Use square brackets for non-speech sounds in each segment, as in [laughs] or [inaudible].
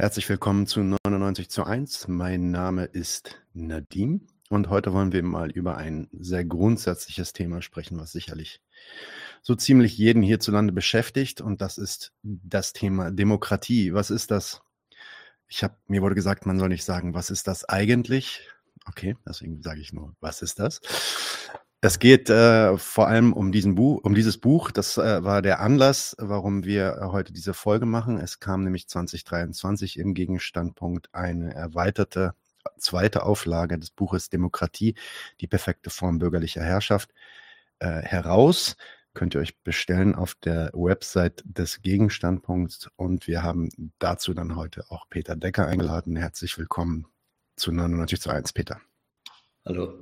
Herzlich willkommen zu 99 zu 1. Mein Name ist Nadim und heute wollen wir mal über ein sehr grundsätzliches Thema sprechen, was sicherlich so ziemlich jeden hierzulande beschäftigt und das ist das Thema Demokratie. Was ist das? Ich habe mir wurde gesagt, man soll nicht sagen, was ist das eigentlich? Okay, deswegen sage ich nur, was ist das? Es geht äh, vor allem um diesen Buch, um dieses Buch. Das äh, war der Anlass, warum wir äh, heute diese Folge machen. Es kam nämlich 2023 im Gegenstandpunkt eine erweiterte zweite Auflage des Buches Demokratie, die perfekte Form bürgerlicher Herrschaft, äh, heraus. Könnt ihr euch bestellen auf der Website des Gegenstandpunkts. Und wir haben dazu dann heute auch Peter Decker eingeladen. Herzlich willkommen zu 99 zu 1, Peter. Hallo.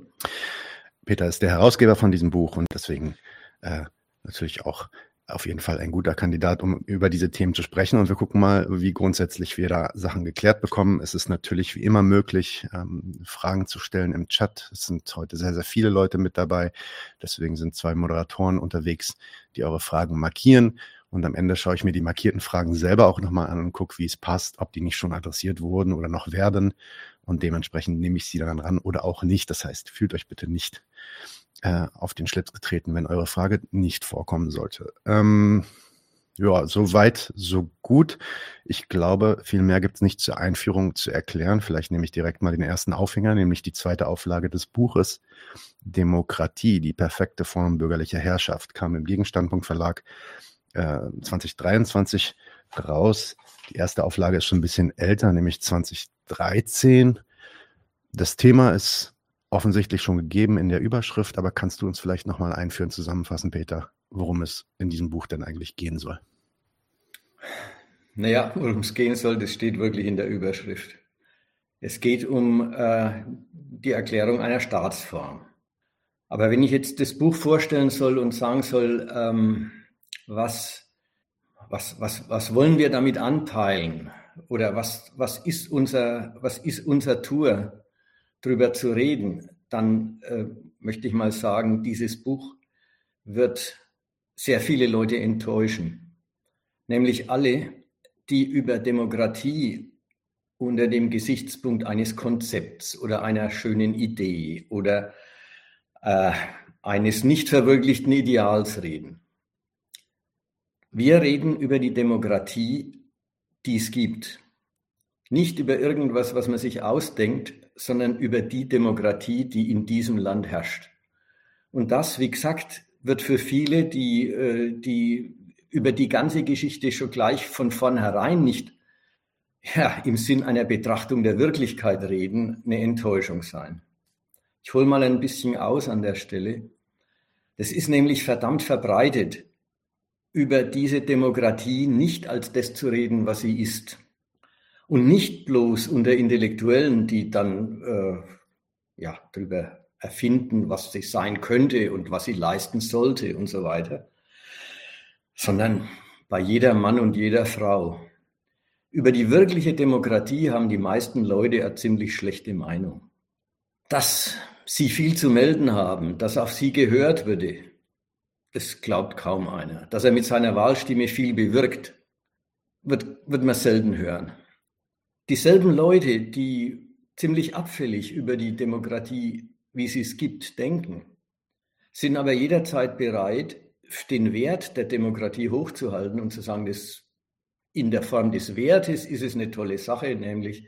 Peter ist der Herausgeber von diesem Buch und deswegen äh, natürlich auch auf jeden Fall ein guter Kandidat, um über diese Themen zu sprechen. Und wir gucken mal, wie grundsätzlich wir da Sachen geklärt bekommen. Es ist natürlich wie immer möglich, ähm, Fragen zu stellen im Chat. Es sind heute sehr, sehr viele Leute mit dabei. Deswegen sind zwei Moderatoren unterwegs, die eure Fragen markieren. Und am Ende schaue ich mir die markierten Fragen selber auch nochmal an und gucke, wie es passt, ob die nicht schon adressiert wurden oder noch werden. Und dementsprechend nehme ich sie dann ran oder auch nicht. Das heißt, fühlt euch bitte nicht äh, auf den Schlitz getreten, wenn eure Frage nicht vorkommen sollte. Ähm, ja, so weit, so gut. Ich glaube, viel mehr gibt es nicht zur Einführung zu erklären. Vielleicht nehme ich direkt mal den ersten Aufhänger, nämlich die zweite Auflage des Buches Demokratie, die perfekte Form bürgerlicher Herrschaft, kam im Gegenstandpunkt Verlag äh, 2023 raus. Die erste Auflage ist schon ein bisschen älter, nämlich 2013. Das Thema ist offensichtlich schon gegeben in der Überschrift, aber kannst du uns vielleicht nochmal einführen, zusammenfassen, Peter, worum es in diesem Buch denn eigentlich gehen soll? Naja, worum es gehen soll, das steht wirklich in der Überschrift. Es geht um äh, die Erklärung einer Staatsform. Aber wenn ich jetzt das Buch vorstellen soll und sagen soll, ähm, was, was, was, was wollen wir damit anpeilen? Oder was, was, ist unser, was ist unser Tour? drüber zu reden, dann äh, möchte ich mal sagen, dieses Buch wird sehr viele Leute enttäuschen. Nämlich alle, die über Demokratie unter dem Gesichtspunkt eines Konzepts oder einer schönen Idee oder äh, eines nicht verwirklichten Ideals reden. Wir reden über die Demokratie, die es gibt. Nicht über irgendwas, was man sich ausdenkt, sondern über die Demokratie, die in diesem Land herrscht. Und das, wie gesagt, wird für viele, die, äh, die über die ganze Geschichte schon gleich von vornherein nicht ja, im Sinn einer Betrachtung der Wirklichkeit reden, eine Enttäuschung sein. Ich hole mal ein bisschen aus an der Stelle. Das ist nämlich verdammt verbreitet, über diese Demokratie nicht als das zu reden, was sie ist. Und nicht bloß unter Intellektuellen, die dann äh, ja, darüber erfinden, was sie sein könnte und was sie leisten sollte und so weiter, sondern bei jeder Mann und jeder Frau. Über die wirkliche Demokratie haben die meisten Leute eine ziemlich schlechte Meinung. Dass sie viel zu melden haben, dass auf sie gehört würde, das glaubt kaum einer. Dass er mit seiner Wahlstimme viel bewirkt, wird, wird man selten hören. Dieselben Leute, die ziemlich abfällig über die Demokratie, wie sie es gibt, denken, sind aber jederzeit bereit, den Wert der Demokratie hochzuhalten und zu sagen, dass in der Form des Wertes ist es eine tolle Sache, nämlich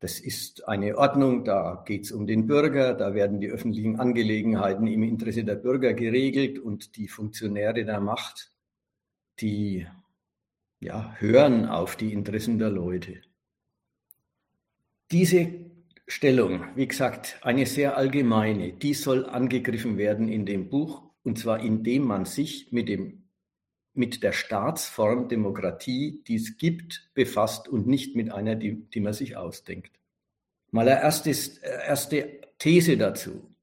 das ist eine Ordnung, da geht es um den Bürger, da werden die öffentlichen Angelegenheiten im Interesse der Bürger geregelt und die Funktionäre der Macht, die ja, hören auf die Interessen der Leute. Diese Stellung, wie gesagt, eine sehr allgemeine, die soll angegriffen werden in dem Buch, und zwar indem man sich mit, dem, mit der Staatsform Demokratie, die es gibt, befasst und nicht mit einer, die, die man sich ausdenkt. Mal eine erste, erste These dazu.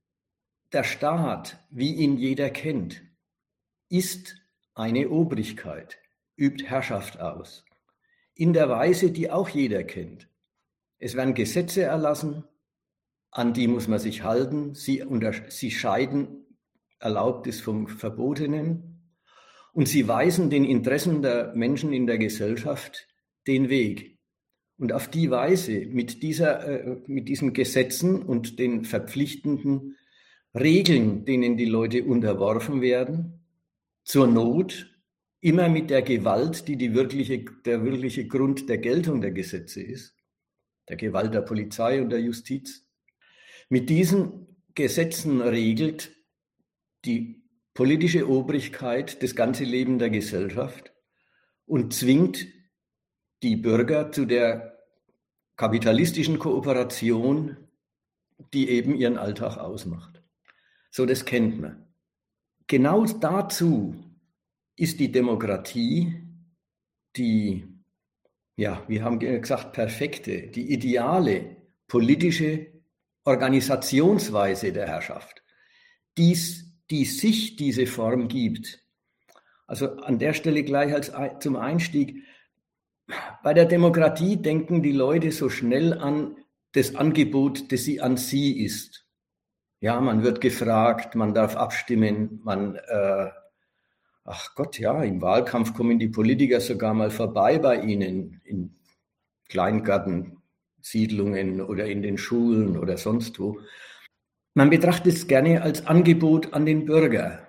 Der Staat, wie ihn jeder kennt, ist eine Obrigkeit, übt Herrschaft aus, in der Weise, die auch jeder kennt. Es werden Gesetze erlassen, an die muss man sich halten. Sie, sie scheiden Erlaubtes vom Verbotenen und sie weisen den Interessen der Menschen in der Gesellschaft den Weg. Und auf die Weise, mit, dieser, äh, mit diesen Gesetzen und den verpflichtenden Regeln, denen die Leute unterworfen werden, zur Not immer mit der Gewalt, die, die wirkliche, der wirkliche Grund der Geltung der Gesetze ist, der Gewalt der Polizei und der Justiz. Mit diesen Gesetzen regelt die politische Obrigkeit das ganze Leben der Gesellschaft und zwingt die Bürger zu der kapitalistischen Kooperation, die eben ihren Alltag ausmacht. So, das kennt man. Genau dazu ist die Demokratie die, ja, wir haben gesagt, perfekte, die ideale politische Organisationsweise der Herrschaft, dies, die sich diese Form gibt. Also an der Stelle gleich als zum Einstieg. Bei der Demokratie denken die Leute so schnell an das Angebot, das sie an sie ist. Ja, man wird gefragt, man darf abstimmen, man, äh, ach Gott, ja, im Wahlkampf kommen die Politiker sogar mal vorbei bei ihnen in Kleingartensiedlungen oder in den Schulen oder sonst wo. Man betrachtet es gerne als Angebot an den Bürger.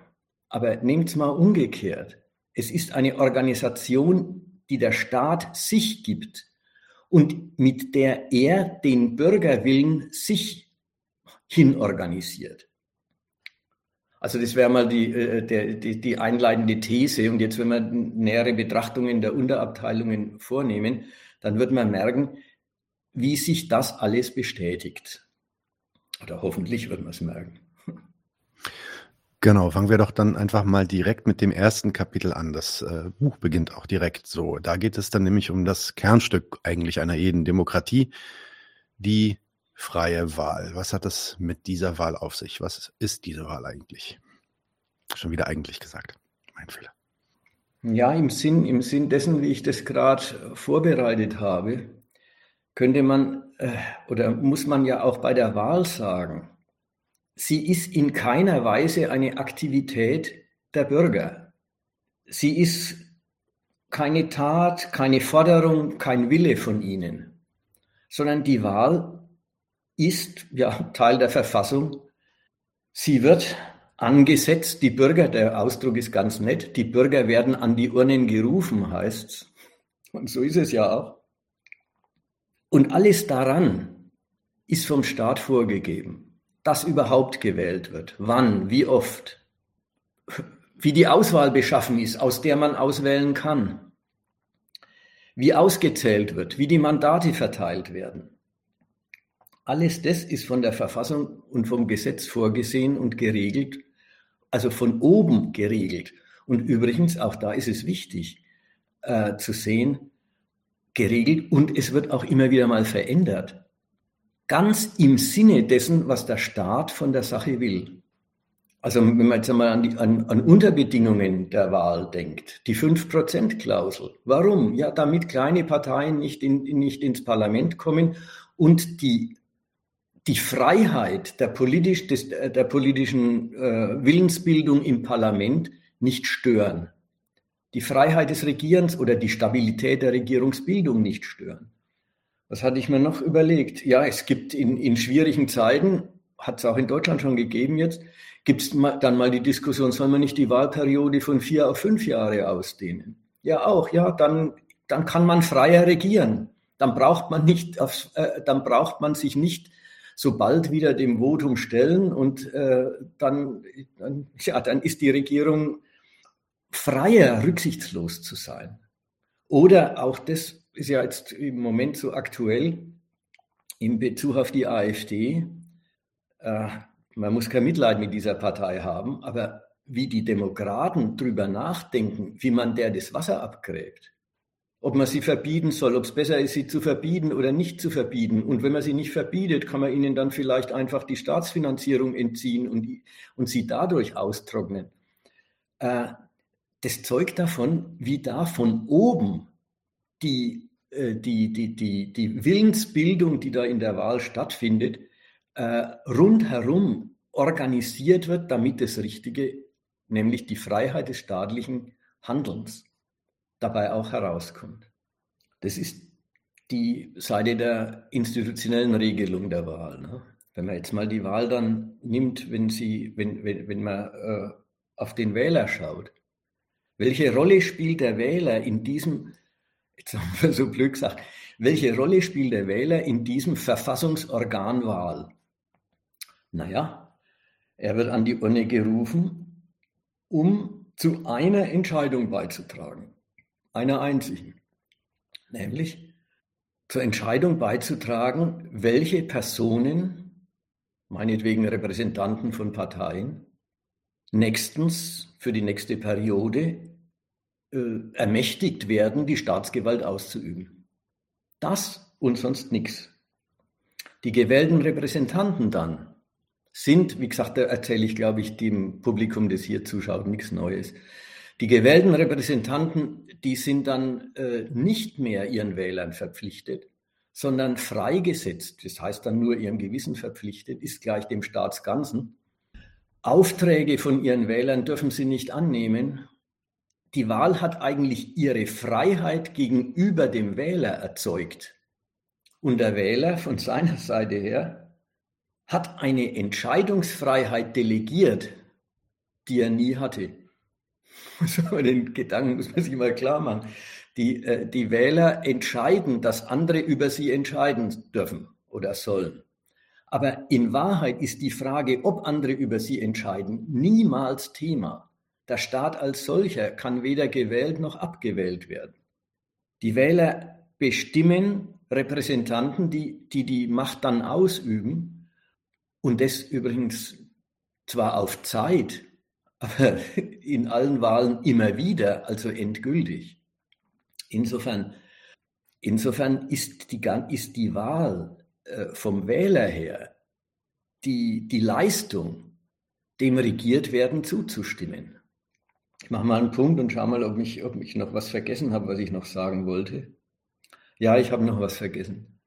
Aber nehmt es mal umgekehrt. Es ist eine Organisation, die der Staat sich gibt und mit der er den Bürgerwillen sich hinorganisiert. Also das wäre mal die, äh, die, die einleitende These. Und jetzt, wenn wir nähere Betrachtungen der Unterabteilungen vornehmen, dann wird man merken, wie sich das alles bestätigt. Oder hoffentlich wird man es merken. Genau, fangen wir doch dann einfach mal direkt mit dem ersten Kapitel an. Das äh, Buch beginnt auch direkt so. Da geht es dann nämlich um das Kernstück eigentlich einer jeden Demokratie, die freie Wahl. Was hat das mit dieser Wahl auf sich? Was ist diese Wahl eigentlich? Schon wieder eigentlich gesagt. Mein Fehler. Ja, im Sinn, im Sinn dessen, wie ich das gerade vorbereitet habe, könnte man äh, oder muss man ja auch bei der Wahl sagen, sie ist in keiner Weise eine Aktivität der Bürger. Sie ist keine Tat, keine Forderung, kein Wille von ihnen, sondern die Wahl ist ja Teil der Verfassung. Sie wird angesetzt, die Bürger, der Ausdruck ist ganz nett, die Bürger werden an die Urnen gerufen, heißt's. Und so ist es ja auch. Und alles daran ist vom Staat vorgegeben, dass überhaupt gewählt wird, wann, wie oft, wie die Auswahl beschaffen ist, aus der man auswählen kann, wie ausgezählt wird, wie die Mandate verteilt werden. Alles das ist von der Verfassung und vom Gesetz vorgesehen und geregelt, also von oben geregelt. Und übrigens, auch da ist es wichtig äh, zu sehen, geregelt und es wird auch immer wieder mal verändert. Ganz im Sinne dessen, was der Staat von der Sache will. Also wenn man jetzt einmal an, die, an, an Unterbedingungen der Wahl denkt, die 5%-Klausel. Warum? Ja, damit kleine Parteien nicht, in, nicht ins Parlament kommen und die, die Freiheit der, politisch, des, der politischen äh, Willensbildung im Parlament nicht stören die Freiheit des Regierens oder die Stabilität der Regierungsbildung nicht stören. Was hatte ich mir noch überlegt? Ja, es gibt in, in schwierigen Zeiten, hat es auch in Deutschland schon gegeben jetzt, gibt es dann mal die Diskussion, soll man nicht die Wahlperiode von vier auf fünf Jahre ausdehnen? Ja, auch, ja, dann, dann kann man freier regieren. Dann braucht man nicht, aufs, äh, dann braucht man sich nicht so bald wieder dem Votum stellen und äh, dann, dann, ja, dann ist die Regierung freier, rücksichtslos zu sein. Oder auch das ist ja jetzt im Moment so aktuell in Bezug auf die AfD. Äh, man muss kein Mitleid mit dieser Partei haben, aber wie die Demokraten drüber nachdenken, wie man der das Wasser abgräbt, ob man sie verbieten soll, ob es besser ist, sie zu verbieten oder nicht zu verbieten. Und wenn man sie nicht verbietet, kann man ihnen dann vielleicht einfach die Staatsfinanzierung entziehen und, und sie dadurch austrocknen. Äh, das zeugt davon, wie da von oben die, äh, die, die, die, die Willensbildung, die da in der Wahl stattfindet, äh, rundherum organisiert wird, damit das Richtige, nämlich die Freiheit des staatlichen Handelns, dabei auch herauskommt. Das ist die Seite der institutionellen Regelung der Wahl. Ne? Wenn man jetzt mal die Wahl dann nimmt, wenn, sie, wenn, wenn, wenn man äh, auf den Wähler schaut, welche Rolle spielt der Wähler in diesem, jetzt haben wir so blöd gesagt, welche Rolle spielt der Wähler in diesem Verfassungsorgan Wahl? Naja, er wird an die Urne gerufen, um zu einer Entscheidung beizutragen, einer einzigen, nämlich zur Entscheidung beizutragen, welche Personen, meinetwegen Repräsentanten von Parteien, nächstens für die nächste Periode äh, ermächtigt werden, die Staatsgewalt auszuüben. Das und sonst nichts. Die gewählten Repräsentanten dann sind, wie gesagt, da erzähle ich, glaube ich, dem Publikum, das hier zuschaut, nichts Neues. Die gewählten Repräsentanten, die sind dann äh, nicht mehr ihren Wählern verpflichtet, sondern freigesetzt, das heißt dann nur ihrem Gewissen verpflichtet, ist gleich dem Staatsganzen. Aufträge von ihren Wählern dürfen sie nicht annehmen. Die Wahl hat eigentlich ihre Freiheit gegenüber dem Wähler erzeugt. Und der Wähler von seiner Seite her hat eine Entscheidungsfreiheit delegiert, die er nie hatte. [laughs] Den Gedanken muss man sich mal klar machen. Die, äh, die Wähler entscheiden, dass andere über sie entscheiden dürfen oder sollen. Aber in Wahrheit ist die Frage, ob andere über sie entscheiden, niemals Thema. Der Staat als solcher kann weder gewählt noch abgewählt werden. Die Wähler bestimmen Repräsentanten, die die, die Macht dann ausüben. Und das übrigens zwar auf Zeit, [laughs] aber in allen Wahlen immer wieder, also endgültig. Insofern, insofern ist, die, ist die Wahl äh, vom Wähler her die, die Leistung, dem regiert werden zuzustimmen. Ich mache mal einen Punkt und schaue mal, ob ich, ob ich noch was vergessen habe, was ich noch sagen wollte. Ja, ich habe noch was vergessen.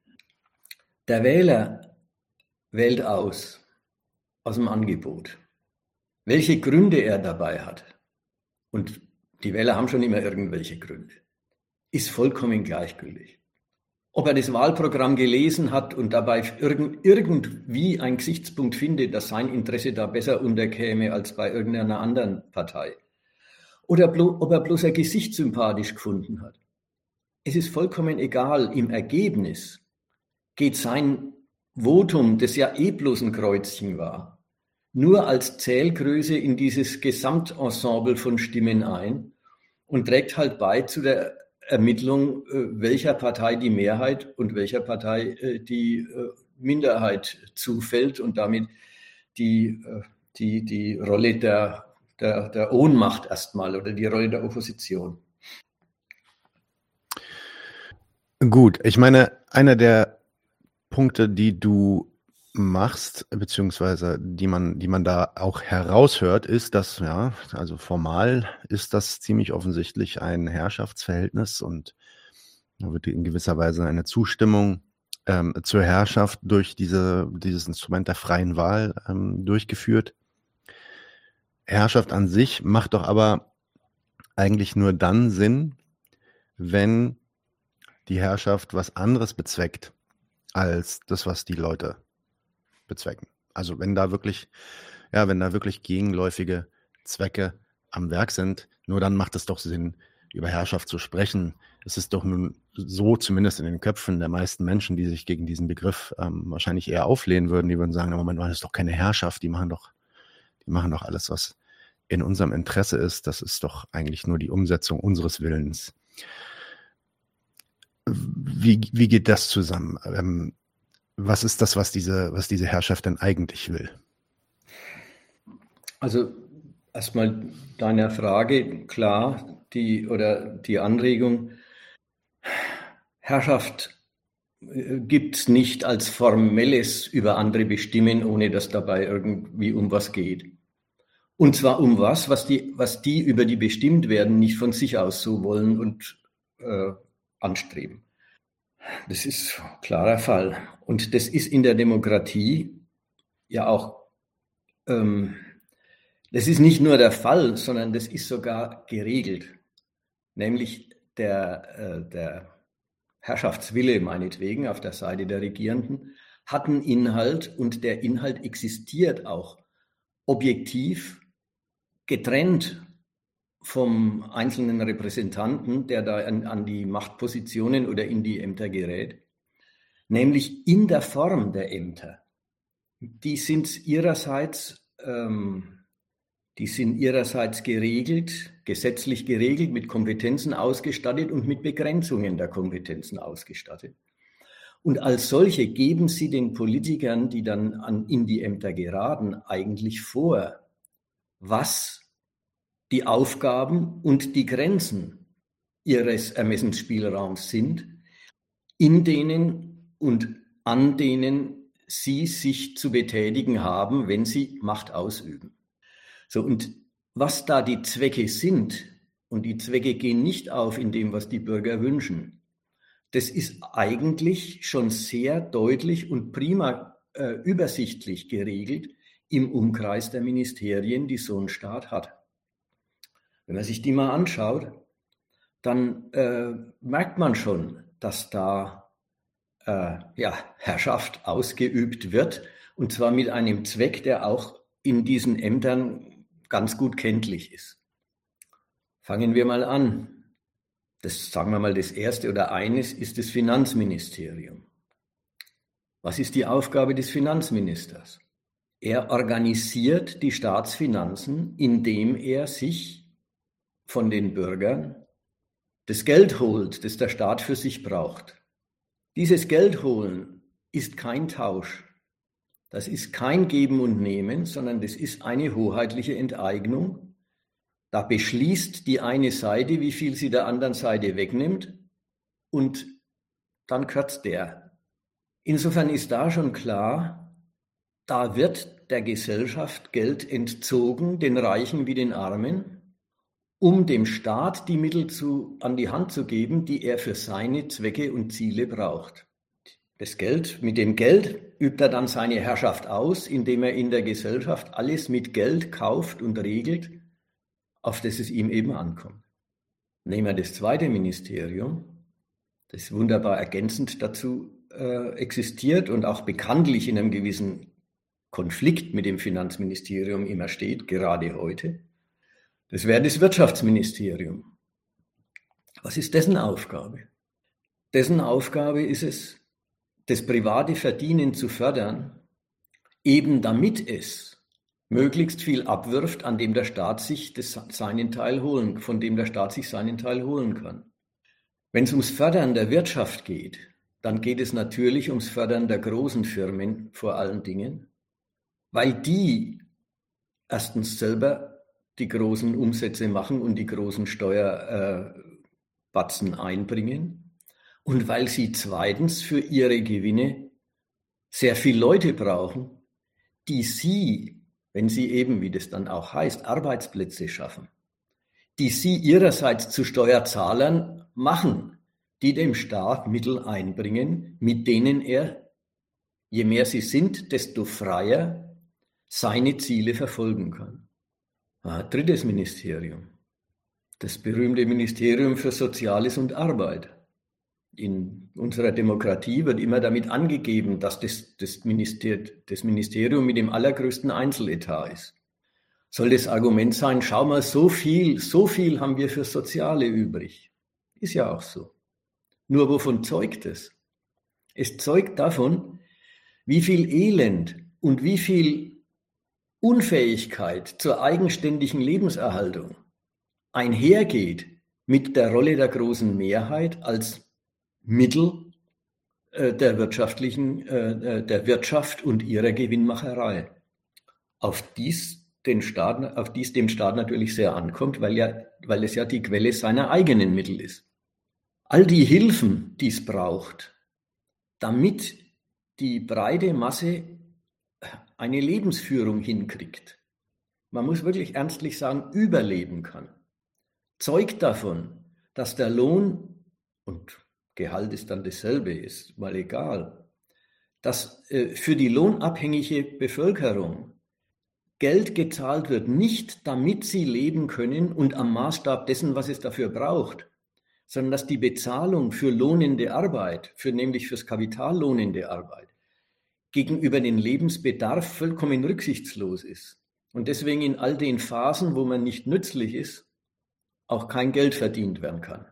Der Wähler wählt aus, aus dem Angebot. Welche Gründe er dabei hat, und die Wähler haben schon immer irgendwelche Gründe, ist vollkommen gleichgültig. Ob er das Wahlprogramm gelesen hat und dabei irgend, irgendwie einen Gesichtspunkt findet, dass sein Interesse da besser unterkäme als bei irgendeiner anderen Partei. Oder ob er bloß ein Gesicht sympathisch gefunden hat. Es ist vollkommen egal, im Ergebnis geht sein Votum, das ja eh bloß ein Kreuzchen war, nur als Zählgröße in dieses Gesamtensemble von Stimmen ein und trägt halt bei zu der Ermittlung, äh, welcher Partei die Mehrheit und welcher Partei äh, die äh, Minderheit zufällt und damit die, die, die Rolle der, der, der Ohnmacht erstmal oder die Rolle der Opposition. Gut, ich meine, einer der Punkte, die du machst, beziehungsweise die man, die man da auch heraushört, ist, dass, ja, also formal ist das ziemlich offensichtlich ein Herrschaftsverhältnis und da wird in gewisser Weise eine Zustimmung ähm, zur Herrschaft durch diese, dieses Instrument der freien Wahl ähm, durchgeführt. Herrschaft an sich macht doch aber eigentlich nur dann Sinn, wenn die Herrschaft was anderes bezweckt als das, was die Leute bezwecken. Also wenn da wirklich, ja, wenn da wirklich gegenläufige Zwecke am Werk sind, nur dann macht es doch Sinn, über Herrschaft zu sprechen. Es ist doch nun so, zumindest in den Köpfen der meisten Menschen, die sich gegen diesen Begriff ähm, wahrscheinlich eher auflehnen würden, die würden sagen, Moment mal, das ist doch keine Herrschaft, die machen doch, die machen doch alles, was in unserem Interesse ist. Das ist doch eigentlich nur die Umsetzung unseres Willens. Wie, wie geht das zusammen? Ähm, was ist das, was diese, was diese Herrschaft denn eigentlich will? Also erstmal deiner Frage, klar, die oder die Anregung, Herrschaft äh, gibt es nicht als formelles über andere bestimmen, ohne dass dabei irgendwie um was geht. Und zwar um was, was die, was die, über die bestimmt werden, nicht von sich aus so wollen und äh, anstreben. Das ist klarer Fall. Und das ist in der Demokratie ja auch, ähm, das ist nicht nur der Fall, sondern das ist sogar geregelt. Nämlich der, äh, der, Herrschaftswille meinetwegen auf der Seite der Regierenden, hatten Inhalt und der Inhalt existiert auch objektiv getrennt vom einzelnen Repräsentanten, der da an, an, die Machtpositionen oder in die Ämter gerät, nämlich in der Form der Ämter. Die sind ihrerseits, ähm, die sind ihrerseits geregelt, gesetzlich geregelt, mit Kompetenzen ausgestattet und mit Begrenzungen der Kompetenzen ausgestattet. Und als solche geben sie den Politikern, die dann an, in die Ämter geraten, eigentlich vor, was die Aufgaben und die Grenzen ihres Ermessensspielraums sind, in denen und an denen sie sich zu betätigen haben, wenn sie Macht ausüben. So, und was da die Zwecke sind, und die Zwecke gehen nicht auf in dem, was die Bürger wünschen, das ist eigentlich schon sehr deutlich und prima äh, übersichtlich geregelt im Umkreis der Ministerien, die so ein Staat hat. Wenn man sich die mal anschaut, dann äh, merkt man schon, dass da äh, ja, Herrschaft ausgeübt wird, und zwar mit einem Zweck, der auch in diesen Ämtern ganz gut kenntlich ist. Fangen wir mal an. Das sagen wir mal, das erste oder eines ist das Finanzministerium. Was ist die Aufgabe des Finanzministers? Er organisiert die Staatsfinanzen, indem er sich von den Bürgern das Geld holt, das der Staat für sich braucht. Dieses Geld holen ist kein Tausch. Das ist kein Geben und Nehmen, sondern das ist eine hoheitliche Enteignung. Da beschließt die eine Seite, wie viel sie der anderen Seite wegnimmt und dann kürzt der. Insofern ist da schon klar, da wird der Gesellschaft Geld entzogen, den Reichen wie den Armen um dem Staat die Mittel zu, an die Hand zu geben, die er für seine Zwecke und Ziele braucht. Das Geld, mit dem Geld übt er dann seine Herrschaft aus, indem er in der Gesellschaft alles mit Geld kauft und regelt, auf das es ihm eben ankommt. Nehmen wir das zweite Ministerium, das wunderbar ergänzend dazu äh, existiert und auch bekanntlich in einem gewissen Konflikt mit dem Finanzministerium immer steht, gerade heute. Das wäre das Wirtschaftsministerium. Was ist dessen Aufgabe? Dessen Aufgabe ist es, das private Verdienen zu fördern, eben damit es möglichst viel abwirft, an dem der Staat sich das, seinen Teil holen, von dem der Staat sich seinen Teil holen kann. Wenn es ums Fördern der Wirtschaft geht, dann geht es natürlich ums Fördern der großen Firmen vor allen Dingen, weil die erstens selber die großen Umsätze machen und die großen Steuerbatzen einbringen und weil sie zweitens für ihre Gewinne sehr viele Leute brauchen, die sie, wenn sie eben, wie das dann auch heißt, Arbeitsplätze schaffen, die sie ihrerseits zu Steuerzahlern machen, die dem Staat Mittel einbringen, mit denen er, je mehr sie sind, desto freier seine Ziele verfolgen kann. Drittes Ministerium. Das berühmte Ministerium für Soziales und Arbeit. In unserer Demokratie wird immer damit angegeben, dass das, das Ministerium mit dem allergrößten Einzeletat ist. Soll das Argument sein, schau mal, so viel, so viel haben wir für Soziale übrig. Ist ja auch so. Nur wovon zeugt es? Es zeugt davon, wie viel Elend und wie viel Unfähigkeit zur eigenständigen Lebenserhaltung einhergeht mit der Rolle der großen Mehrheit als Mittel äh, der wirtschaftlichen, äh, äh, der Wirtschaft und ihrer Gewinnmacherei. Auf dies den Staat, auf dies dem Staat natürlich sehr ankommt, weil ja, weil es ja die Quelle seiner eigenen Mittel ist. All die Hilfen, die es braucht, damit die breite Masse eine Lebensführung hinkriegt, man muss wirklich ernstlich sagen, überleben kann, zeugt davon, dass der Lohn und Gehalt ist dann dasselbe, ist mal egal, dass äh, für die lohnabhängige Bevölkerung Geld gezahlt wird, nicht damit sie leben können und am Maßstab dessen, was es dafür braucht, sondern dass die Bezahlung für lohnende Arbeit, für nämlich fürs Kapital lohnende Arbeit, gegenüber den Lebensbedarf vollkommen rücksichtslos ist. Und deswegen in all den Phasen, wo man nicht nützlich ist, auch kein Geld verdient werden kann.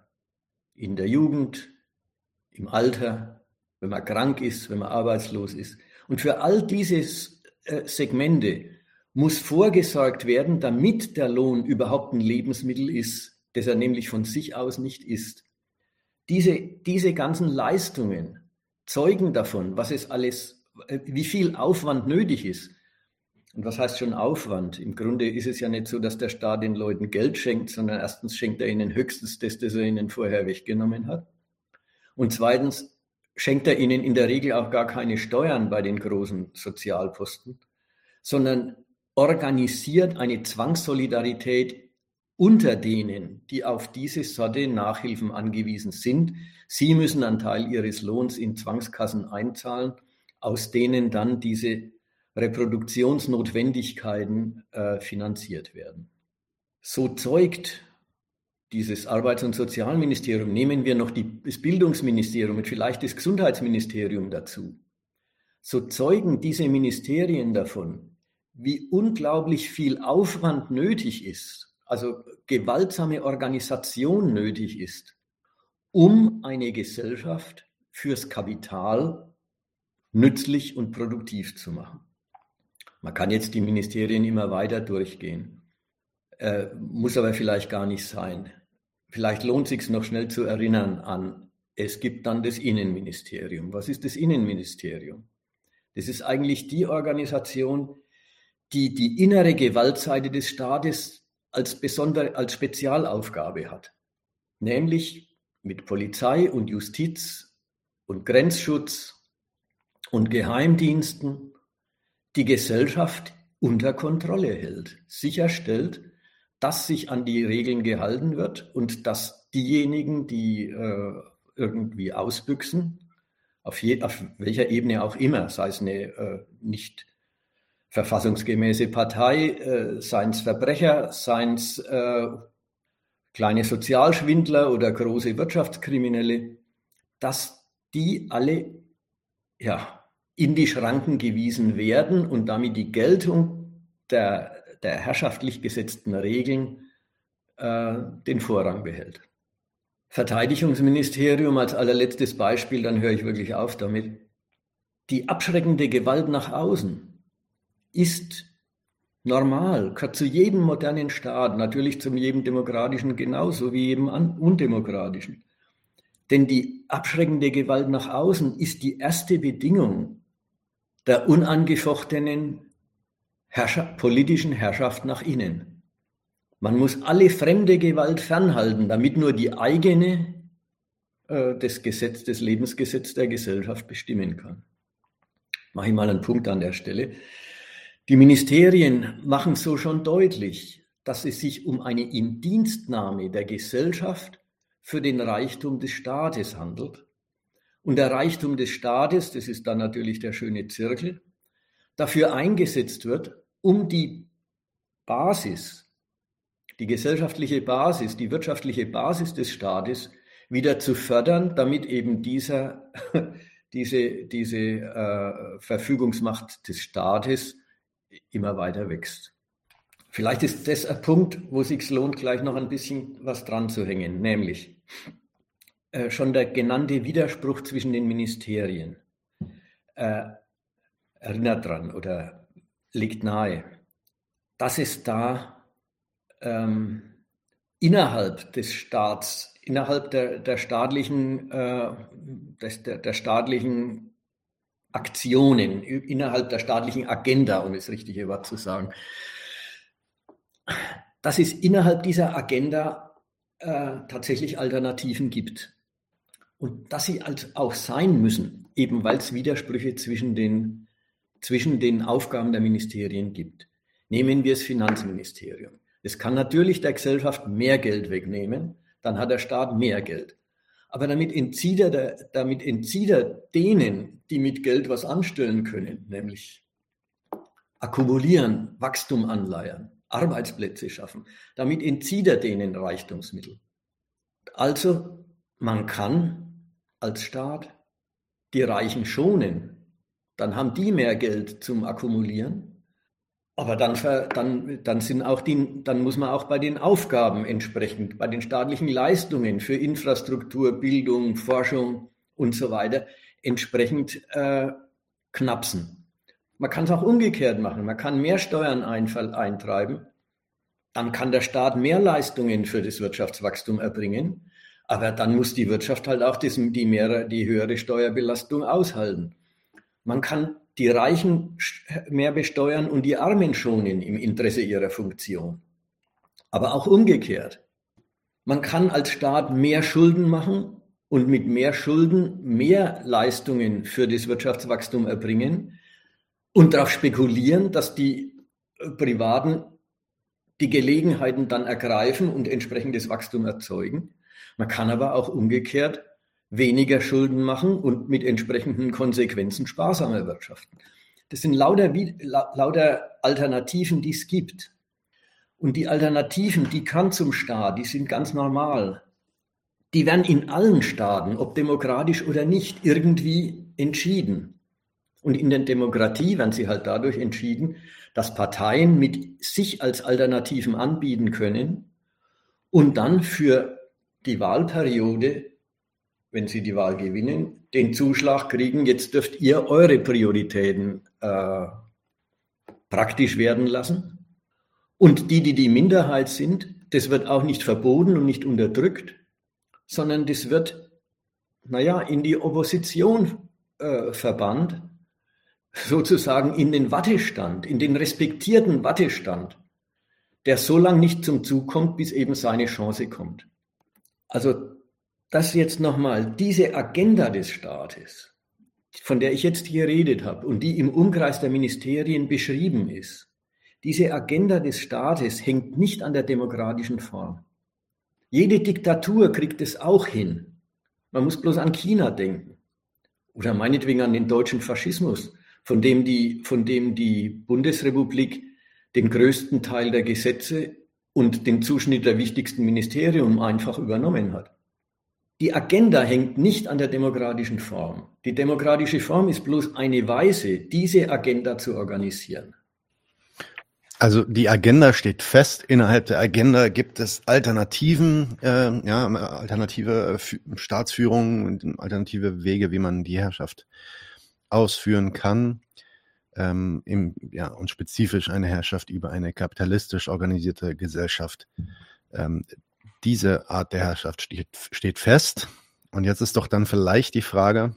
In der Jugend, im Alter, wenn man krank ist, wenn man arbeitslos ist. Und für all diese äh, Segmente muss vorgesorgt werden, damit der Lohn überhaupt ein Lebensmittel ist, das er nämlich von sich aus nicht ist. Diese, diese ganzen Leistungen zeugen davon, was es alles, wie viel Aufwand nötig ist. Und was heißt schon Aufwand? Im Grunde ist es ja nicht so, dass der Staat den Leuten Geld schenkt, sondern erstens schenkt er ihnen höchstens das, das er ihnen vorher weggenommen hat. Und zweitens schenkt er ihnen in der Regel auch gar keine Steuern bei den großen Sozialposten, sondern organisiert eine Zwangssolidarität unter denen, die auf diese Sorte Nachhilfen angewiesen sind. Sie müssen einen Teil ihres Lohns in Zwangskassen einzahlen, aus denen dann diese Reproduktionsnotwendigkeiten äh, finanziert werden. So zeugt dieses Arbeits- und Sozialministerium, nehmen wir noch die, das Bildungsministerium und vielleicht das Gesundheitsministerium dazu, so zeugen diese Ministerien davon, wie unglaublich viel Aufwand nötig ist, also gewaltsame Organisation nötig ist, um eine Gesellschaft fürs Kapital nützlich und produktiv zu machen. Man kann jetzt die Ministerien immer weiter durchgehen, äh, muss aber vielleicht gar nicht sein. Vielleicht lohnt es sich noch schnell zu erinnern an, es gibt dann das Innenministerium. Was ist das Innenministerium? Das ist eigentlich die Organisation, die die innere Gewaltseite des Staates als, besonder, als Spezialaufgabe hat. Nämlich mit Polizei und Justiz und Grenzschutz und Geheimdiensten die Gesellschaft unter Kontrolle hält, sicherstellt, dass sich an die Regeln gehalten wird und dass diejenigen, die äh, irgendwie ausbüchsen, auf, je, auf, welcher Ebene auch immer, sei es eine äh, nicht verfassungsgemäße Partei, äh, seien es Verbrecher, seien es äh, kleine Sozialschwindler oder große Wirtschaftskriminelle, dass die alle ja, in die Schranken gewiesen werden und damit die Geltung der, der herrschaftlich gesetzten Regeln äh, den Vorrang behält. Verteidigungsministerium als allerletztes Beispiel, dann höre ich wirklich auf damit. Die abschreckende Gewalt nach außen ist normal, gehört zu jedem modernen Staat, natürlich zu jedem demokratischen genauso wie jedem undemokratischen. Denn die abschreckende Gewalt nach außen ist die erste Bedingung der unangefochtenen Herrschaft, politischen Herrschaft nach innen. Man muss alle fremde Gewalt fernhalten, damit nur die eigene äh, das Gesetz, das Lebensgesetz der Gesellschaft bestimmen kann. Mache ich mal einen Punkt an der Stelle. Die Ministerien machen so schon deutlich, dass es sich um eine Indienstnahme der Gesellschaft für den Reichtum des Staates handelt und der Reichtum des Staates, das ist dann natürlich der schöne Zirkel, dafür eingesetzt wird, um die Basis, die gesellschaftliche Basis, die wirtschaftliche Basis des Staates wieder zu fördern, damit eben dieser, [laughs] diese, diese äh, Verfügungsmacht des Staates immer weiter wächst. Vielleicht ist das ein Punkt, wo es sich lohnt, gleich noch ein bisschen was dran zu hängen, nämlich äh, schon der genannte Widerspruch zwischen den Ministerien äh, erinnert dran oder liegt nahe, dass es da ähm, innerhalb des Staats, innerhalb der, der staatlichen, äh, des, der, der staatlichen Aktionen, innerhalb der staatlichen Agenda, um das richtige Wort zu sagen, dass es innerhalb dieser Agenda äh, tatsächlich Alternativen gibt. Und dass sie halt auch sein müssen, eben weil es Widersprüche zwischen den, zwischen den Aufgaben der Ministerien gibt. Nehmen wir das Finanzministerium. Es kann natürlich der Gesellschaft mehr Geld wegnehmen, dann hat der Staat mehr Geld. Aber damit entzieht er, damit entzieht er denen, die mit Geld was anstellen können, nämlich akkumulieren, Wachstum anleiern, Arbeitsplätze schaffen. Damit entzieht er denen Reichtumsmittel. Also man kann als Staat die Reichen schonen. Dann haben die mehr Geld zum Akkumulieren. Aber dann, dann, dann, sind auch die, dann muss man auch bei den Aufgaben entsprechend, bei den staatlichen Leistungen für Infrastruktur, Bildung, Forschung und so weiter entsprechend äh, knapsen. Man kann es auch umgekehrt machen. Man kann mehr Steuern eintreiben. Dann kann der Staat mehr Leistungen für das Wirtschaftswachstum erbringen. Aber dann muss die Wirtschaft halt auch das, die, mehr, die höhere Steuerbelastung aushalten. Man kann die Reichen mehr besteuern und die Armen schonen im Interesse ihrer Funktion. Aber auch umgekehrt. Man kann als Staat mehr Schulden machen und mit mehr Schulden mehr Leistungen für das Wirtschaftswachstum erbringen und darauf spekulieren, dass die Privaten die Gelegenheiten dann ergreifen und entsprechendes Wachstum erzeugen. Man kann aber auch umgekehrt weniger Schulden machen und mit entsprechenden Konsequenzen sparsamer wirtschaften. Das sind lauter, lauter Alternativen, die es gibt. Und die Alternativen, die kann zum Staat, die sind ganz normal. Die werden in allen Staaten, ob demokratisch oder nicht, irgendwie entschieden. Und in der Demokratie werden sie halt dadurch entschieden, dass Parteien mit sich als Alternativen anbieten können und dann für die Wahlperiode wenn Sie die Wahl gewinnen, den Zuschlag kriegen, jetzt dürft ihr eure Prioritäten äh, praktisch werden lassen. Und die, die die Minderheit sind, das wird auch nicht verboten und nicht unterdrückt, sondern das wird, naja, in die Opposition äh, verbannt, sozusagen in den Wattestand, in den respektierten Wattestand, der so lange nicht zum Zug kommt, bis eben seine Chance kommt. Also dass jetzt nochmal diese Agenda des Staates, von der ich jetzt geredet habe und die im Umkreis der Ministerien beschrieben ist, diese Agenda des Staates hängt nicht an der demokratischen Form. Jede Diktatur kriegt es auch hin. Man muss bloß an China denken oder meinetwegen an den deutschen Faschismus, von dem die, von dem die Bundesrepublik den größten Teil der Gesetze und den Zuschnitt der wichtigsten Ministerien einfach übernommen hat. Die Agenda hängt nicht an der demokratischen Form. Die demokratische Form ist bloß eine Weise, diese Agenda zu organisieren. Also die Agenda steht fest. Innerhalb der Agenda gibt es Alternativen, äh, ja, alternative äh, Staatsführungen und alternative Wege, wie man die Herrschaft ausführen kann. Ähm, im, ja, und spezifisch eine Herrschaft über eine kapitalistisch organisierte Gesellschaft. Ähm, diese Art der Herrschaft steht, steht fest. Und jetzt ist doch dann vielleicht die Frage,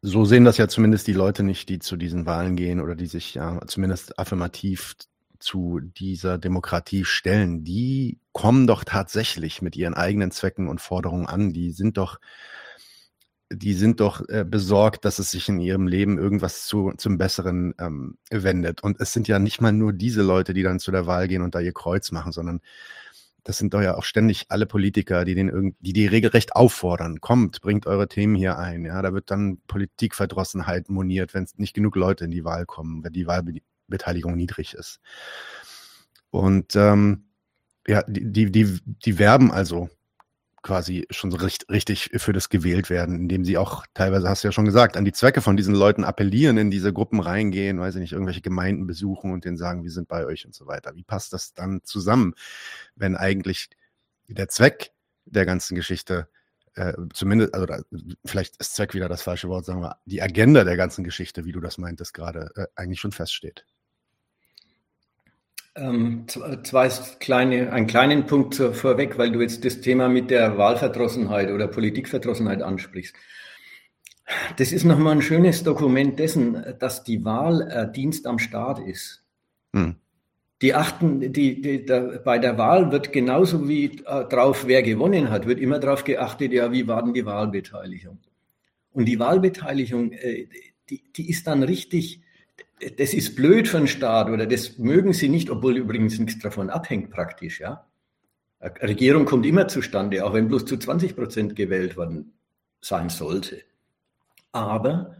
so sehen das ja zumindest die Leute nicht, die zu diesen Wahlen gehen oder die sich ja zumindest affirmativ zu dieser Demokratie stellen. Die kommen doch tatsächlich mit ihren eigenen Zwecken und Forderungen an. Die sind doch, die sind doch äh, besorgt, dass es sich in ihrem Leben irgendwas zu, zum Besseren ähm, wendet. Und es sind ja nicht mal nur diese Leute, die dann zu der Wahl gehen und da ihr Kreuz machen, sondern das sind doch ja auch ständig alle Politiker, die den die die regelrecht auffordern. Kommt, bringt eure Themen hier ein. Ja, da wird dann Politikverdrossenheit moniert, wenn es nicht genug Leute in die Wahl kommen, wenn die Wahlbeteiligung niedrig ist. Und ähm, ja, die, die, die, die werben also quasi schon so richtig, richtig für das gewählt werden, indem sie auch teilweise, hast du ja schon gesagt, an die Zwecke von diesen Leuten appellieren, in diese Gruppen reingehen, weiß ich nicht, irgendwelche Gemeinden besuchen und denen sagen, wir sind bei euch und so weiter. Wie passt das dann zusammen, wenn eigentlich der Zweck der ganzen Geschichte äh, zumindest, also da, vielleicht ist Zweck wieder das falsche Wort, sagen wir, die Agenda der ganzen Geschichte, wie du das meintest gerade, äh, eigentlich schon feststeht. Ähm, zwei kleine, einen kleinen Punkt vorweg, weil du jetzt das Thema mit der Wahlverdrossenheit oder Politikverdrossenheit ansprichst. Das ist nochmal ein schönes Dokument dessen, dass die Wahl äh, Dienst am Staat ist. Hm. Die achten, die, die, da, bei der Wahl wird genauso wie äh, drauf, wer gewonnen hat, wird immer darauf geachtet, ja, wie war denn die Wahlbeteiligung? Und die Wahlbeteiligung, äh, die, die ist dann richtig das ist blöd für einen Staat oder das mögen sie nicht, obwohl übrigens nichts davon abhängt praktisch, ja. Eine Regierung kommt immer zustande, auch wenn bloß zu 20 Prozent gewählt worden sein sollte. Aber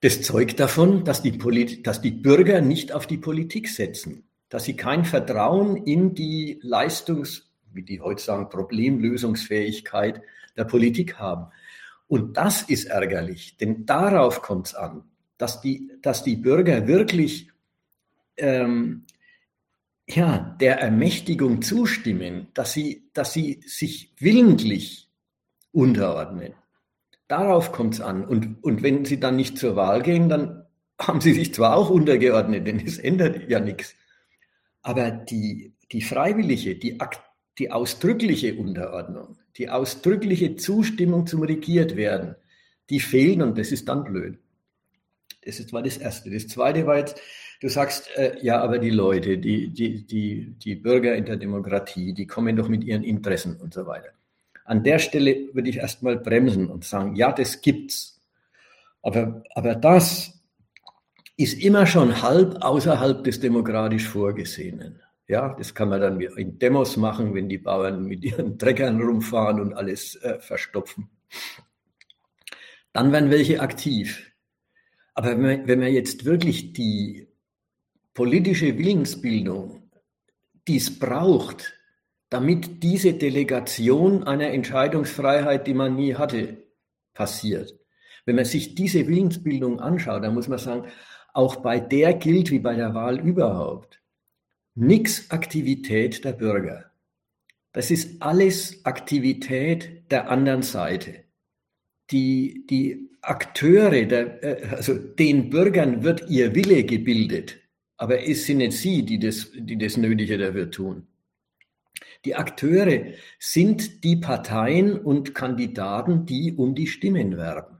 das zeugt davon, dass die, Polit dass die Bürger nicht auf die Politik setzen, dass sie kein Vertrauen in die Leistungs wie die heute sagen, Problemlösungsfähigkeit der Politik haben. Und das ist ärgerlich, denn darauf kommt es an, dass die, dass die Bürger wirklich ähm, ja, der Ermächtigung zustimmen, dass sie, dass sie sich willentlich unterordnen. Darauf kommt es an. Und, und wenn sie dann nicht zur Wahl gehen, dann [laughs] haben sie sich zwar auch untergeordnet, denn es ändert ja nichts. Aber die, die freiwillige, die, die ausdrückliche Unterordnung, die ausdrückliche Zustimmung zum Regiertwerden, die fehlen und das ist dann blöd. Das war das Erste. Das Zweite war jetzt, du sagst, äh, ja, aber die Leute, die, die, die, die Bürger in der Demokratie, die kommen doch mit ihren Interessen und so weiter. An der Stelle würde ich erstmal bremsen und sagen, ja, das gibt's. Aber, aber das ist immer schon halb außerhalb des demokratisch Vorgesehenen. Ja, das kann man dann in Demos machen, wenn die Bauern mit ihren [laughs] Treckern rumfahren und alles äh, verstopfen. Dann werden welche aktiv. Aber wenn man, wenn man jetzt wirklich die politische Willensbildung, die es braucht, damit diese Delegation einer Entscheidungsfreiheit, die man nie hatte, passiert. Wenn man sich diese Willensbildung anschaut, dann muss man sagen, auch bei der gilt wie bei der Wahl überhaupt, nix Aktivität der Bürger. Das ist alles Aktivität der anderen Seite. Die, die Akteure, der, äh, also den Bürgern wird ihr Wille gebildet, aber es sind nicht sie, die das, die das Nötige dafür tun. Die Akteure sind die Parteien und Kandidaten, die um die Stimmen werben.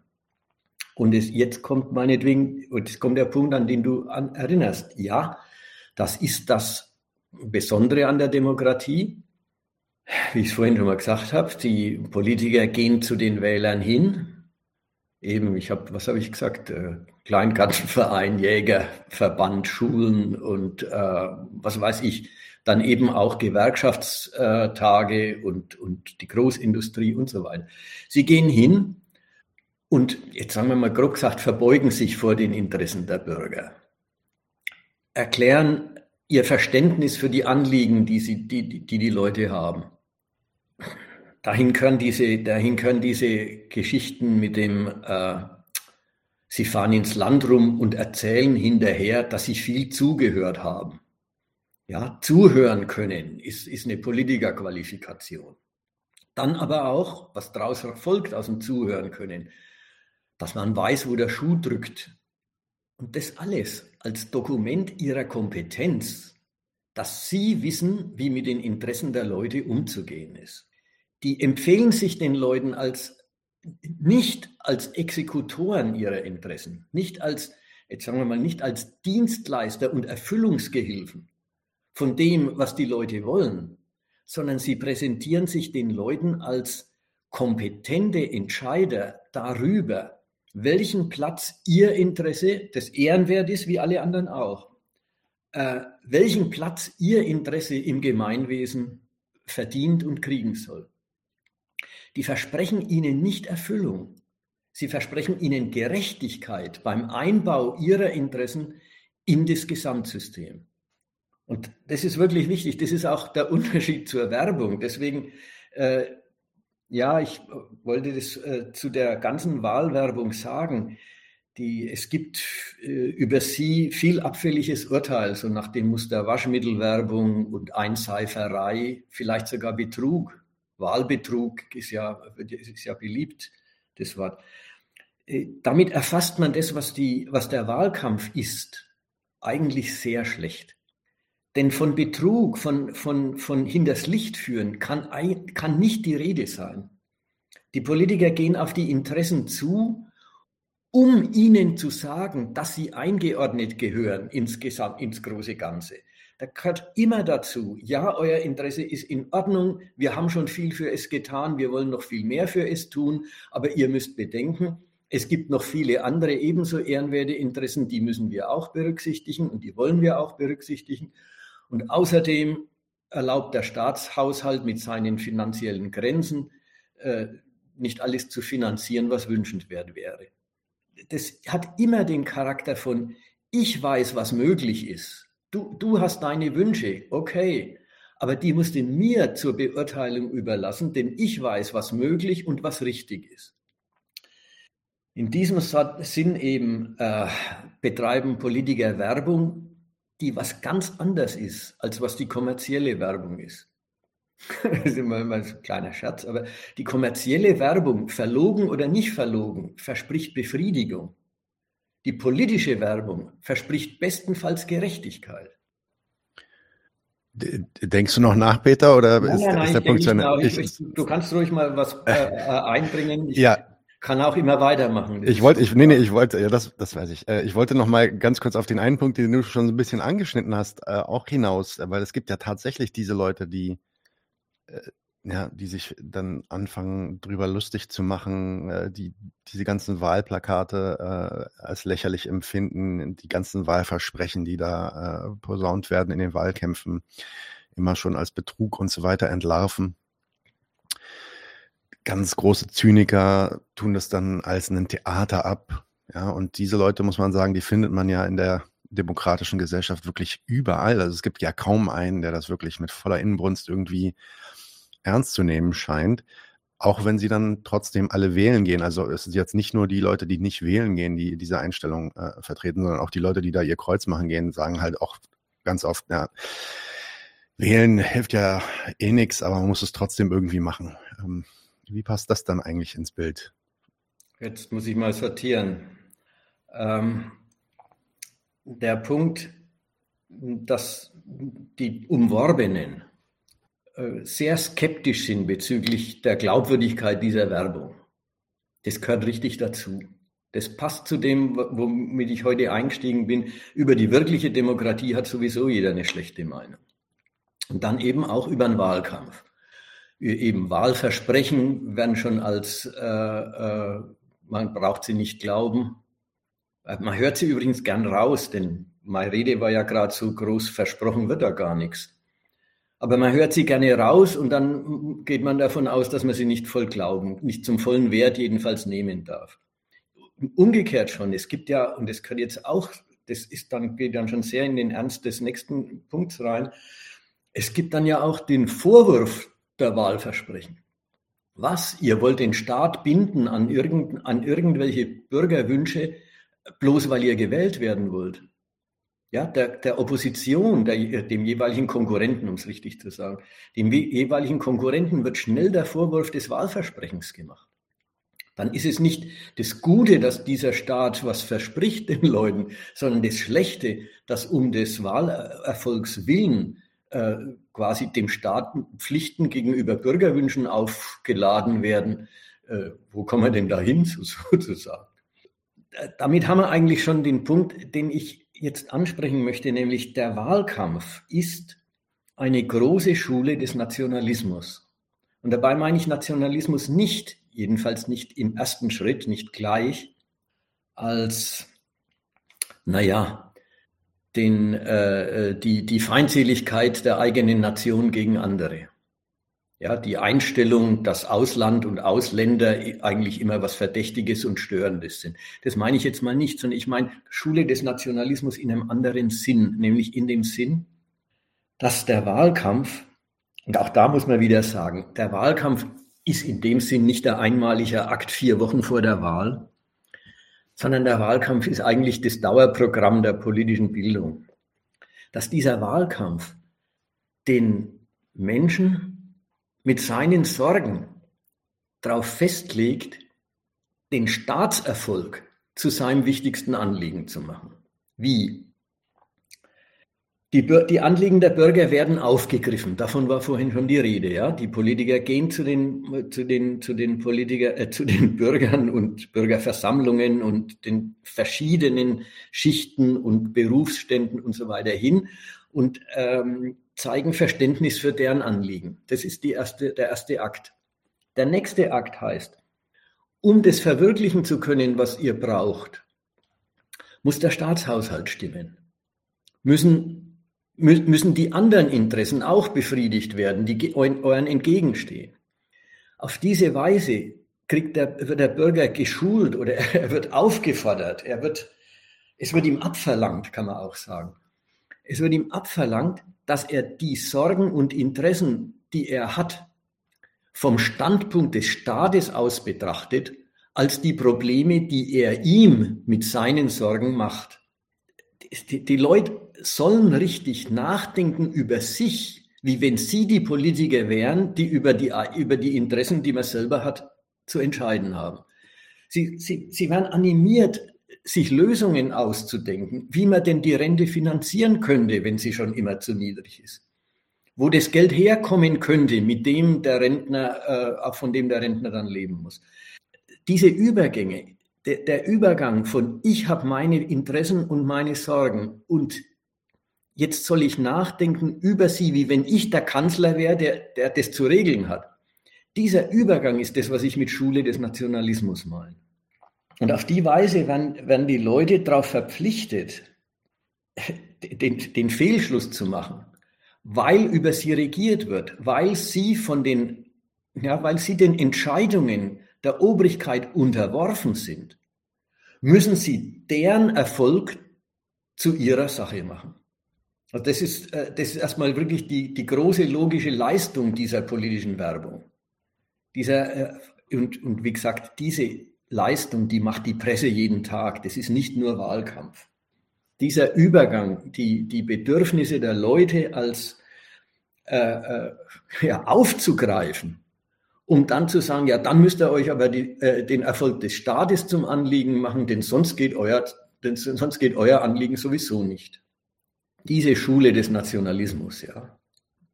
Und es, jetzt kommt meinetwegen, jetzt kommt der Punkt, an den du an, erinnerst. Ja, das ist das Besondere an der Demokratie. Wie ich es vorhin schon mal gesagt habe, die Politiker gehen zu den Wählern hin. Eben, ich habe, was habe ich gesagt? Äh, Kleingartenverein, Jägerverband, Schulen und äh, was weiß ich dann eben auch Gewerkschaftstage und, und die Großindustrie und so weiter. Sie gehen hin und jetzt sagen wir mal grob gesagt, verbeugen sich vor den Interessen der Bürger, erklären ihr Verständnis für die Anliegen, die, sie, die, die, die Leute haben. Dahin können diese, dahin können diese Geschichten mit dem, äh, sie fahren ins Land rum und erzählen hinterher, dass sie viel zugehört haben. Ja, zuhören können ist, ist eine Politikerqualifikation. Dann aber auch, was daraus folgt aus dem Zuhören können, dass man weiß, wo der Schuh drückt. Und das alles als Dokument ihrer Kompetenz, dass sie wissen, wie mit den Interessen der Leute umzugehen ist. Die empfehlen sich den Leuten als nicht als Exekutoren ihrer Interessen, nicht als, jetzt sagen wir mal, nicht als Dienstleister und Erfüllungsgehilfen, von dem, was die Leute wollen, sondern sie präsentieren sich den Leuten als kompetente Entscheider darüber, welchen Platz ihr Interesse, das ehrenwert ist, wie alle anderen auch, äh, welchen Platz ihr Interesse im Gemeinwesen verdient und kriegen soll. Die versprechen ihnen nicht Erfüllung. Sie versprechen ihnen Gerechtigkeit beim Einbau ihrer Interessen in das Gesamtsystem. Und das ist wirklich wichtig. Das ist auch der [laughs] Unterschied zur Werbung. Deswegen, äh, ja, ich wollte das äh, zu der ganzen Wahlwerbung sagen. Die, es gibt äh, über sie viel abfälliges Urteil, so nach dem Muster Waschmittelwerbung und Einseiferei, vielleicht sogar Betrug. Wahlbetrug ist ja, ist ja beliebt, das Wort. Äh, damit erfasst man das, was, die, was der Wahlkampf ist, eigentlich sehr schlecht. Denn von Betrug, von, von, von hinters Licht führen, kann, kann nicht die Rede sein. Die Politiker gehen auf die Interessen zu, um ihnen zu sagen, dass sie eingeordnet gehören ins, Gesamt, ins große Ganze. Da gehört immer dazu, ja, euer Interesse ist in Ordnung, wir haben schon viel für es getan, wir wollen noch viel mehr für es tun, aber ihr müsst bedenken, es gibt noch viele andere ebenso ehrenwerte Interessen, die müssen wir auch berücksichtigen und die wollen wir auch berücksichtigen. Und außerdem erlaubt der Staatshaushalt mit seinen finanziellen Grenzen äh, nicht alles zu finanzieren, was wünschenswert wäre. Das hat immer den Charakter von, ich weiß, was möglich ist. Du, du hast deine Wünsche, okay. aber die musst du mir zur Beurteilung überlassen, denn ich weiß, was möglich und was richtig ist. In diesem Sinn eben äh, betreiben Politiker Werbung, die was ganz anders ist, als was die kommerzielle Werbung ist. [laughs] das ist immer, immer so ein kleiner Scherz, aber die kommerzielle Werbung, verlogen oder nicht verlogen, verspricht Befriedigung. Die politische Werbung verspricht bestenfalls Gerechtigkeit. Denkst du noch nach, Peter, oder nein, ist, nein, ist der Punkt ich, ich, Du kannst ruhig mal was [laughs] äh, äh, einbringen. Ich ja. kann auch immer weitermachen. Ich wollte, ich, nee, nee, ich wollte, ja, das, das weiß ich. Äh, ich wollte noch mal ganz kurz auf den einen Punkt, den du schon so ein bisschen angeschnitten hast, äh, auch hinaus, weil es gibt ja tatsächlich diese Leute, die ja, die sich dann anfangen, drüber lustig zu machen, äh, die diese ganzen Wahlplakate äh, als lächerlich empfinden, die ganzen Wahlversprechen, die da äh, posaunt werden in den Wahlkämpfen, immer schon als Betrug und so weiter entlarven. Ganz große Zyniker tun das dann als ein Theater ab. Ja, und diese Leute, muss man sagen, die findet man ja in der demokratischen Gesellschaft wirklich überall. Also es gibt ja kaum einen, der das wirklich mit voller Inbrunst irgendwie ernst zu nehmen scheint, auch wenn sie dann trotzdem alle wählen gehen. Also es sind jetzt nicht nur die Leute, die nicht wählen gehen, die diese Einstellung äh, vertreten, sondern auch die Leute, die da ihr Kreuz machen gehen, sagen halt auch ganz oft, ja, wählen hilft ja eh nichts, aber man muss es trotzdem irgendwie machen. Ähm, wie passt das dann eigentlich ins Bild? Jetzt muss ich mal sortieren. Ähm, der Punkt, dass die Umworbenen sehr skeptisch sind bezüglich der Glaubwürdigkeit dieser Werbung. Das gehört richtig dazu. Das passt zu dem, womit ich heute eingestiegen bin. Über die wirkliche Demokratie hat sowieso jeder eine schlechte Meinung. Und dann eben auch über den Wahlkampf. Eben Wahlversprechen werden schon als, äh, äh, man braucht sie nicht glauben. Äh, man hört sie übrigens gern raus, denn meine Rede war ja gerade so groß, versprochen wird da gar nichts. Aber man hört sie gerne raus und dann geht man davon aus, dass man sie nicht voll glauben, nicht zum vollen Wert jedenfalls nehmen darf. Umgekehrt schon, es gibt ja, und das kann jetzt auch, das ist dann, geht dann schon sehr in den Ernst des nächsten Punkts rein, es gibt dann ja auch den Vorwurf der Wahlversprechen. Was? Ihr wollt den Staat binden an, irgend, an irgendwelche Bürgerwünsche, bloß weil ihr gewählt werden wollt? Ja, der, der Opposition, der, dem jeweiligen Konkurrenten, um es richtig zu sagen, dem jeweiligen Konkurrenten wird schnell der Vorwurf des Wahlversprechens gemacht. Dann ist es nicht das Gute, dass dieser Staat was verspricht den Leuten, sondern das Schlechte, dass um des Wahlerfolgs willen äh, quasi dem Staat Pflichten gegenüber Bürgerwünschen aufgeladen werden. Äh, wo kommen wir denn da hin, [laughs] sozusagen? Damit haben wir eigentlich schon den Punkt, den ich jetzt ansprechen möchte, nämlich der Wahlkampf ist eine große Schule des Nationalismus. Und dabei meine ich Nationalismus nicht, jedenfalls nicht im ersten Schritt, nicht gleich, als, naja, den, äh, äh die, die Feindseligkeit der eigenen Nation gegen andere. Ja, die Einstellung, dass Ausland und Ausländer eigentlich immer was Verdächtiges und Störendes sind. Das meine ich jetzt mal nicht, sondern ich meine Schule des Nationalismus in einem anderen Sinn, nämlich in dem Sinn, dass der Wahlkampf, und auch da muss man wieder sagen, der Wahlkampf ist in dem Sinn nicht der einmalige Akt vier Wochen vor der Wahl, sondern der Wahlkampf ist eigentlich das Dauerprogramm der politischen Bildung. Dass dieser Wahlkampf den Menschen mit seinen Sorgen darauf festlegt, den Staatserfolg zu seinem wichtigsten Anliegen zu machen. Wie? Die, die, Anliegen der Bürger werden aufgegriffen. Davon war vorhin schon die Rede. Ja, die Politiker gehen zu den zu den zu den Politiker äh, zu den [laughs] Bürgern und Bürgerversammlungen und den verschiedenen Schichten und Berufsständen und so weiter hin und ähm, zeigen Verständnis für deren Anliegen. Das ist erste, der erste Akt. Der nächste Akt heißt, um das verwirklichen zu können, was ihr braucht, muss der Staatshaushalt stimmen. Müssen, müssen die anderen Interessen auch befriedigt werden, die euren entgegenstehen. Auf diese Weise kriegt der, wird der Bürger geschult oder [laughs] er wird aufgefordert, er wird, es wird ihm abverlangt, kann man auch sagen Es wird ihm abverlangt, dass er die Sorgen und Interessen, die er hat, vom Standpunkt des Staates aus betrachtet, als die Probleme, die er ihm mit seinen Sorgen macht. Die, die Leute sollen richtig nachdenken über sich, wie wenn sie die Politiker wären, die über die, über die Interessen, die man selber hat, zu entscheiden haben. Sie, sie, sie werden animiert, sich Lösungen auszudenken, wie man denn die Rente finanzieren könnte, wenn sie schon immer zu niedrig ist. Wo das Geld herkommen könnte, mit dem der Rentner, äh, von dem der Rentner dann leben muss. Diese Übergänge, der, der Übergang von ich habe meine Interessen und meine Sorgen und jetzt soll ich nachdenken über sie, wie wenn ich der Kanzler wäre, der, der das zu regeln hat. Dieser Übergang ist das, was ich mit Schule des Nationalismus meine. Und auf die Weise werden, werden die Leute darauf verpflichtet, den, den Fehlschluss zu machen, weil über sie regiert wird, weil sie von den, ja, weil sie den Entscheidungen der Obrigkeit unterworfen sind, müssen sie deren Erfolg zu ihrer Sache machen. Also das ist, äh, das ist erstmal wirklich die, die große logische Leistung dieser politischen Werbung. Dieser, äh, und, und wie gesagt, diese Leistung, die macht die Presse jeden Tag. Das ist nicht nur Wahlkampf. Dieser Übergang, die, die Bedürfnisse der Leute als äh, äh, ja, aufzugreifen, um dann zu sagen, ja, dann müsst ihr euch aber die, äh, den Erfolg des Staates zum Anliegen machen, denn sonst geht euer, denn sonst geht euer Anliegen sowieso nicht. Diese Schule des Nationalismus, ja,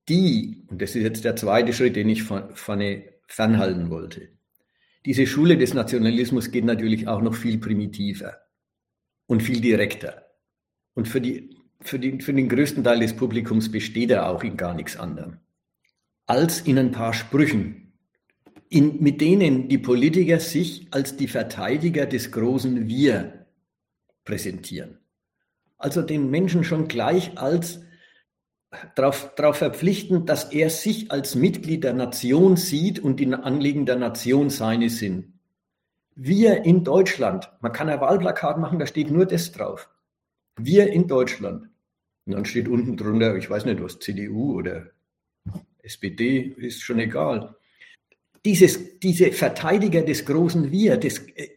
die, und das ist jetzt der zweite Schritt, den ich von, von fernhalten wollte, diese Schule des Nationalismus geht natürlich auch noch viel primitiver und viel direkter. Und für, die, für, die, für den größten Teil des Publikums besteht er auch in gar nichts anderem. Als in ein paar Sprüchen, in, mit denen die Politiker sich als die Verteidiger des großen Wir präsentieren. Also den Menschen schon gleich als darauf, darauf verpflichten, dass er sich als Mitglied der Nation sieht und die Anliegen der Nation seine sind. Wir in Deutschland, man kann ein Wahlplakat machen, da steht nur das drauf. Wir in Deutschland. Und dann steht unten drunter, ich weiß nicht was, CDU oder SPD, ist schon egal. Dieses, diese Verteidiger des großen Wir, das, äh,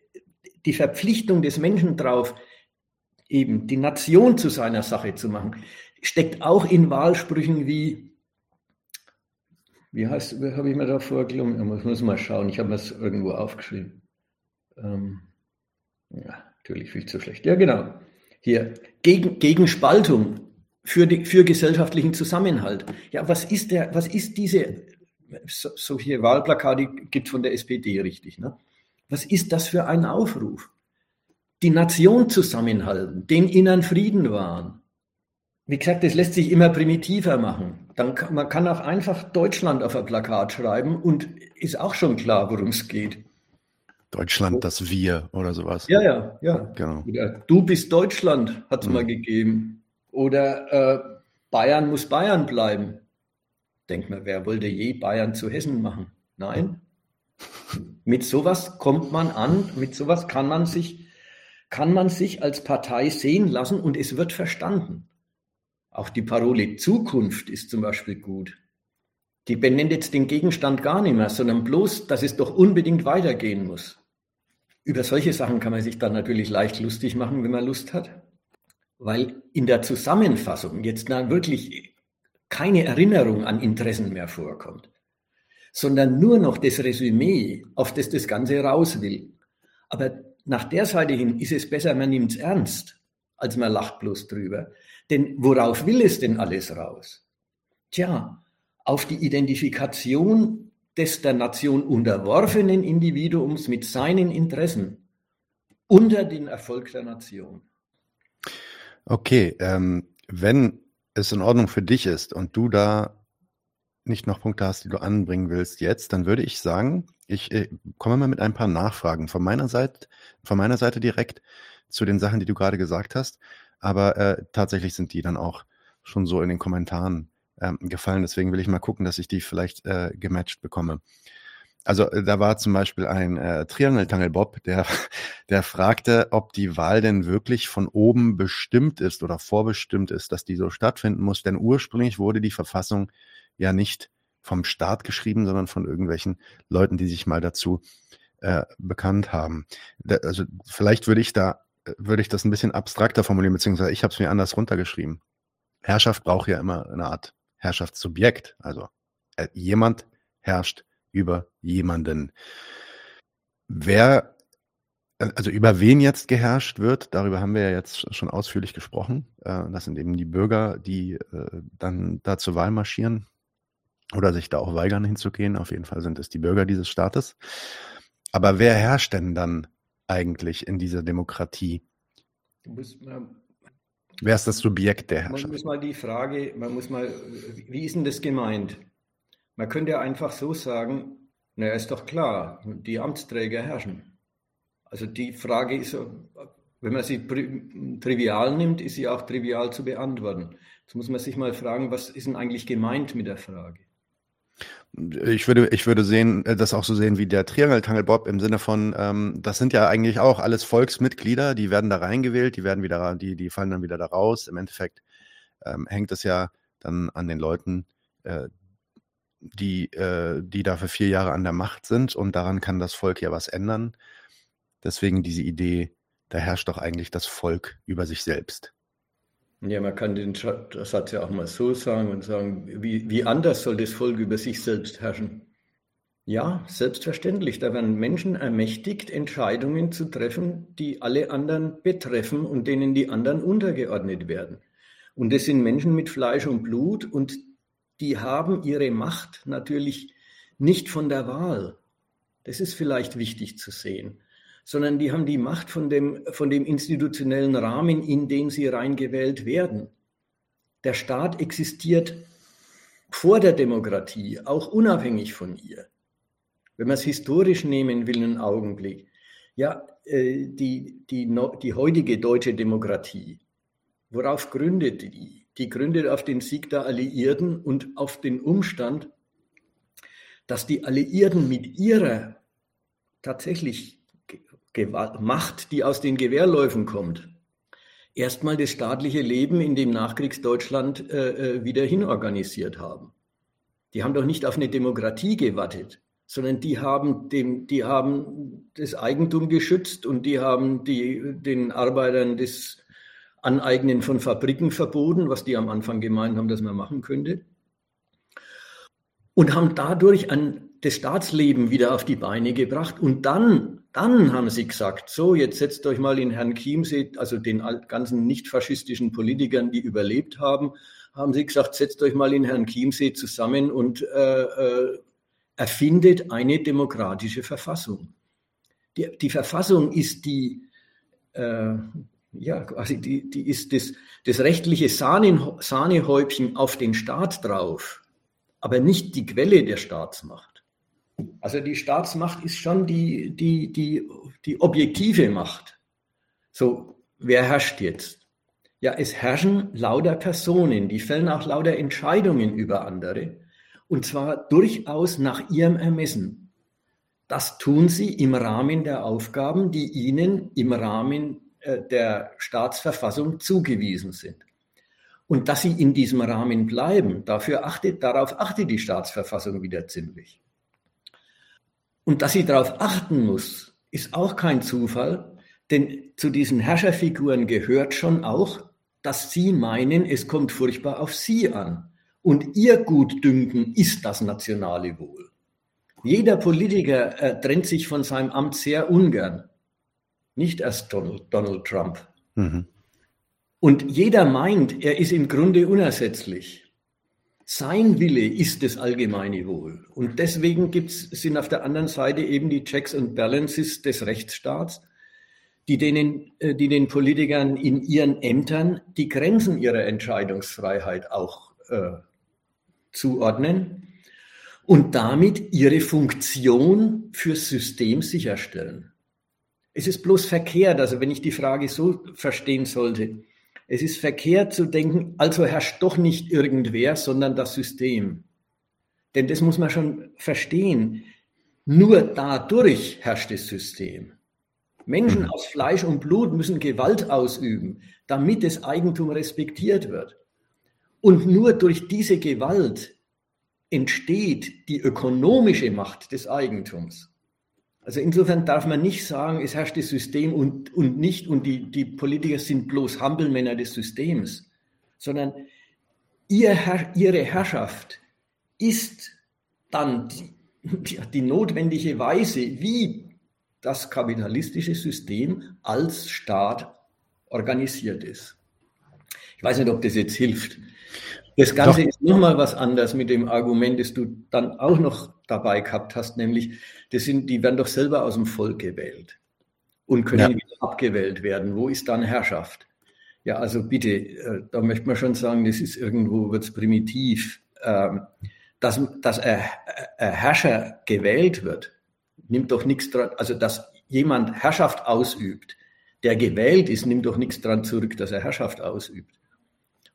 die Verpflichtung des Menschen drauf, eben die Nation zu seiner Sache zu machen, steckt auch in Wahlsprüchen wie, wie heißt, habe ich mir da vorgelungen? Ich muss mal schauen, ich habe mir das irgendwo aufgeschrieben. Ähm, ja, natürlich viel zu schlecht. Ja, genau. Hier, gegen, gegen Spaltung, für, die, für gesellschaftlichen Zusammenhalt. Ja, was ist der, was ist diese, so, solche Wahlplakate gibt von der SPD richtig, ne? Was ist das für ein Aufruf? Die Nation zusammenhalten, den inneren Frieden wahren, wie gesagt, das lässt sich immer primitiver machen. Dann kann, man kann auch einfach Deutschland auf ein Plakat schreiben und ist auch schon klar, worum es geht. Deutschland, das Wir oder sowas. Ja, ja, ja. Genau. Oder du bist Deutschland, hat es mhm. mal gegeben. Oder äh, Bayern muss Bayern bleiben. Denkt man, wer wollte je Bayern zu Hessen machen? Nein. Mit sowas kommt man an, mit sowas kann man sich, kann man sich als Partei sehen lassen und es wird verstanden. Auch die Parole Zukunft ist zum Beispiel gut. Die benennt jetzt den Gegenstand gar nicht mehr, sondern bloß, dass es doch unbedingt weitergehen muss. Über solche Sachen kann man sich dann natürlich leicht lustig machen, wenn man Lust hat, weil in der Zusammenfassung jetzt dann wirklich keine Erinnerung an Interessen mehr vorkommt, sondern nur noch das Resümee, auf das das Ganze raus will. Aber nach der Seite hin ist es besser, man nimmt es ernst, als man lacht bloß drüber. Denn worauf will es denn alles raus? Tja, auf die Identifikation des der Nation unterworfenen Individuums mit seinen Interessen unter den Erfolg der Nation. Okay, ähm, wenn es in Ordnung für dich ist und du da nicht noch Punkte hast, die du anbringen willst jetzt, dann würde ich sagen, ich äh, komme mal mit ein paar Nachfragen von meiner Seite, von meiner Seite direkt zu den Sachen, die du gerade gesagt hast. Aber äh, tatsächlich sind die dann auch schon so in den Kommentaren ähm, gefallen. Deswegen will ich mal gucken, dass ich die vielleicht äh, gematcht bekomme. Also äh, da war zum Beispiel ein äh, Triangeltangel Bob, der, [laughs] der fragte, ob die Wahl denn wirklich von oben bestimmt ist oder vorbestimmt ist, dass die so stattfinden muss. Denn ursprünglich wurde die Verfassung ja nicht vom Staat geschrieben, sondern von irgendwelchen Leuten, die sich mal dazu äh, bekannt haben. Da, also vielleicht würde ich da, würde ich das ein bisschen abstrakter formulieren, beziehungsweise ich habe es mir anders runtergeschrieben. Herrschaft braucht ja immer eine Art Herrschaftssubjekt. Also äh, jemand herrscht über jemanden. Wer, also über wen jetzt geherrscht wird, darüber haben wir ja jetzt schon ausführlich gesprochen. Äh, das sind eben die Bürger, die äh, dann da zur Wahl marschieren oder sich da auch weigern hinzugehen. Auf jeden Fall sind es die Bürger dieses Staates. Aber wer herrscht denn dann eigentlich in dieser Demokratie? Wer ist das Subjekt der Herrschaft? Man muss mal die Frage, man muss mal, wie ist denn das gemeint? Man könnte ja einfach so sagen, naja, ist doch klar, die Amtsträger herrschen. Also die Frage ist, wenn man sie trivial nimmt, ist sie auch trivial zu beantworten. Jetzt muss man sich mal fragen, was ist denn eigentlich gemeint mit der Frage? Ich würde, ich würde sehen, äh, das auch so sehen wie der Triangeltangel Bob im Sinne von, ähm, das sind ja eigentlich auch alles Volksmitglieder, die werden da reingewählt, die werden wieder, die, die fallen dann wieder da raus. Im Endeffekt ähm, hängt es ja dann an den Leuten, äh, die, äh, die da für vier Jahre an der Macht sind und daran kann das Volk ja was ändern. Deswegen diese Idee, da herrscht doch eigentlich das Volk über sich selbst. Ja, man kann den Satz ja auch mal so sagen und sagen, wie, wie anders soll das Volk über sich selbst herrschen? Ja, selbstverständlich. Da werden Menschen ermächtigt, Entscheidungen zu treffen, die alle anderen betreffen und denen die anderen untergeordnet werden. Und das sind Menschen mit Fleisch und Blut und die haben ihre Macht natürlich nicht von der Wahl. Das ist vielleicht wichtig zu sehen, sondern die haben die Macht von dem, von dem institutionellen Rahmen, in den sie reingewählt werden. Der Staat existiert vor der Demokratie, auch unabhängig von ihr. Wenn man es historisch nehmen will, einen Augenblick. Ja, äh, die, die, die heutige deutsche Demokratie, worauf gründet die? die gründet auf den Sieg der Alliierten und auf den Umstand, dass die Alliierten mit ihrer tatsächlich Macht, die aus den Gewehrläufen kommt, erstmal das staatliche Leben in dem Nachkriegsdeutschland äh, äh, wieder hinorganisiert haben. Die haben doch nicht auf eine Demokratie gewartet, sondern die haben, dem, die haben das Eigentum geschützt und die haben die, den Arbeitern das Aneignen von Fabriken verboten, was die am Anfang gemeint haben, dass man machen könnte. Und haben dadurch ein, das Staatsleben wieder auf die Beine gebracht. Und dann, dann haben sie gesagt, so, jetzt setzt euch mal in Herrn Chiemsee, also den ganzen nicht faschistischen Politikern, die überlebt haben, haben sie gesagt, setzt euch mal in Herrn Chiemsee zusammen und äh, äh, erfindet eine demokratische Verfassung. Die, die Verfassung ist die, äh, ja, quasi die, die ist das, das rechtliche Sahne, Sahnehäubchen auf den Staat drauf, aber nicht die Quelle der Staatsmacht. Also die Staatsmacht ist schon die, die, die, die objektive Macht. So, wer herrscht jetzt? Ja, es herrschen lauter Personen, die fällen auch lauter Entscheidungen über andere, und zwar durchaus nach ihrem Ermessen. Das tun sie im Rahmen der Aufgaben, die ihnen im Rahmen äh, der Staatsverfassung zugewiesen sind. Und dass sie in diesem Rahmen bleiben, dafür achtet, darauf achtet die Staatsverfassung wieder ziemlich. Und dass sie darauf achten muss, ist auch kein Zufall, denn zu diesen Herrscherfiguren gehört schon auch, dass sie meinen, es kommt furchtbar auf sie an. Und ihr Gutdünken ist das nationale Wohl. Jeder Politiker äh, trennt sich von seinem Amt sehr ungern nicht erst Donald, Donald Trump. Mhm. Und jeder meint, er ist im Grunde unersetzlich. Sein Wille ist das allgemeine Wohl. Und deswegen gibt's, sind auf der anderen Seite eben die Checks and Balances des Rechtsstaats, die, denen, äh, die den Politikern in ihren Ämtern die Grenzen ihrer Entscheidungsfreiheit auch äh, zuordnen und damit ihre Funktion fürs System sicherstellen. Es ist bloß verkehrt, also wenn ich die Frage so verstehen sollte, es ist verkehrt zu denken, also herrscht doch nicht irgendwer, sondern das System. Denn das muss man schon verstehen. Nur dadurch herrscht das System. Menschen aus Fleisch und Blut müssen Gewalt ausüben, damit das Eigentum respektiert wird. Und nur durch diese Gewalt entsteht die ökonomische Macht des Eigentums. Also insofern darf man nicht sagen, es herrscht das System und, und nicht, und die, die Politiker sind bloß Hampelmänner des Systems, sondern ihr, ihre Herrschaft ist dann die, die notwendige Weise, wie das kapitalistische System als Staat organisiert ist. Ich weiß nicht, ob das jetzt hilft. Das Ganze Doch. ist nochmal was anderes mit dem Argument, das du dann auch noch dabei gehabt hast, nämlich, das sind, die werden doch selber aus dem Volk gewählt und können ja. wieder abgewählt werden. Wo ist dann Herrschaft? Ja, also bitte, äh, da möchte man schon sagen, das ist irgendwo, wird es primitiv. Ähm, dass, dass ein, ein Herrscher gewählt wird, nimmt doch nichts dran, also dass jemand Herrschaft ausübt, der gewählt ist, nimmt doch nichts dran zurück, dass er Herrschaft ausübt.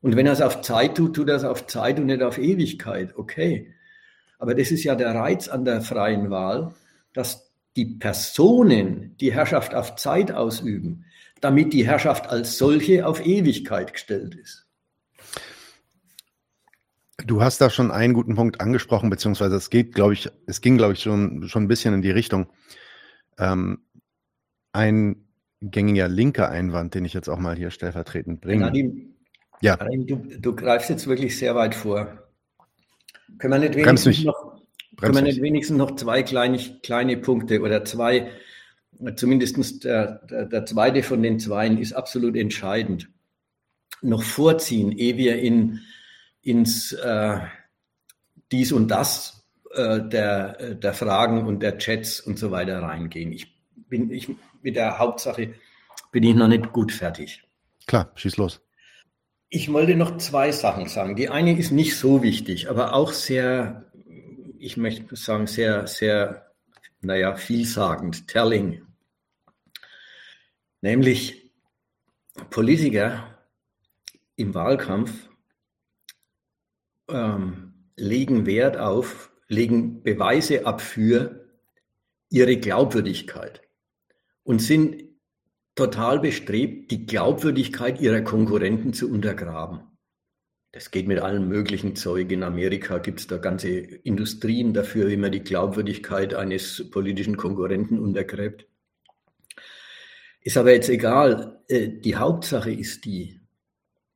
Und wenn er es auf Zeit tut, tut er es auf Zeit und nicht auf Ewigkeit. Okay. Aber das ist ja der Reiz an der freien Wahl, dass die Personen die Herrschaft auf Zeit ausüben, damit die Herrschaft als solche auf Ewigkeit gestellt ist. Du hast da schon einen guten Punkt angesprochen, beziehungsweise es geht, glaube ich, es ging, glaube ich, schon, schon ein bisschen in die Richtung. Ähm, ein gängiger linker Einwand, den ich jetzt auch mal hier stellvertretend bringe. Ja. Du, du, greifst jetzt wirklich sehr weit vor. Können wir nicht wenigstens, noch, können wir nicht wenigstens noch zwei kleine, kleine Punkte oder zwei, zumindest der, der, der zweite von den zweien ist absolut entscheidend, noch vorziehen, ehe wir in, ins äh, dies und das äh, der, der Fragen und der Chats und so weiter reingehen. Ich bin ich, mit der Hauptsache bin ich noch nicht gut fertig. Klar, schieß los. Ich wollte noch zwei Sachen sagen. Die eine ist nicht so wichtig, aber auch sehr, ich möchte sagen, sehr, sehr, naja, vielsagend, telling. Nämlich Politiker im Wahlkampf ähm, legen Wert auf, legen Beweise ab für ihre Glaubwürdigkeit und sind total bestrebt, die Glaubwürdigkeit ihrer Konkurrenten zu untergraben. Das geht mit allem möglichen Zeug. In Amerika gibt es da ganze Industrien dafür, wie man die Glaubwürdigkeit eines politischen Konkurrenten untergräbt. Ist aber jetzt egal. Äh, die Hauptsache ist die,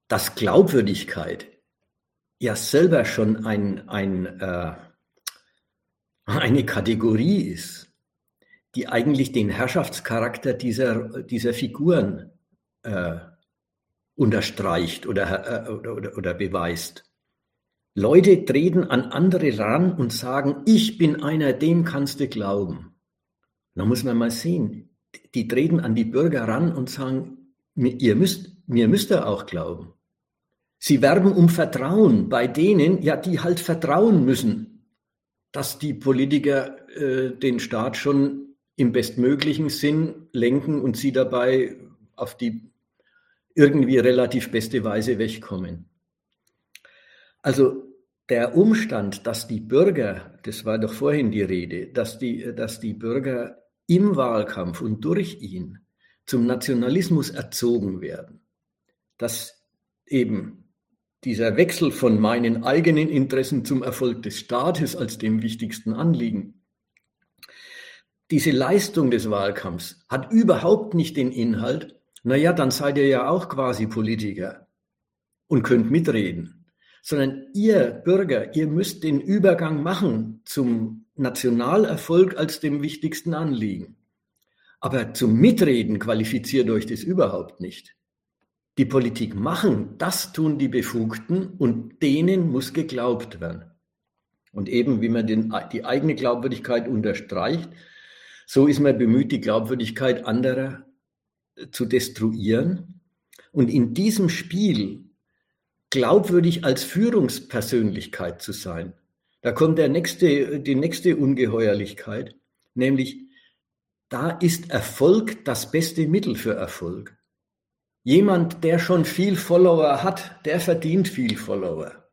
dass Glaubwürdigkeit ja selber schon ein, ein, äh, eine Kategorie ist die eigentlich den Herrschaftscharakter dieser, dieser Figuren äh, unterstreicht oder, äh, oder, oder, oder beweist. Leute treten an andere ran und sagen, ich bin einer, dem kannst du glauben. Da muss man mal sehen, die treten an die Bürger ran und sagen, ihr müsst, mir müsst ihr auch glauben. Sie werben um Vertrauen bei denen, ja, die halt vertrauen müssen, dass die Politiker äh, den Staat schon im bestmöglichen Sinn lenken und sie dabei auf die irgendwie relativ beste Weise wegkommen. Also der Umstand, dass die Bürger, das war doch vorhin die Rede, dass die, dass die Bürger im Wahlkampf und durch ihn zum Nationalismus erzogen werden, dass eben dieser Wechsel von meinen eigenen Interessen zum Erfolg des Staates als dem wichtigsten Anliegen diese Leistung des Wahlkampfs hat überhaupt nicht den Inhalt, naja, dann seid ihr ja auch quasi Politiker und könnt mitreden, sondern ihr Bürger, ihr müsst den Übergang machen zum Nationalerfolg als dem wichtigsten Anliegen. Aber zum Mitreden qualifiziert euch das überhaupt nicht. Die Politik machen, das tun die Befugten und denen muss geglaubt werden. Und eben, wie man den, die eigene Glaubwürdigkeit unterstreicht, so ist man bemüht, die Glaubwürdigkeit anderer äh, zu destruieren. Und in diesem Spiel glaubwürdig als Führungspersönlichkeit zu sein, da kommt der nächste, die nächste Ungeheuerlichkeit, nämlich da ist Erfolg das beste Mittel für Erfolg. Jemand, der schon viel Follower hat, der verdient viel Follower.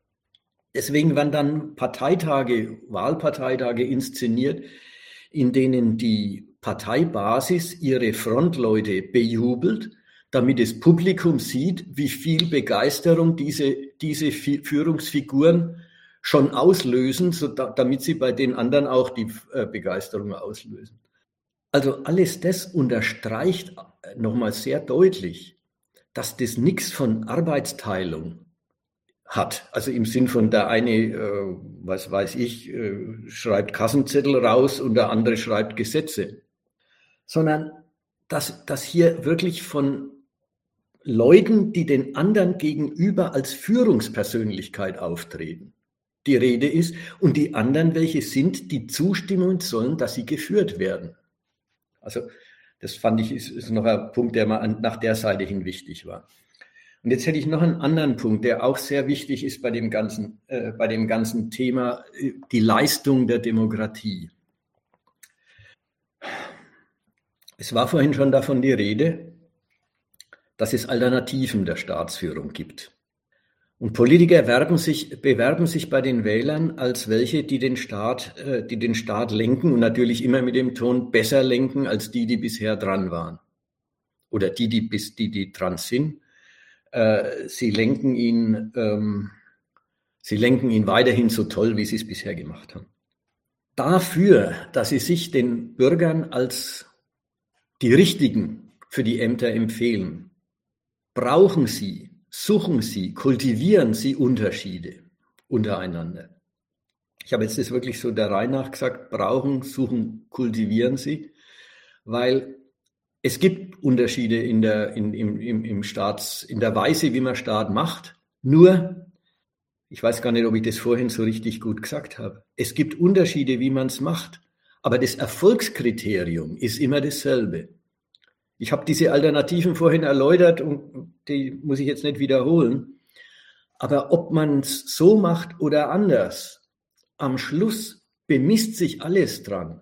Deswegen werden dann Parteitage, Wahlparteitage inszeniert, in denen die Parteibasis ihre Frontleute bejubelt, damit das Publikum sieht, wie viel Begeisterung diese, diese Führungsfiguren schon auslösen, so da, damit sie bei den anderen auch die äh, Begeisterung auslösen. Also alles das unterstreicht nochmal sehr deutlich, dass das nichts von Arbeitsteilung hat. Also im Sinn von der eine, äh, was weiß ich, äh, schreibt Kassenzettel raus und der andere schreibt Gesetze, sondern dass, dass hier wirklich von Leuten, die den anderen gegenüber als Führungspersönlichkeit auftreten, die Rede ist und die anderen welche sind, die zustimmen sollen, dass sie geführt werden. Also das fand ich ist, ist noch ein Punkt, der mal an, nach der Seite hin wichtig war. Und jetzt hätte ich noch einen anderen Punkt, der auch sehr wichtig ist bei dem ganzen, äh, bei dem ganzen Thema, äh, die Leistung der Demokratie. Es war vorhin schon davon die Rede, dass es Alternativen der Staatsführung gibt. Und Politiker bewerben sich, bewerben sich bei den Wählern als welche, die den Staat, äh, die den Staat lenken und natürlich immer mit dem Ton besser lenken als die, die bisher dran waren. Oder die, die bis, die, die dran sind äh, sie lenken ihn, ähm, sie lenken ihn weiterhin so toll, wie sie es bisher gemacht haben. Dafür, dass sie sich den Bürgern als die Richtigen für die Ämter empfehlen, brauchen sie, suchen sie, kultivieren sie Unterschiede untereinander. Ich habe jetzt das wirklich so der Reihe nach gesagt, brauchen, suchen, kultivieren sie, weil es gibt Unterschiede in der, in, im, im, im Staats, in der Weise, wie man Staat macht. Nur, ich weiß gar nicht, ob ich das vorhin so richtig gut gesagt habe. Es gibt Unterschiede, wie man es macht. Aber das Erfolgskriterium ist immer dasselbe. Ich habe diese Alternativen vorhin erläutert und die muss ich jetzt nicht wiederholen. Aber ob man es so macht oder anders, am Schluss bemisst sich alles dran.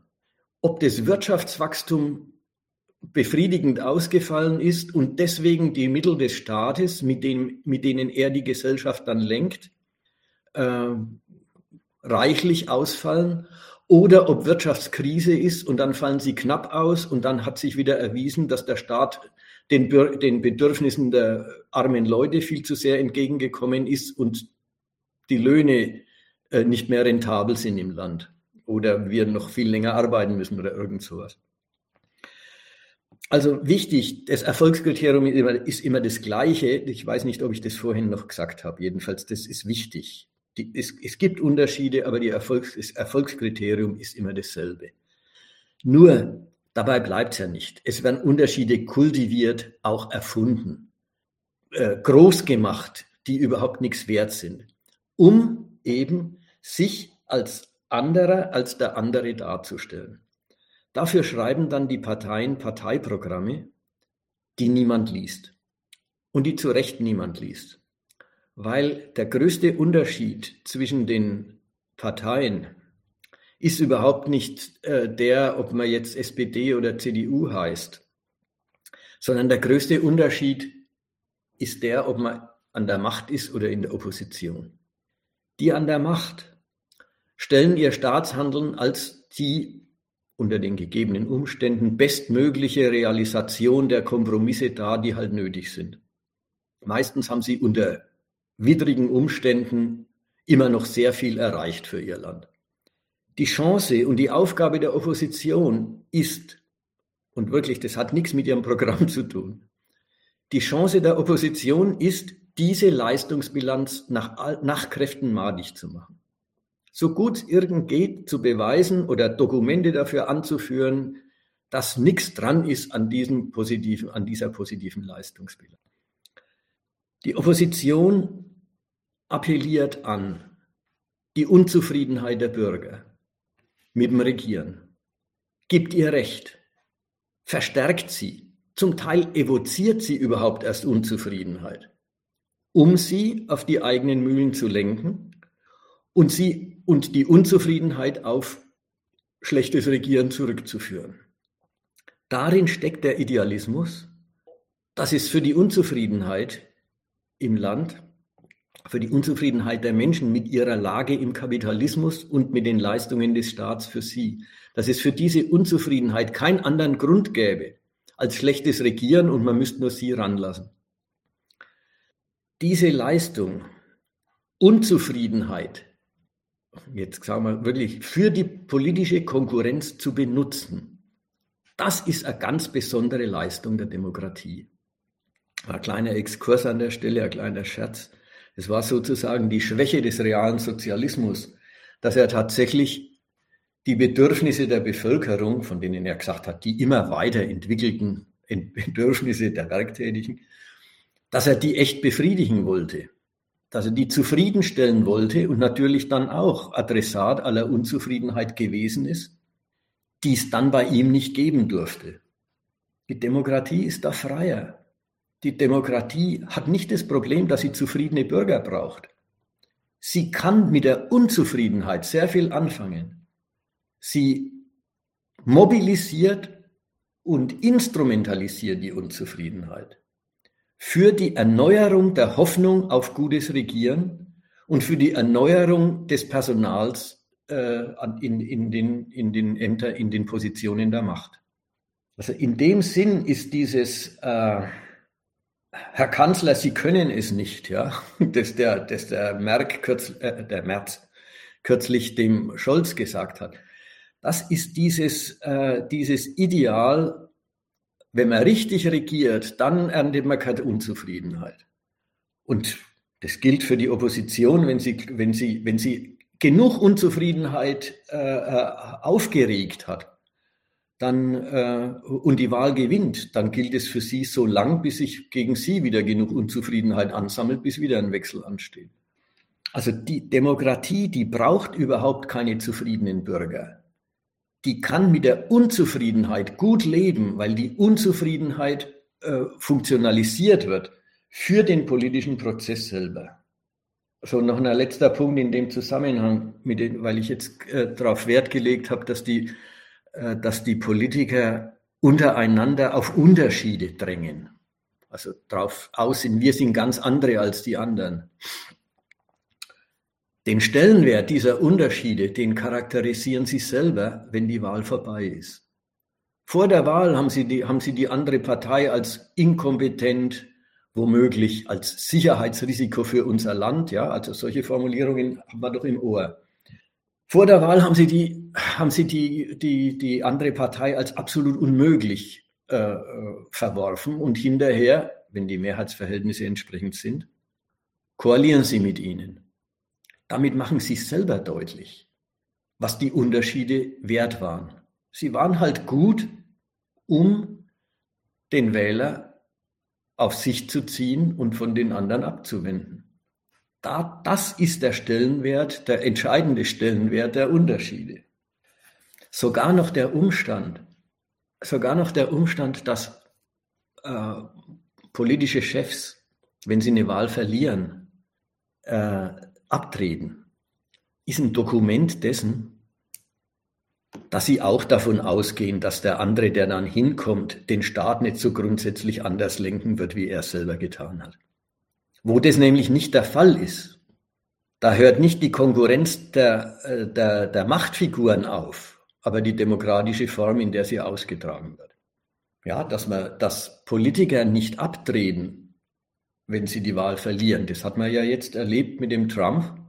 Ob das Wirtschaftswachstum befriedigend ausgefallen ist und deswegen die Mittel des Staates, mit, dem, mit denen er die Gesellschaft dann lenkt, äh, reichlich ausfallen oder ob Wirtschaftskrise ist und dann fallen sie knapp aus und dann hat sich wieder erwiesen, dass der Staat den, den Bedürfnissen der armen Leute viel zu sehr entgegengekommen ist und die Löhne äh, nicht mehr rentabel sind im Land oder wir noch viel länger arbeiten müssen oder irgend sowas. Also wichtig, das Erfolgskriterium ist immer, ist immer, das gleiche. Ich weiß nicht, ob ich das vorhin noch gesagt habe. Jedenfalls, das ist wichtig. Die, es, es, gibt Unterschiede, aber Erfolgs, das Erfolgskriterium ist immer dasselbe. Nur, dabei bleibt es ja nicht. Es werden Unterschiede kultiviert, auch erfunden, äh, groß gemacht, die überhaupt nichts wert sind, um eben sich als anderer, als der andere darzustellen. Dafür schreiben dann die Parteien Parteiprogramme, die niemand liest und die zu Recht niemand liest. Weil der größte Unterschied zwischen den Parteien ist überhaupt nicht äh, der, ob man jetzt SPD oder CDU heißt, sondern der größte Unterschied ist der, ob man an der Macht ist oder in der Opposition. Die an der Macht stellen ihr Staatshandeln als die unter den gegebenen Umständen bestmögliche Realisation der Kompromisse dar, die halt nötig sind. Meistens haben sie unter widrigen Umständen immer noch sehr viel erreicht für ihr Land. Die Chance und die Aufgabe der Opposition ist, und wirklich, das hat nichts mit ihrem Programm [laughs] zu tun, die Chance der Opposition ist, diese Leistungsbilanz nach, nach Kräften madig zu machen so gut irgend geht, zu beweisen oder Dokumente dafür anzuführen, dass nichts dran ist an, diesem positiven, an dieser positiven Leistungsbilanz. Die Opposition appelliert an die Unzufriedenheit der Bürger mit dem Regieren, gibt ihr Recht, verstärkt sie, zum Teil evoziert sie überhaupt erst Unzufriedenheit, um sie auf die eigenen Mühlen zu lenken und sie und die Unzufriedenheit auf schlechtes Regieren zurückzuführen. Darin steckt der Idealismus, dass es für die Unzufriedenheit im Land für die Unzufriedenheit der Menschen mit ihrer Lage im Kapitalismus und mit den Leistungen des Staats für sie. Dass es für diese Unzufriedenheit keinen anderen Grund gäbe als schlechtes Regieren und man müsste nur sie ranlassen. Diese Leistung, Unzufriedenheit, jetzt sagen wir wirklich, für die politische Konkurrenz zu benutzen, das ist eine ganz besondere Leistung der Demokratie. Ein kleiner Exkurs an der Stelle, ein kleiner Scherz. Es war sozusagen die Schwäche des realen Sozialismus, dass er tatsächlich die Bedürfnisse der Bevölkerung, von denen er gesagt hat, die immer weiterentwickelten Bedürfnisse der Werktätigen, dass er die echt befriedigen wollte, dass er die zufriedenstellen wollte und natürlich dann auch Adressat aller Unzufriedenheit gewesen ist, die es dann bei ihm nicht geben durfte. Die Demokratie ist da freier. Die Demokratie hat nicht das Problem, dass sie zufriedene Bürger braucht. Sie kann mit der Unzufriedenheit sehr viel anfangen. Sie mobilisiert und instrumentalisiert die Unzufriedenheit für die Erneuerung der Hoffnung auf gutes Regieren und für die Erneuerung des Personals äh, in, in, den, in den Ämtern, in den Positionen der Macht. Also in dem Sinn ist dieses äh, Herr Kanzler, Sie können es nicht, ja, [laughs] dass der, dass der, Merk kürz, äh, der Merz kürzlich dem Scholz gesagt hat. Das ist dieses, äh, dieses Ideal, wenn man richtig regiert, dann erntet man keine Unzufriedenheit. Und das gilt für die Opposition, wenn sie, wenn sie, wenn sie genug Unzufriedenheit äh, äh aufgeregt hat, dann äh, und die Wahl gewinnt, dann gilt es für sie so lang, bis sich gegen sie wieder genug Unzufriedenheit ansammelt, bis wieder ein Wechsel ansteht. Also die Demokratie, die braucht überhaupt keine zufriedenen Bürger. Die kann mit der Unzufriedenheit gut leben, weil die Unzufriedenheit äh, funktionalisiert wird für den politischen Prozess selber. So noch ein letzter Punkt in dem Zusammenhang, mit den, weil ich jetzt äh, darauf Wert gelegt habe, dass die äh, dass die Politiker untereinander auf Unterschiede drängen. Also darauf aus sind, wir sind ganz andere als die anderen. Den Stellenwert dieser Unterschiede, den charakterisieren sie selber, wenn die Wahl vorbei ist. Vor der Wahl haben sie die, haben sie die andere Partei als inkompetent, womöglich als Sicherheitsrisiko für unser Land. Ja, also solche Formulierungen haben wir doch im Ohr. Vor der Wahl haben sie die, haben sie die, die, die andere Partei als absolut unmöglich äh, verworfen und hinterher, wenn die Mehrheitsverhältnisse entsprechend sind, koalieren sie mit ihnen. Damit machen sie selber deutlich, was die Unterschiede wert waren. Sie waren halt gut, um den Wähler auf sich zu ziehen und von den anderen abzuwenden. Da, das ist der Stellenwert, der entscheidende Stellenwert der Unterschiede. Sogar noch der Umstand, sogar noch der Umstand, dass äh, politische Chefs, wenn sie eine Wahl verlieren, äh, abtreten, ist ein Dokument dessen, dass sie auch davon ausgehen, dass der andere, der dann hinkommt, den Staat nicht so grundsätzlich anders lenken wird, wie er es selber getan hat. Wo das nämlich nicht der Fall ist, da hört nicht die Konkurrenz der, äh, der, der Machtfiguren auf, aber die demokratische Form, in der sie ausgetragen wird. Ja, dass man, dass Politiker nicht abtreten, wenn sie die Wahl verlieren. Das hat man ja jetzt erlebt mit dem Trump.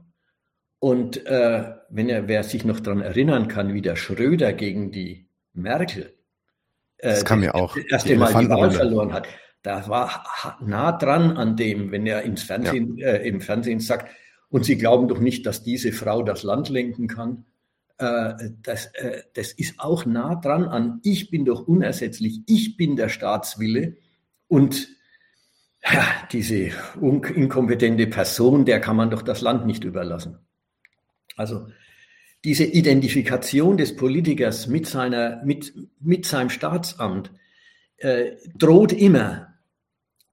Und äh, wenn er, wer sich noch daran erinnern kann, wie der Schröder gegen die Merkel äh, das kann mir auch das erste Mal die Wahl verloren hat, da war nah dran an dem, wenn er ins Fernsehen, ja. äh, im Fernsehen sagt, und Sie glauben doch nicht, dass diese Frau das Land lenken kann. Äh, das, äh, das ist auch nah dran an, ich bin doch unersetzlich, ich bin der Staatswille und ja, diese inkompetente Person, der kann man doch das Land nicht überlassen. Also diese Identifikation des Politikers mit, seiner, mit, mit seinem Staatsamt äh, droht immer.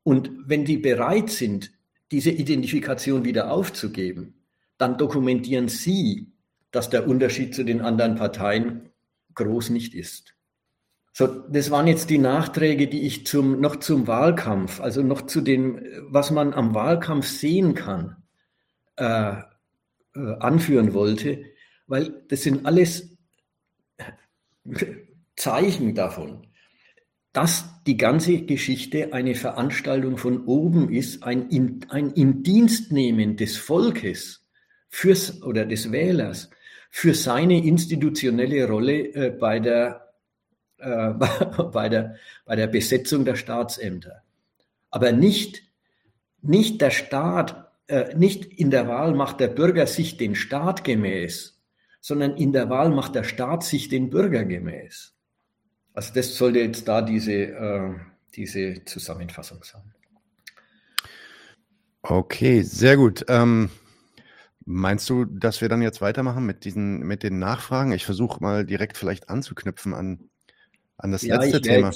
Und wenn die bereit sind, diese Identifikation wieder aufzugeben, dann dokumentieren sie, dass der Unterschied zu den anderen Parteien groß nicht ist. So, das waren jetzt die Nachträge, die ich zum, noch zum Wahlkampf, also noch zu dem, was man am Wahlkampf sehen kann. äh, äh, anführen wollte, weil das sind alles [laughs] Zeichen davon, dass die ganze Geschichte eine Veranstaltung von oben ist, ein, in, ein Indienstnehmen des Volkes fürs, oder des Wählers für seine institutionelle Rolle äh, bei, der, äh, [laughs] bei, der, bei der Besetzung der Staatsämter. Aber nicht, nicht der Staat, äh, nicht in der Wahl macht der Bürger sich den Staat gemäß, sondern in der Wahl macht der Staat sich den Bürger gemäß. Also das sollte jetzt da diese, äh, diese Zusammenfassung sein. Okay, sehr gut. Ähm, meinst du, dass wir dann jetzt weitermachen mit diesen, mit den Nachfragen? Ich versuche mal direkt vielleicht anzuknüpfen an, an das ja, letzte Thema.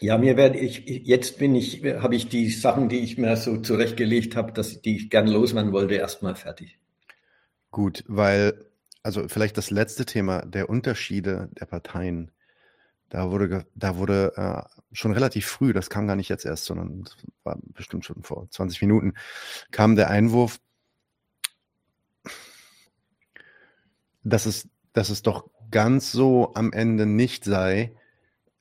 Ja, mir werde ich, jetzt bin ich, habe ich die Sachen, die ich mir so zurechtgelegt habe, dass die ich gern loswerden wollte, erstmal fertig. Gut, weil, also vielleicht das letzte Thema der Unterschiede der Parteien da wurde, da wurde äh, schon relativ früh, das kam gar nicht jetzt erst, sondern war bestimmt schon vor 20 Minuten, kam der Einwurf, dass es, dass es doch ganz so am Ende nicht sei,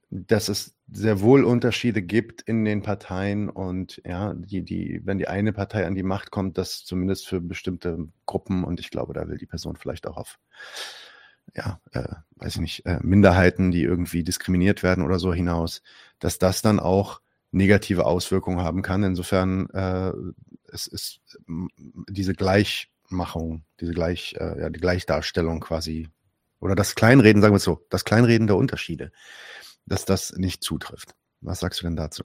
dass es sehr wohl Unterschiede gibt in den Parteien und ja, die, die, wenn die eine Partei an die Macht kommt, dass zumindest für bestimmte Gruppen und ich glaube, da will die Person vielleicht auch auf ja, äh, weiß ich nicht, äh, Minderheiten, die irgendwie diskriminiert werden oder so hinaus, dass das dann auch negative Auswirkungen haben kann. Insofern äh, es ist diese Gleichmachung, diese Gleich, äh, ja, die Gleichdarstellung quasi, oder das Kleinreden, sagen wir es so, das Kleinreden der Unterschiede, dass das nicht zutrifft. Was sagst du denn dazu?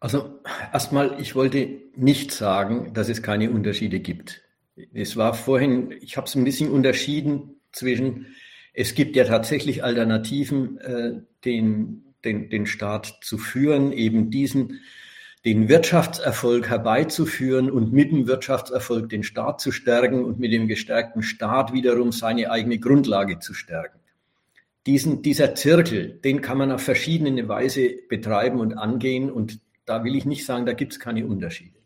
Also erstmal, ich wollte nicht sagen, dass es keine Unterschiede gibt. Es war vorhin, ich habe es ein bisschen unterschieden zwischen, es gibt ja tatsächlich Alternativen, äh, den, den, den Staat zu führen, eben diesen, den Wirtschaftserfolg herbeizuführen und mit dem Wirtschaftserfolg den Staat zu stärken und mit dem gestärkten Staat wiederum seine eigene Grundlage zu stärken. Diesen, dieser Zirkel, den kann man auf verschiedene Weise betreiben und angehen und da will ich nicht sagen, da gibt es keine Unterschiede.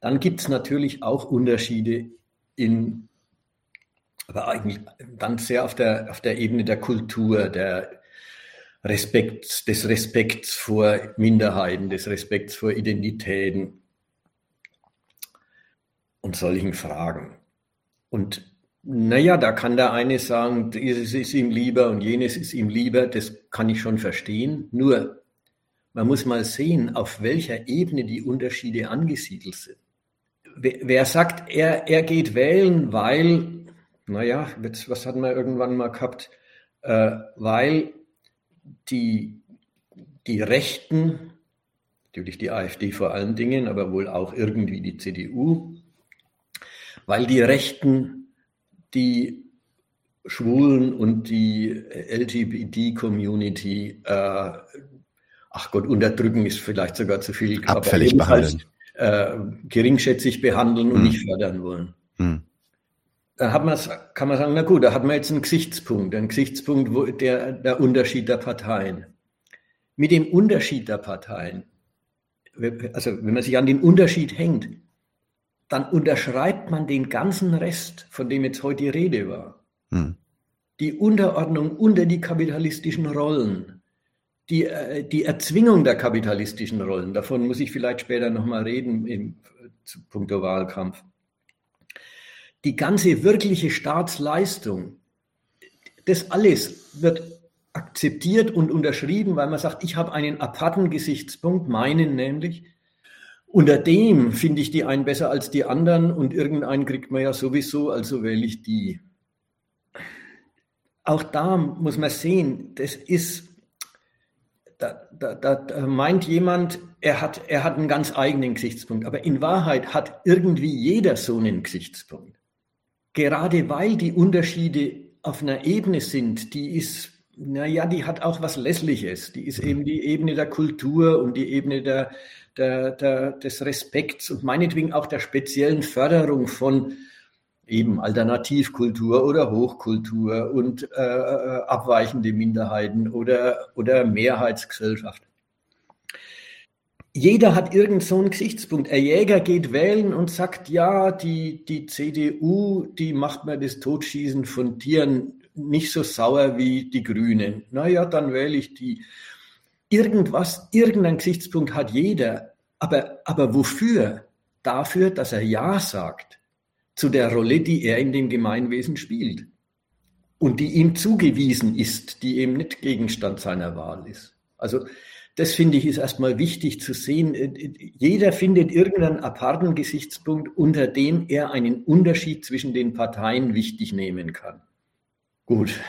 Dann gibt es natürlich auch Unterschiede in aber eigentlich dann sehr auf der, auf der Ebene der Kultur, der Respekt, des Respekts vor Minderheiten, des Respekts vor Identitäten und solchen Fragen. Und naja, da kann der eine sagen, dieses ist ihm lieber und jenes ist ihm lieber, das kann ich schon verstehen. Nur, man muss mal sehen, auf welcher Ebene die Unterschiede angesiedelt sind. Wer sagt, er, er geht wählen, weil naja, was hatten wir irgendwann mal gehabt? Äh, weil die, die Rechten, natürlich die AfD vor allen Dingen, aber wohl auch irgendwie die CDU, weil die Rechten die Schwulen und die LGBT-Community, äh, ach Gott, unterdrücken ist vielleicht sogar zu viel, abfällig behandeln. Äh, geringschätzig behandeln und hm. nicht fördern wollen. Hm da hat man, kann man sagen, na gut, da hat man jetzt einen Gesichtspunkt, einen Gesichtspunkt, wo der, der Unterschied der Parteien. Mit dem Unterschied der Parteien, also wenn man sich an den Unterschied hängt, dann unterschreibt man den ganzen Rest, von dem jetzt heute die Rede war. Hm. Die Unterordnung unter die kapitalistischen Rollen, die, äh, die Erzwingung der kapitalistischen Rollen, davon muss ich vielleicht später nochmal reden im Punkt Wahlkampf die ganze wirkliche Staatsleistung, das alles wird akzeptiert und unterschrieben, weil man sagt, ich habe einen aparten Gesichtspunkt, meinen nämlich, unter dem finde ich die einen besser als die anderen und irgendeinen kriegt man ja sowieso, also wähle ich die. Auch da muss man sehen, das ist, da, da, da meint jemand, er hat, er hat einen ganz eigenen Gesichtspunkt, aber in Wahrheit hat irgendwie jeder so einen Gesichtspunkt gerade weil die Unterschiede auf einer Ebene sind, die ist, naja, die hat auch was Lässliches. Die ist eben die Ebene der Kultur und die Ebene der, der, der, des Respekts und meinetwegen auch der speziellen Förderung von eben Alternativkultur oder Hochkultur und äh, äh abweichende Minderheiten oder, oder Mehrheitsgesellschaft. Jeder hat irgend so einen Gesichtspunkt. Ein Jäger geht wählen und sagt, ja, die, die CDU, die macht mir das Totschießen von Tieren nicht so sauer wie die Grünen. Naja, dann wähle ich die. Irgendwas, irgendein Gesichtspunkt hat jeder. Aber, aber wofür? Dafür, dass er Ja sagt zu der Rolle, die er in dem Gemeinwesen spielt und die ihm zugewiesen ist, die eben nicht Gegenstand seiner Wahl ist. Also das finde ich ist erstmal wichtig zu sehen. Jeder findet irgendeinen aparten Gesichtspunkt, unter dem er einen Unterschied zwischen den Parteien wichtig nehmen kann. Gut.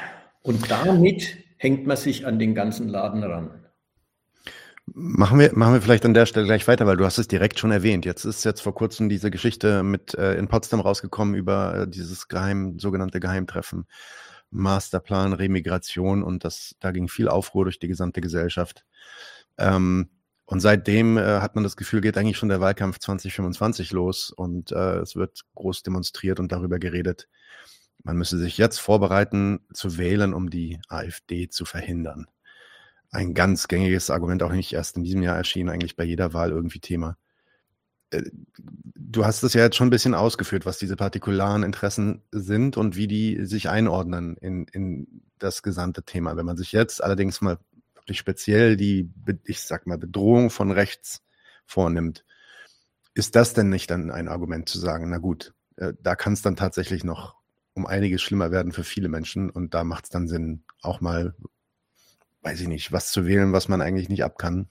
Und damit hängt man sich an den ganzen Laden ran. Machen wir, machen wir vielleicht an der Stelle gleich weiter, weil du hast es direkt schon erwähnt. Jetzt ist jetzt vor kurzem diese Geschichte mit äh, in Potsdam rausgekommen über äh, dieses Geheim, sogenannte Geheimtreffen, Masterplan, Remigration und das, da ging viel Aufruhr durch die gesamte Gesellschaft. Ähm, und seitdem äh, hat man das Gefühl, geht eigentlich schon der Wahlkampf 2025 los und äh, es wird groß demonstriert und darüber geredet. Man müsse sich jetzt vorbereiten zu wählen, um die AfD zu verhindern ein ganz gängiges Argument, auch nicht erst in diesem Jahr erschienen, eigentlich bei jeder Wahl irgendwie Thema. Äh, du hast es ja jetzt schon ein bisschen ausgeführt, was diese partikularen Interessen sind und wie die sich einordnen in, in das gesamte Thema. Wenn man sich jetzt allerdings mal speziell die, ich sag mal, Bedrohung von rechts vornimmt, ist das denn nicht dann ein Argument zu sagen, na gut, äh, da kann es dann tatsächlich noch um einiges schlimmer werden für viele Menschen und da macht es dann Sinn, auch mal weiß ich nicht, was zu wählen, was man eigentlich nicht ab kann,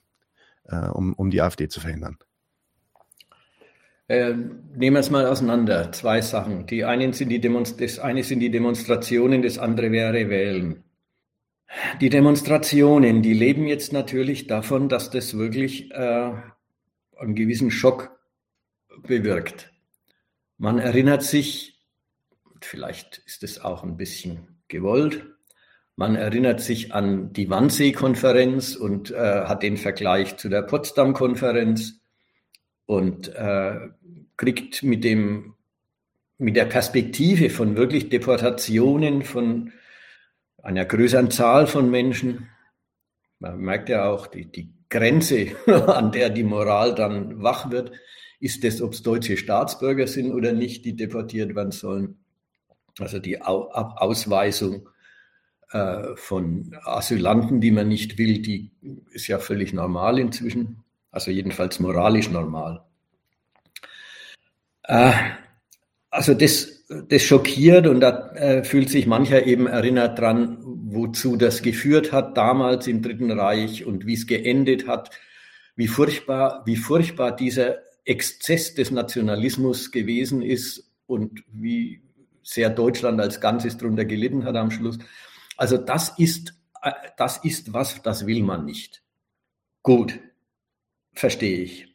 äh, um, um die AfD zu verhindern? Äh, nehmen wir es mal auseinander. Zwei Sachen. Die einen sind die das eine sind die Demonstrationen, das andere wäre Wählen. Die Demonstrationen, die leben jetzt natürlich davon, dass das wirklich äh, einen gewissen Schock bewirkt. Man erinnert sich, vielleicht ist es auch ein bisschen gewollt, man erinnert sich an die Wannsee-Konferenz und äh, hat den Vergleich zu der Potsdam-Konferenz und äh, kriegt mit dem mit der Perspektive von wirklich Deportationen von einer größeren Zahl von Menschen, man merkt ja auch die, die Grenze, [laughs] an der die Moral dann wach wird, ist es, ob es deutsche Staatsbürger sind oder nicht, die deportiert werden sollen. Also die Ausweisung äh, von Asylanten, die man nicht will, die ist ja völlig normal inzwischen, also jedenfalls moralisch normal. Äh, also das, das schockiert und da äh, fühlt sich mancher eben erinnert dran, wozu das geführt hat damals im Dritten Reich und wie es geendet hat, wie furchtbar, wie furchtbar dieser Exzess des Nationalismus gewesen ist und wie sehr Deutschland als Ganzes darunter gelitten hat am Schluss. Also das ist, äh, das ist was, das will man nicht. Gut, verstehe ich.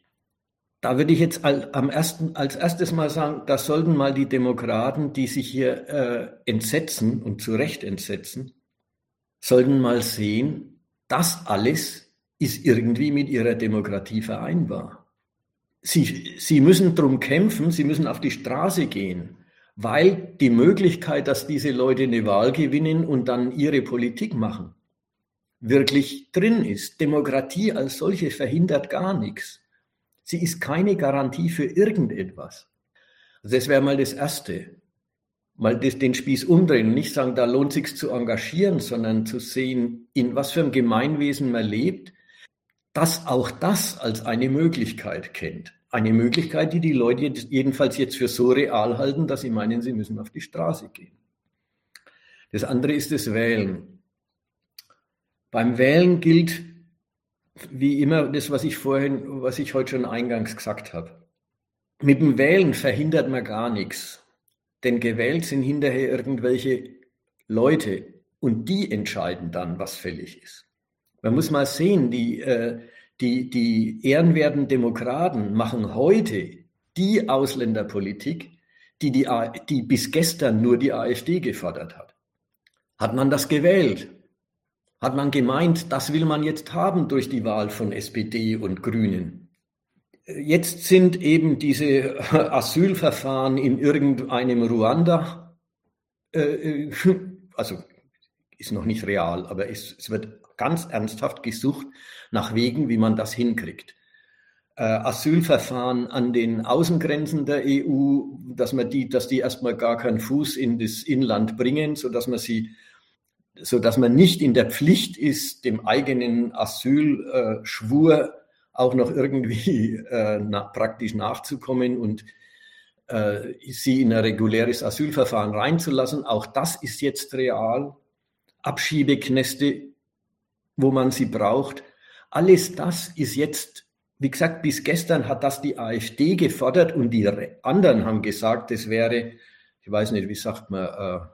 Da würde ich jetzt am ersten, als erstes mal sagen, das sollten mal die Demokraten, die sich hier äh, entsetzen und zu Recht entsetzen, sollten mal sehen, das alles ist irgendwie mit ihrer Demokratie vereinbar. Sie, sie müssen drum kämpfen, sie müssen auf die Straße gehen weil die Möglichkeit, dass diese Leute eine Wahl gewinnen und dann ihre Politik machen, wirklich drin ist. Demokratie als solche verhindert gar nichts. Sie ist keine Garantie für irgendetwas. Also das wäre mal das Erste. Mal das, den Spieß umdrehen und nicht sagen, da lohnt sich zu engagieren, sondern zu sehen, in was für einem Gemeinwesen man lebt, dass auch das als eine Möglichkeit kennt. Eine Möglichkeit, die die Leute jedenfalls jetzt für so real halten, dass sie meinen, sie müssen auf die Straße gehen. Das andere ist das Wählen. Beim Wählen gilt wie immer das, was ich vorhin, was ich heute schon eingangs gesagt habe. Mit dem Wählen verhindert man gar nichts. Denn gewählt sind hinterher irgendwelche Leute und die entscheiden dann, was fällig ist. Man muss mal sehen, die, äh, die, die ehrenwerten Demokraten machen heute die Ausländerpolitik, die, die, die bis gestern nur die AfD gefordert hat. Hat man das gewählt? Hat man gemeint, das will man jetzt haben durch die Wahl von SPD und Grünen? Jetzt sind eben diese [laughs] Asylverfahren in irgendeinem Ruanda, äh, also ist noch nicht real, aber es, es wird ganz ernsthaft gesucht nach Wegen, wie man das hinkriegt. äh, Asylverfahren an den Außengrenzen der EU, dass man die, dass die erstmal gar keinen Fuß in das Inland bringen, so dass man sie, so dass man nicht in der Pflicht ist, dem eigenen Asylschwur auch noch irgendwie [laughs] äh, na, praktisch nachzukommen und äh, sie in ein reguläres Asylverfahren reinzulassen. Auch das ist jetzt real. Abschiebeknäste, wo man sie braucht. Alles das ist jetzt wie gesagt, bis gestern hat das die AfD gefordert und die anderen haben gesagt, das wäre, ich weiß nicht, wie sagt man, äh,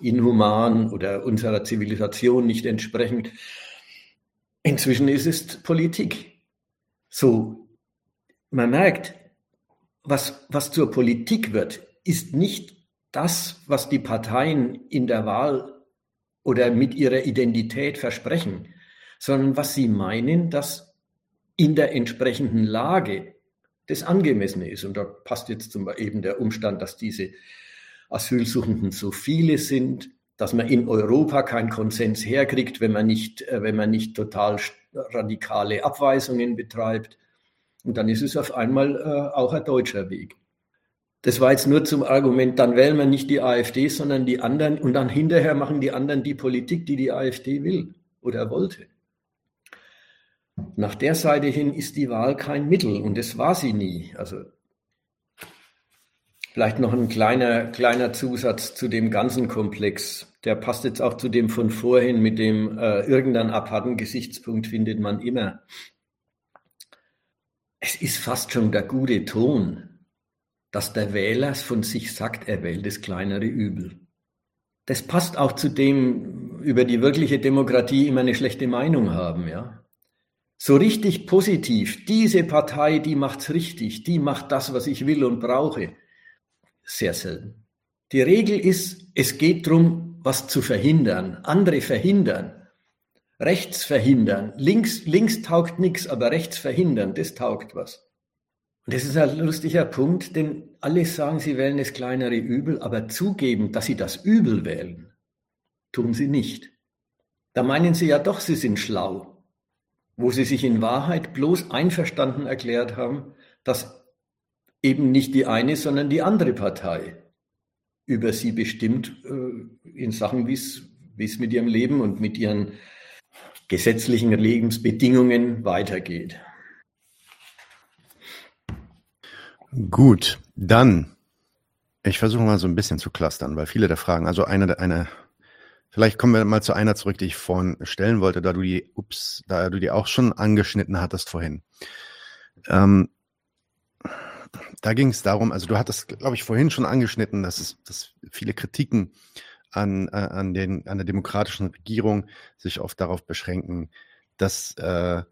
inhuman oder unserer Zivilisation nicht entsprechend. Inzwischen ist es Politik. So, man merkt, was, was zur Politik wird, ist nicht das, was die Parteien in der Wahl oder mit ihrer Identität versprechen, sondern was sie meinen, dass in der entsprechenden Lage das Angemessene ist. Und da passt jetzt zum eben der Umstand, dass diese Asylsuchenden so viele sind, dass man in Europa keinen Konsens herkriegt, wenn man nicht, äh, wenn man nicht total radikale Abweisungen betreibt. Und dann ist es auf einmal äh, auch ein deutscher Weg. Das war jetzt nur zum Argument, dann wählen wir nicht die AfD, sondern die anderen und dann hinterher machen die anderen die Politik, die die AfD will oder wollte. Nach der Seite hin ist die Wahl kein Mittel und das war sie nie. Also vielleicht noch ein kleiner, kleiner Zusatz zu dem ganzen Komplex. Der passt jetzt auch zu dem von vorhin mit dem äh, irgendeinen aparten Gesichtspunkt findet man immer. Es ist fast schon der gute Ton, dass der Wähler von sich sagt, er wählt das kleinere Übel. Das passt auch zu dem, über die wirkliche Demokratie immer eine schlechte Meinung haben, ja so richtig positiv, diese Partei, die macht's richtig, die macht das, was ich will und brauche, sehr selten. Die Regel ist, es geht darum, was zu verhindern, andere verhindern, rechts verhindern, links, links taugt nichts, aber rechts verhindern, das taugt was. Und das ist ein lustiger Punkt, denn alle sagen, sie wählen das kleinere Übel, aber zugeben, dass sie das Übel wählen, tun sie nicht. Da meinen sie ja doch, sie sind schlau wo sie sich in Wahrheit bloß einverstanden erklärt haben, dass eben nicht die eine, sondern die andere Partei über sie bestimmt äh, in Sachen, wie es mit ihrem Leben und mit ihren gesetzlichen Lebensbedingungen weitergeht. Gut, dann, ich versuche mal so ein bisschen zu clustern, weil viele der Fragen, also eine, eine Vielleicht kommen wir mal zu einer zurück, die ich vorhin stellen wollte, da du die, ups, da du die auch schon angeschnitten hattest vorhin. Ähm, da ging es darum, also du hattest, glaube ich, vorhin schon angeschnitten, dass es dass viele Kritiken an, äh, an, den, an der demokratischen Regierung sich oft darauf beschränken, dass äh,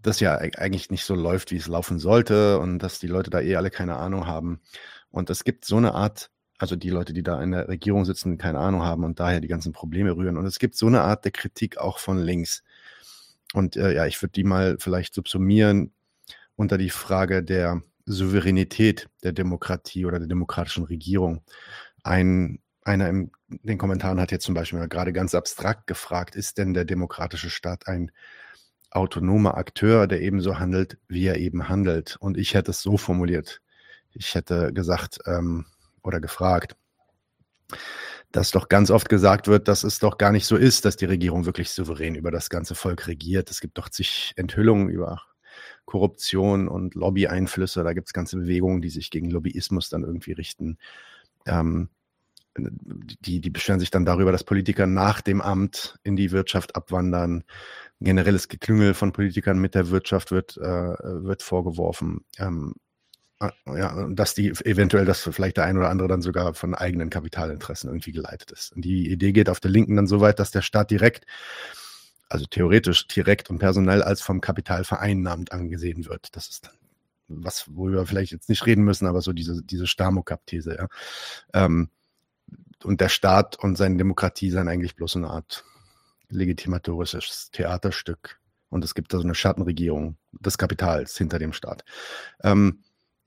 das ja eigentlich nicht so läuft, wie es laufen sollte und dass die Leute da eh alle keine Ahnung haben. Und es gibt so eine Art also die Leute, die da in der Regierung sitzen, keine Ahnung haben und daher die ganzen Probleme rühren. Und es gibt so eine Art der Kritik auch von links. Und äh, ja, ich würde die mal vielleicht subsumieren unter die Frage der Souveränität der Demokratie oder der demokratischen Regierung. Ein, einer in den Kommentaren hat jetzt zum Beispiel gerade ganz abstrakt gefragt, ist denn der demokratische Staat ein autonomer Akteur, der ebenso handelt, wie er eben handelt? Und ich hätte es so formuliert. Ich hätte gesagt, ähm, oder gefragt, dass doch ganz oft gesagt wird, dass es doch gar nicht so ist, dass die Regierung wirklich souverän über das ganze Volk regiert. Es gibt doch zig Enthüllungen über Korruption und Lobby-Einflüsse. Da gibt es ganze Bewegungen, die sich gegen Lobbyismus dann irgendwie richten. Ähm, die, die beschweren sich dann darüber, dass Politiker nach dem Amt in die Wirtschaft abwandern. Generelles Geklüngel von Politikern mit der Wirtschaft wird, äh, wird vorgeworfen. Ähm, Ah, ja, dass die eventuell, dass vielleicht der ein oder andere dann sogar von eigenen Kapitalinteressen irgendwie geleitet ist. Und die Idee geht auf der Linken dann so weit, dass der Staat direkt, also theoretisch direkt und personell als vom Kapital vereinnahmt angesehen wird. Das ist dann was, worüber wir vielleicht jetzt nicht reden müssen, aber so diese, diese Stamokap-These, ja. Ähm, und der Staat und seine Demokratie seien eigentlich bloß eine Art legitimatorisches Theaterstück. Und es gibt da so eine Schattenregierung des Kapitals hinter dem Staat. Ähm,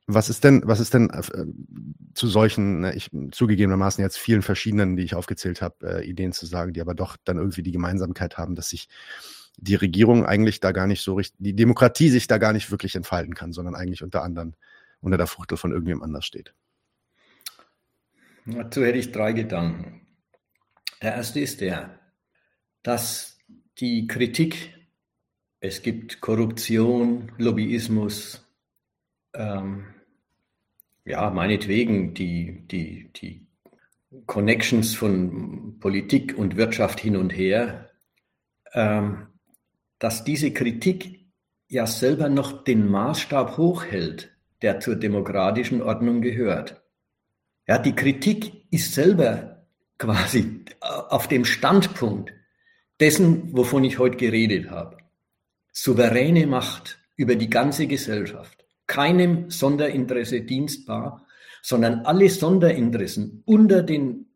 was ist denn, was ist denn äh, zu solchen, ne, ich zugegebenermaßen jetzt vielen verschiedenen, die ich aufgezählt habe, äh, Ideen zu sagen, die aber doch dann irgendwie die Gemeinsamkeit haben, dass sich die Regierung eigentlich da gar nicht so richtig, die Demokratie sich da gar nicht wirklich entfalten kann, sondern eigentlich unter anderem unter der Fuchtel von irgendjemand anders steht. Dazu hätte ich drei Gedanken. Der erste ist der, dass die Kritik, es gibt Korruption, Lobbyismus, ähm, ja, meinetwegen die, die, die Connections von Politik und Wirtschaft hin und her, ähm, dass diese Kritik ja selber noch den Maßstab hochhält, der zur demokratischen Ordnung gehört. Ja, die Kritik ist selber quasi auf dem Standpunkt dessen, wovon ich heute geredet habe. Souveräne Macht über die ganze Gesellschaft, keinem Sonderinteresse dienstbar, sondern alle Sonderinteressen unter den,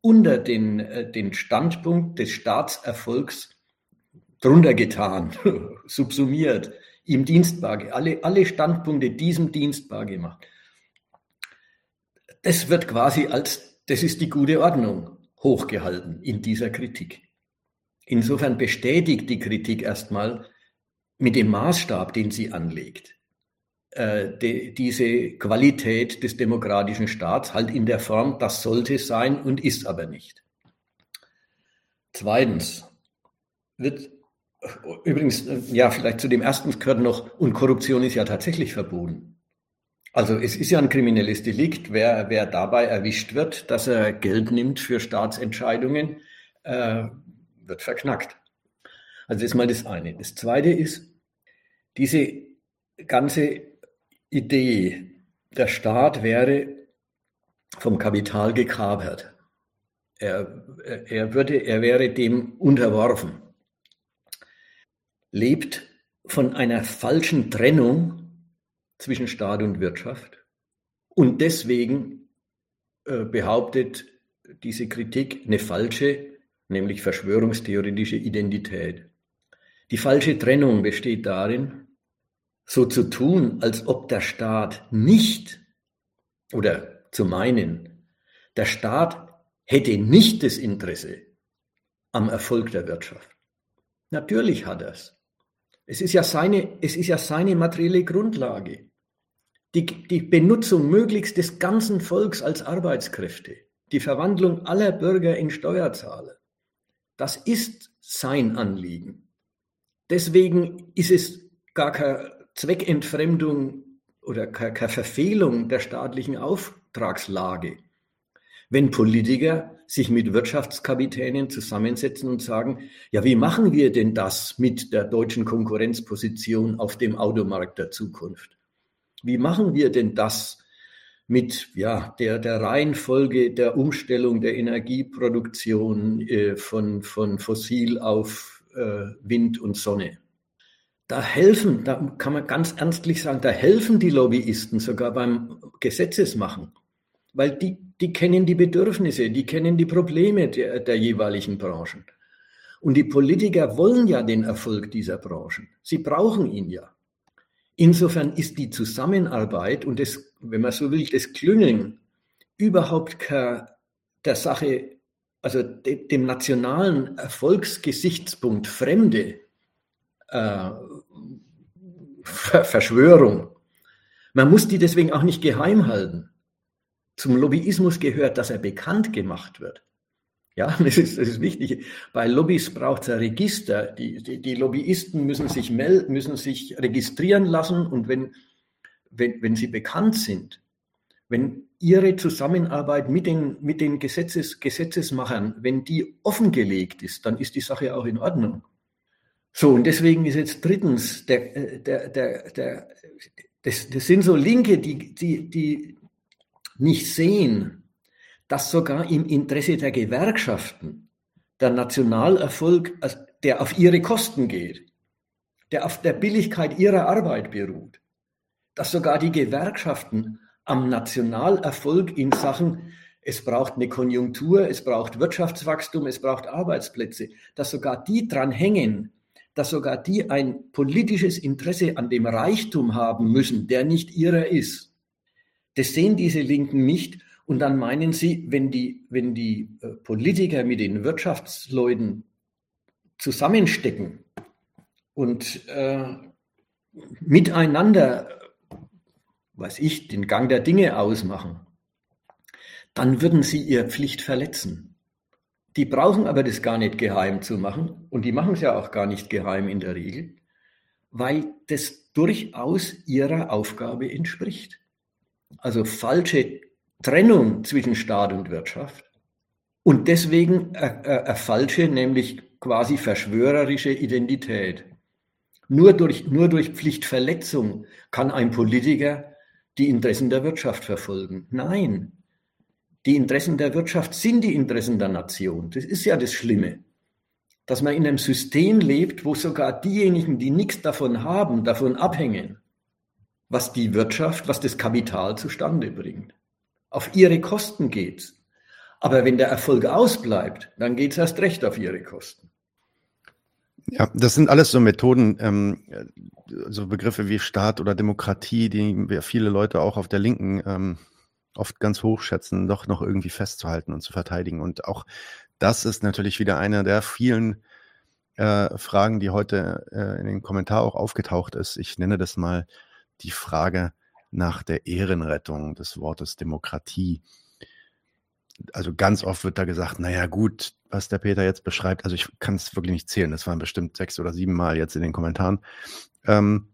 unter den, äh, den Standpunkt des Staatserfolgs drunter getan, [laughs] subsumiert, ihm dienstbar, alle, alle Standpunkte diesem dienstbar gemacht. Das wird quasi als, das ist die gute Ordnung, hochgehalten in dieser Kritik. Insofern bestätigt die Kritik erstmal mit dem Maßstab, den sie anlegt, de, diese Qualität des demokratischen Staats halt in der Form, das sollte sein und ist aber nicht. Zweitens wird übrigens, ja, vielleicht zu dem ersten gehört noch, und Korruption ist ja tatsächlich verboten. Also es ist ja ein kriminelles Delikt, wer, wer dabei erwischt wird, dass er Geld nimmt für Staatsentscheidungen, äh, wird verknackt. Also das ist mal das eine. Das zweite ist, diese ganze Idee, der Staat wäre vom Kapital gekapert. Er, er, würde, er wäre dem unterworfen. Lebt von einer falschen Trennung zwischen Staat und Wirtschaft. Und deswegen äh, behauptet diese Kritik eine falsche, nämlich verschwörungstheoretische Identität. Die falsche Trennung besteht darin, so zu tun, als ob der Staat nicht oder zu meinen, der Staat hätte nicht das Interesse am Erfolg der Wirtschaft. Natürlich hat er es. Es ist ja seine, es ist ja seine materielle Grundlage. Die, die Benutzung möglichst des ganzen Volks als Arbeitskräfte, die Verwandlung aller Bürger in Steuerzahler, das ist sein Anliegen. Deswegen ist es gar keine Zweckentfremdung oder keine Verfehlung der staatlichen Auftragslage, wenn Politiker sich mit Wirtschaftskapitänen zusammensetzen und sagen, ja, wie machen wir denn das mit der deutschen Konkurrenzposition auf dem Automarkt der Zukunft? Wie machen wir denn das mit ja, der, der Reihenfolge der Umstellung der Energieproduktion äh, von, von fossil auf äh, Wind und Sonne? Da helfen, da kann man ganz ernstlich sagen, da helfen die Lobbyisten sogar beim Gesetzesmachen, weil die, die kennen die Bedürfnisse, die kennen die Probleme der, der jeweiligen Branchen. Und die Politiker wollen ja den Erfolg dieser Branchen. Sie brauchen ihn ja. Insofern ist die Zusammenarbeit und das, wenn man so will, das Klüngeln überhaupt der Sache, also dem nationalen Erfolgsgesichtspunkt Fremde äh, Verschwörung. Man muss die deswegen auch nicht geheim halten. Zum Lobbyismus gehört, dass er bekannt gemacht wird. Ja, [laughs] das ist, das ist wichtig. Bei Lobbys braucht es ein Register. Die, die, die, Lobbyisten müssen sich melden, müssen sich registrieren lassen und wenn, wenn, wenn sie bekannt sind, wenn ihre Zusammenarbeit mit den, mit den Gesetzes, Gesetzesmachern, wenn die offengelegt ist, dann ist die Sache auch in Ordnung. So, und deswegen ist jetzt drittens, der, äh, der, der, der, das, das sind so Linke, die, die, die nicht sehen, dass sogar im Interesse der Gewerkschaften der Nationalerfolg, also der auf ihre Kosten geht, der auf der Billigkeit ihrer Arbeit beruht, dass sogar die Gewerkschaften am Nationalerfolg in Sachen, es braucht eine Konjunktur, es braucht Wirtschaftswachstum, es braucht Arbeitsplätze, dass sogar die dran hängen, dass sogar die ein politisches Interesse an dem Reichtum haben müssen, der nicht ihrer ist. Das sehen diese Linken nicht. Und dann meinen sie, wenn die, wenn die äh, Politiker mit den Wirtschaftsleuten zusammenstecken, und äh, miteinander, was ich, den Gang der Dinge ausmachen, dann würden sie ihre Pflicht verletzen. Die brauchen aber das gar nicht geheim zu machen und die machen es ja auch gar nicht geheim in der Regel, weil das durchaus ihrer Aufgabe entspricht. Also falsche Trennung zwischen Staat und Wirtschaft und deswegen eine falsche, nämlich quasi verschwörerische Identität. Nur durch, nur durch Pflichtverletzung kann ein Politiker die Interessen der Wirtschaft verfolgen. Nein, die Interessen der Wirtschaft sind die Interessen der Nation. Das ist ja das Schlimme, dass man in einem System lebt, wo sogar diejenigen, die nichts davon haben, davon abhängen, was die Wirtschaft, was das Kapital zustande bringt. Auf ihre Kosten geht's. Aber wenn der Erfolg ausbleibt, dann geht's erst recht auf ihre Kosten. Ja, das sind alles so Methoden, ähm, so Begriffe wie Staat oder Demokratie, die viele Leute auch auf der Linken ähm, oft ganz hoch schätzen, doch noch irgendwie festzuhalten und zu verteidigen. Und auch das ist natürlich wieder eine der vielen äh, Fragen, die heute äh, in den Kommentar auch aufgetaucht ist. Ich nenne das mal die Frage nach der Ehrenrettung des Wortes Demokratie. Also ganz oft wird da gesagt, naja gut, was der Peter jetzt beschreibt, also ich kann es wirklich nicht zählen, das waren bestimmt sechs oder sieben Mal jetzt in den Kommentaren. Ähm,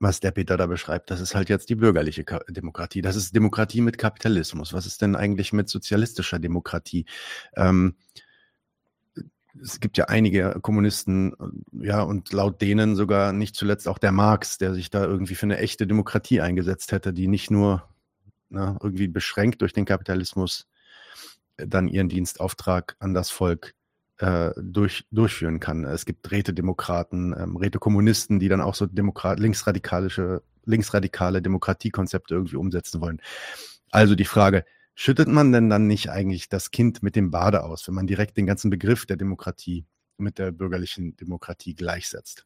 was der Peter da beschreibt, das ist halt jetzt die bürgerliche Demokratie. Das ist Demokratie mit Kapitalismus. Was ist denn eigentlich mit sozialistischer Demokratie? Ähm, es gibt ja einige Kommunisten, ja, und laut denen sogar nicht zuletzt auch der Marx, der sich da irgendwie für eine echte Demokratie eingesetzt hätte, die nicht nur na, irgendwie beschränkt durch den Kapitalismus dann ihren Dienstauftrag an das Volk äh, durch, durchführen kann. Es gibt Rätedemokraten, ähm, Rätekommunisten, die dann auch so Demokrat linksradikalische, linksradikale Demokratiekonzepte irgendwie umsetzen wollen. Also die Frage, schüttet man denn dann nicht eigentlich das Kind mit dem Bade aus, wenn man direkt den ganzen Begriff der Demokratie mit der bürgerlichen Demokratie gleichsetzt?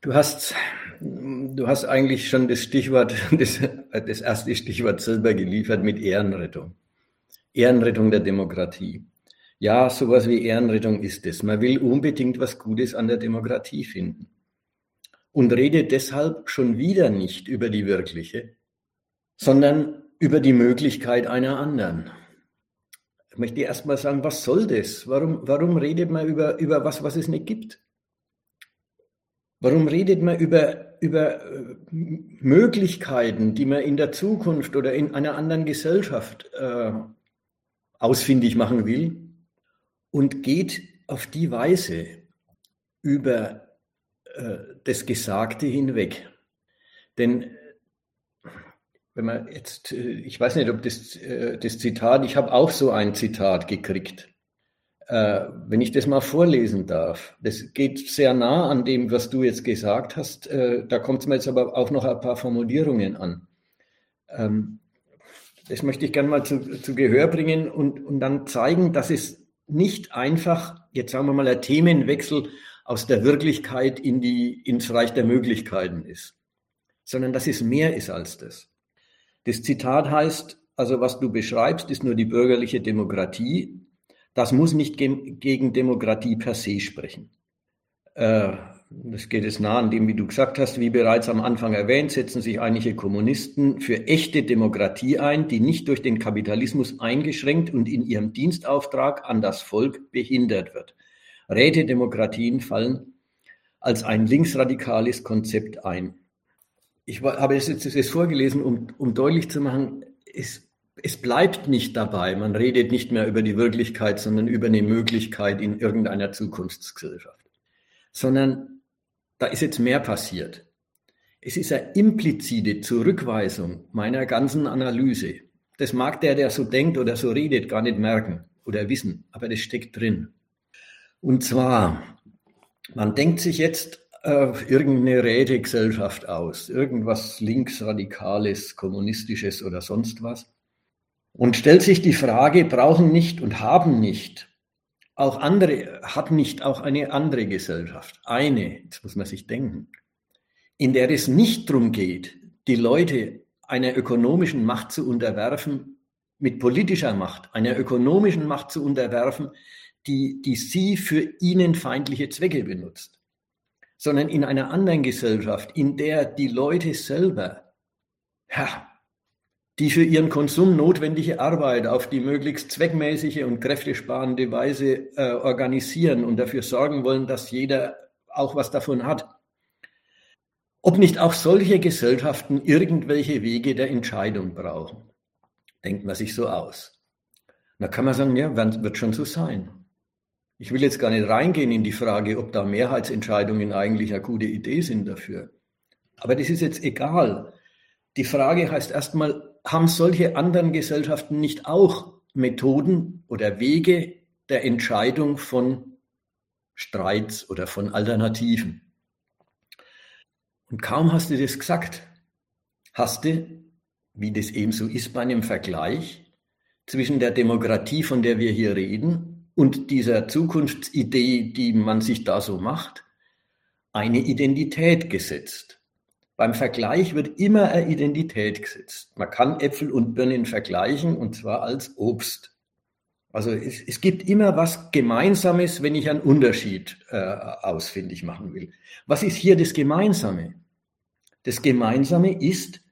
Du hast, du hast eigentlich schon das Stichwort, [laughs] das, das erste Stichwort selber geliefert mit Ehrenrettung. Ehrenrettung der Demokratie. Ja, sowas wie Ehrenrettung ist es. Man will unbedingt was Gutes an der Demokratie finden. Und redet deshalb schon wieder nicht über die wirkliche, sondern über die Möglichkeit einer anderen. Ich möchte erst mal sagen, was soll das? Warum, warum redet man über, über was, was es nicht gibt? Warum redet man über, über äh, Möglichkeiten, die man in der Zukunft oder in einer anderen Gesellschaft äh, ausfindig machen will und geht auf die Weise über äh, das Gesagte hinweg. Denn wenn man jetzt, äh, ich weiß nicht, ob das, äh, das Zitat, ich habe auch so ein Zitat gekriegt. Äh, wenn ich das mal vorlesen darf, das geht sehr nah an dem, was du jetzt gesagt hast. Äh, da kommt es mir jetzt aber auch noch ein paar Formulierungen an. Ähm, das möchte ich gerne mal zu, zu Gehör bringen und, und dann zeigen, dass es nicht einfach, jetzt sagen wir mal, ein Themenwechsel aus der Wirklichkeit in die, ins Reich der Möglichkeiten ist, sondern dass es mehr ist als das. Das Zitat heißt, also was du beschreibst, ist nur die bürgerliche Demokratie. Das muss nicht ge gegen Demokratie per se sprechen. Äh, das geht es nah an dem, wie du gesagt hast, wie bereits am Anfang erwähnt, setzen sich einige Kommunisten für echte Demokratie ein, die nicht durch den Kapitalismus eingeschränkt und in ihrem Dienstauftrag an das Volk behindert wird. Rätedemokratien fallen als ein linksradikales Konzept ein. Ich habe es jetzt, jetzt vorgelesen, um, um deutlich zu machen, es, es bleibt nicht dabei. Man redet nicht mehr über die Wirklichkeit, sondern über eine Möglichkeit in irgendeiner Zukunftsgesellschaft. Sondern da ist jetzt mehr passiert. Es ist eine implizite Zurückweisung meiner ganzen Analyse. Das mag der, der so denkt oder so redet, gar nicht merken oder wissen, aber das steckt drin. Und zwar, man denkt sich jetzt äh, irgendeine Rätegesellschaft aus, irgendwas linksradikales, kommunistisches oder sonst was und stellt sich die Frage, brauchen nicht und haben nicht auch andere, hat nicht auch eine andere Gesellschaft, eine, jetzt muss man sich denken, in der es nicht darum geht, die Leute einer ökonomischen Macht zu unterwerfen, mit politischer Macht, einer ökonomischen Macht zu unterwerfen, die, die sie für ihnen feindliche Zwecke benutzt, sondern in einer anderen Gesellschaft, in der die Leute selber, ja, die für ihren Konsum notwendige Arbeit auf die möglichst zweckmäßige und kräftesparende Weise äh, organisieren und dafür sorgen wollen, dass jeder auch was davon hat. Ob nicht auch solche Gesellschaften irgendwelche Wege der Entscheidung brauchen, denkt man sich so aus. Da kann man sagen, ja, wird schon so sein. Ich will jetzt gar nicht reingehen in die Frage, ob da Mehrheitsentscheidungen eigentlich eine gute Idee sind dafür. Aber das ist jetzt egal. Die Frage heißt erstmal, haben solche anderen Gesellschaften nicht auch Methoden oder Wege der Entscheidung von Streits oder von Alternativen? Und kaum hast du das gesagt, hast du, wie das eben so ist bei einem Vergleich, zwischen der Demokratie, von der wir hier reden, und dieser Zukunftsidee, die man sich da so macht, eine Identität gesetzt. Beim Vergleich wird immer eine Identität gesetzt. Man kann Äpfel und Birnen vergleichen und zwar als Obst. Also es, es gibt immer was Gemeinsames, wenn ich einen Unterschied äh, ausfindig machen will. Was ist hier das Gemeinsame? Das Gemeinsame ist,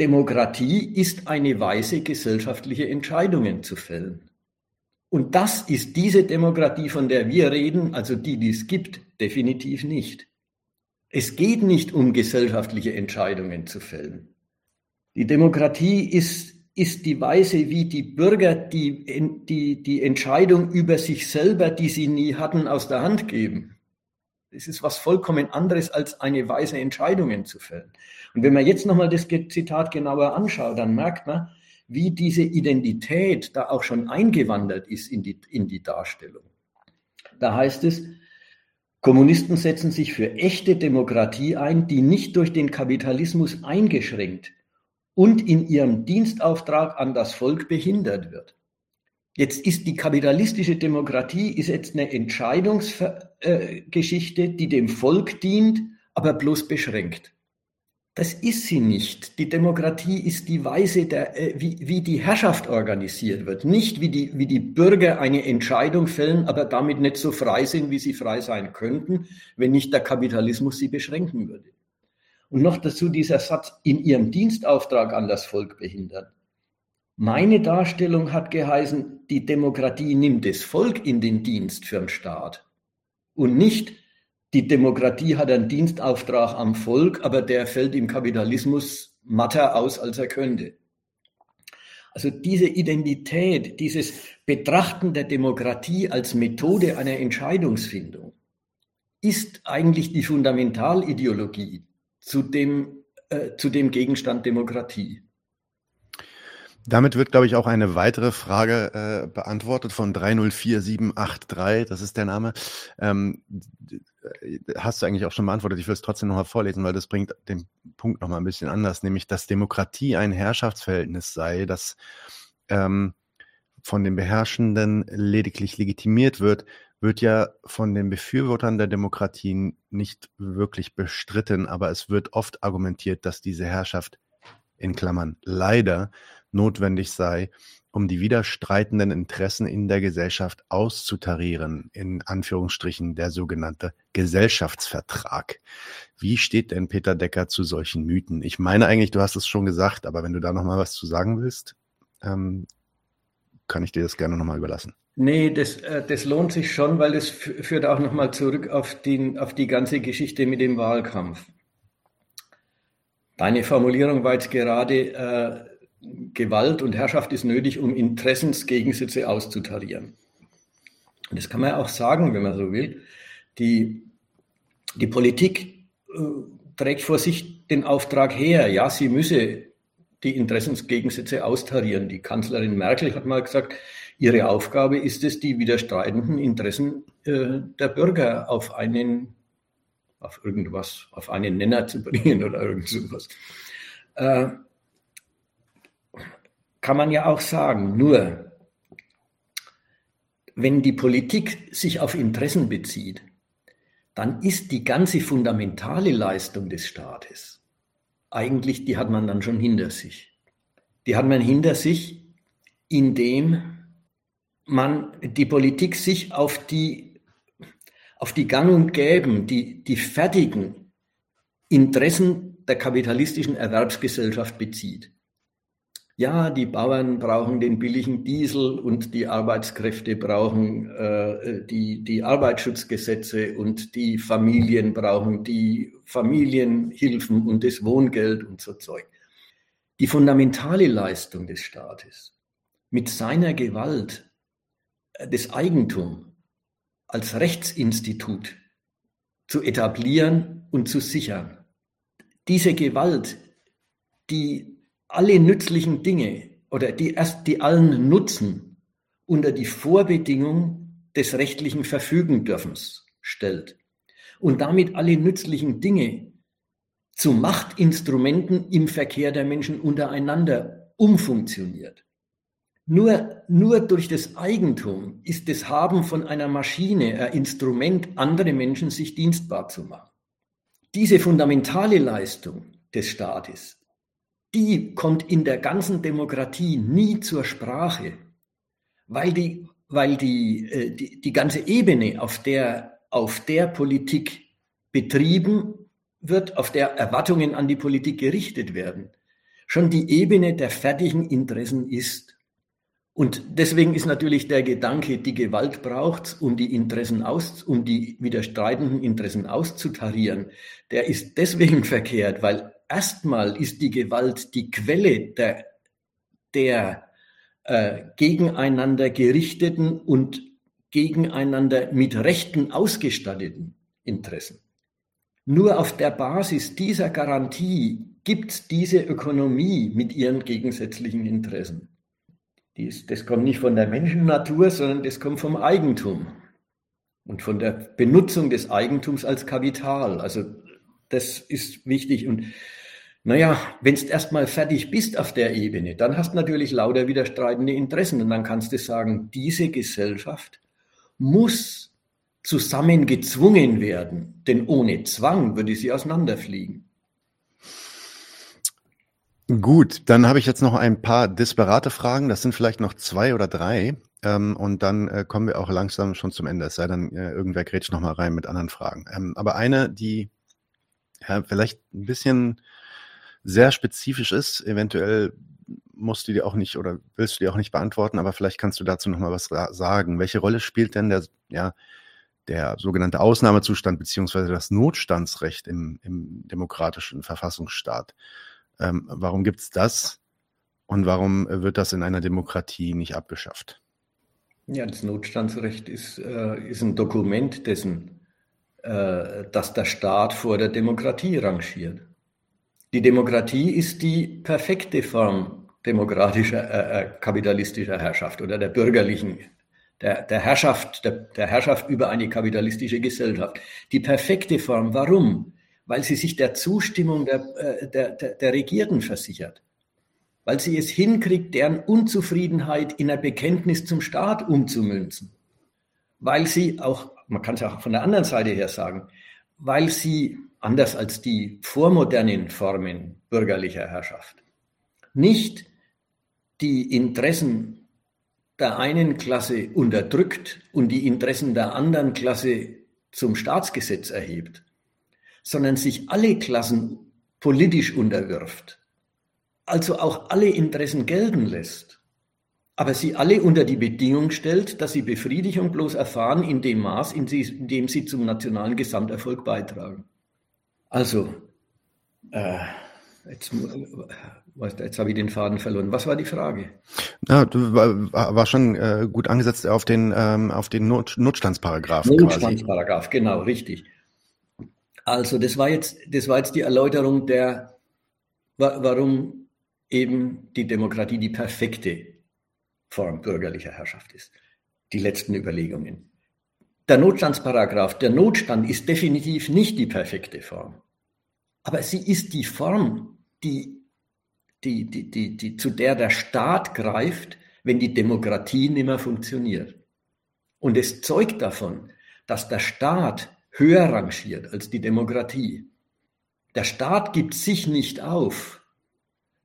Demokratie ist eine Weise, gesellschaftliche Entscheidungen zu fällen. Und das ist diese Demokratie, von der wir reden, also die, die es gibt, definitiv nicht. Es geht nicht um gesellschaftliche Entscheidungen zu fällen. Die Demokratie ist, ist die Weise, wie die Bürger die, die, die Entscheidung über sich selber, die sie nie hatten, aus der Hand geben. Es ist was vollkommen anderes, als eine Weise Entscheidungen zu fällen. Und wenn man jetzt nochmal das Zitat genauer anschaut, dann merkt man, wie diese Identität da auch schon eingewandert ist in die, in die Darstellung. Da heißt es, Kommunisten setzen sich für echte Demokratie ein, die nicht durch den Kapitalismus eingeschränkt und in ihrem Dienstauftrag an das Volk behindert wird. Jetzt ist die kapitalistische Demokratie ist jetzt eine Entscheidungsgeschichte, die dem Volk dient, aber bloß beschränkt. Das ist sie nicht. Die Demokratie ist die Weise, der, äh, wie, wie die Herrschaft organisiert wird. Nicht wie die, wie die Bürger eine Entscheidung fällen, aber damit nicht so frei sind, wie sie frei sein könnten, wenn nicht der Kapitalismus sie beschränken würde. Und noch dazu dieser Satz, in ihrem Dienstauftrag an das Volk behindern. Meine Darstellung hat geheißen, die Demokratie nimmt das Volk in den Dienst für den Staat und nicht die Demokratie hat einen Dienstauftrag am Volk, aber der fällt im Kapitalismus matter aus, als er könnte. Also diese Identität, dieses Betrachten der Demokratie als Methode einer Entscheidungsfindung ist eigentlich die Fundamentalideologie zu dem, äh, zu dem Gegenstand Demokratie. Damit wird, glaube ich, auch eine weitere Frage äh, beantwortet von 304783, das ist der Name. Ähm, hast du eigentlich auch schon beantwortet. Ich will es trotzdem nochmal vorlesen, weil das bringt den Punkt nochmal ein bisschen anders, nämlich, dass Demokratie ein Herrschaftsverhältnis sei, das ähm, von den Beherrschenden lediglich legitimiert wird, wird ja von den Befürwortern der Demokratie nicht wirklich bestritten, aber es wird oft argumentiert, dass diese Herrschaft in Klammern leider notwendig sei, um die widerstreitenden Interessen in der Gesellschaft auszutarieren, in Anführungsstrichen der sogenannte Gesellschaftsvertrag. Wie steht denn Peter Decker zu solchen Mythen? Ich meine eigentlich, du hast es schon gesagt, aber wenn du da noch mal was zu sagen willst, ähm, kann ich dir das gerne noch mal überlassen. Nee, das, äh, das lohnt sich schon, weil das führt auch noch mal zurück auf, den, auf die ganze Geschichte mit dem Wahlkampf. Deine Formulierung war jetzt gerade, äh, Gewalt und Herrschaft ist nötig, um Interessensgegensätze auszutarieren. Und das kann man ja auch sagen, wenn man so will. Die, die Politik äh, trägt vor sich den Auftrag her, ja, sie müsse die Interessensgegensätze austarieren. Die Kanzlerin Merkel hat mal gesagt, ihre Aufgabe ist es, die widerstreitenden Interessen äh, der Bürger auf einen, auf irgendwas, auf einen Nenner zu bringen [laughs] oder irgend sowas. Äh, kann man ja auch sagen. Nur, wenn die Politik sich auf Interessen bezieht, dann ist die ganze fundamentale Leistung des Staates eigentlich, die hat man dann schon hinter sich. Die hat man hinter sich, indem man die Politik sich auf die, auf die Gang und Gäben, die, die fertigen Interessen der kapitalistischen Erwerbsgesellschaft bezieht. Ja, die Bauern brauchen den billigen Diesel und die Arbeitskräfte brauchen äh, die, die Arbeitsschutzgesetze und die Familien brauchen die Familienhilfen und das Wohngeld und so Zeug. Die fundamentale Leistung des Staates mit seiner Gewalt äh, das Eigentum als Rechtsinstitut zu etablieren und zu sichern. Diese Gewalt, die alle nützlichen Dinge oder die erst die allen Nutzen unter die Vorbedingung des rechtlichen Verfügendürfens stellt und damit alle nützlichen Dinge zu Machtinstrumenten im Verkehr der Menschen untereinander umfunktioniert. Nur, nur durch das Eigentum ist das Haben von einer Maschine ein Instrument, andere Menschen sich dienstbar zu machen. Diese fundamentale Leistung des Staates die kommt in der ganzen Demokratie nie zur Sprache, weil die, weil die, äh, die, die ganze Ebene, auf der, auf der Politik betrieben wird, auf der Erwartungen an die Politik gerichtet werden, schon die Ebene der fertigen Interessen ist. Und deswegen ist natürlich der Gedanke, die Gewalt braucht, um die Interessen aus, um die widerstreitenden Interessen auszutarieren, der ist deswegen [laughs] verkehrt, weil erstmal ist die Gewalt die Quelle der, der äh, gegeneinander gerichteten und gegeneinander mit Rechten ausgestatteten Interessen. Nur auf der Basis dieser Garantie gibt es diese Ökonomie mit ihren gegensätzlichen Interessen. Dies, das kommt nicht von der Menschennatur, sondern das kommt vom Eigentum und von der Benutzung des Eigentums als Kapital. Also das ist wichtig. Und naja, wenn du erstmal fertig bist auf der Ebene, dann hast du natürlich lauter widerstreitende Interessen und dann kannst du sagen, diese Gesellschaft muss zusammengezwungen werden, denn ohne Zwang würde sie auseinanderfliegen. Gut, dann habe ich jetzt noch ein paar disparate Fragen. Das sind vielleicht noch zwei oder drei. Ähm, und dann äh, kommen wir auch langsam schon zum Ende. Es sei denn, äh, irgendwer grätscht noch mal rein mit anderen Fragen. Ähm, aber eine, die ja, vielleicht ein bisschen sehr spezifisch ist. Eventuell musst du dir auch nicht oder willst du dir auch nicht beantworten, aber vielleicht kannst du dazu noch mal was sagen. Welche Rolle spielt denn der, ja, der sogenannte Ausnahmezustand beziehungsweise das Notstandsrecht im, im demokratischen Verfassungsstaat? Ähm, warum gibt es das und warum wird das in einer Demokratie nicht abgeschafft? Ja, das Notstandsrecht ist, äh, ist ein Dokument dessen, dass der Staat vor der Demokratie rangiert. Die Demokratie ist die perfekte Form demokratischer, äh, äh, kapitalistischer Herrschaft oder der bürgerlichen, der, der, Herrschaft, der, der Herrschaft über eine kapitalistische Gesellschaft. Die perfekte Form. Warum? Weil sie sich der Zustimmung der, äh, der, der Regierten versichert. Weil sie es hinkriegt, deren Unzufriedenheit in ein Bekenntnis zum Staat umzumünzen. Weil sie auch, man kann es auch von der anderen Seite her sagen, weil sie anders als die vormodernen Formen bürgerlicher Herrschaft, nicht die Interessen der einen Klasse unterdrückt und die Interessen der anderen Klasse zum Staatsgesetz erhebt, sondern sich alle Klassen politisch unterwirft, also auch alle Interessen gelten lässt, aber sie alle unter die Bedingung stellt, dass sie Befriedigung bloß erfahren in dem Maß, in dem sie zum nationalen Gesamterfolg beitragen. Also, äh, jetzt, jetzt habe ich den Faden verloren. Was war die Frage? Ja, du war, schon äh, gut angesetzt auf den, ähm, auf den Not, Notstandsparagraph. Notstandsparagraph, genau, richtig. Also, das war jetzt, das war jetzt die Erläuterung der, warum eben die Demokratie die perfekte Form bürgerlicher Herrschaft ist. Die letzten Überlegungen. Der Notstandsparagraph, der Notstand ist definitiv nicht die perfekte Form. Aber sie ist die Form, die, die, die, die, die, zu der der Staat greift, wenn die Demokratie nicht mehr funktioniert. Und es zeugt davon, dass der Staat höher rangiert als die Demokratie. Der Staat gibt sich nicht auf,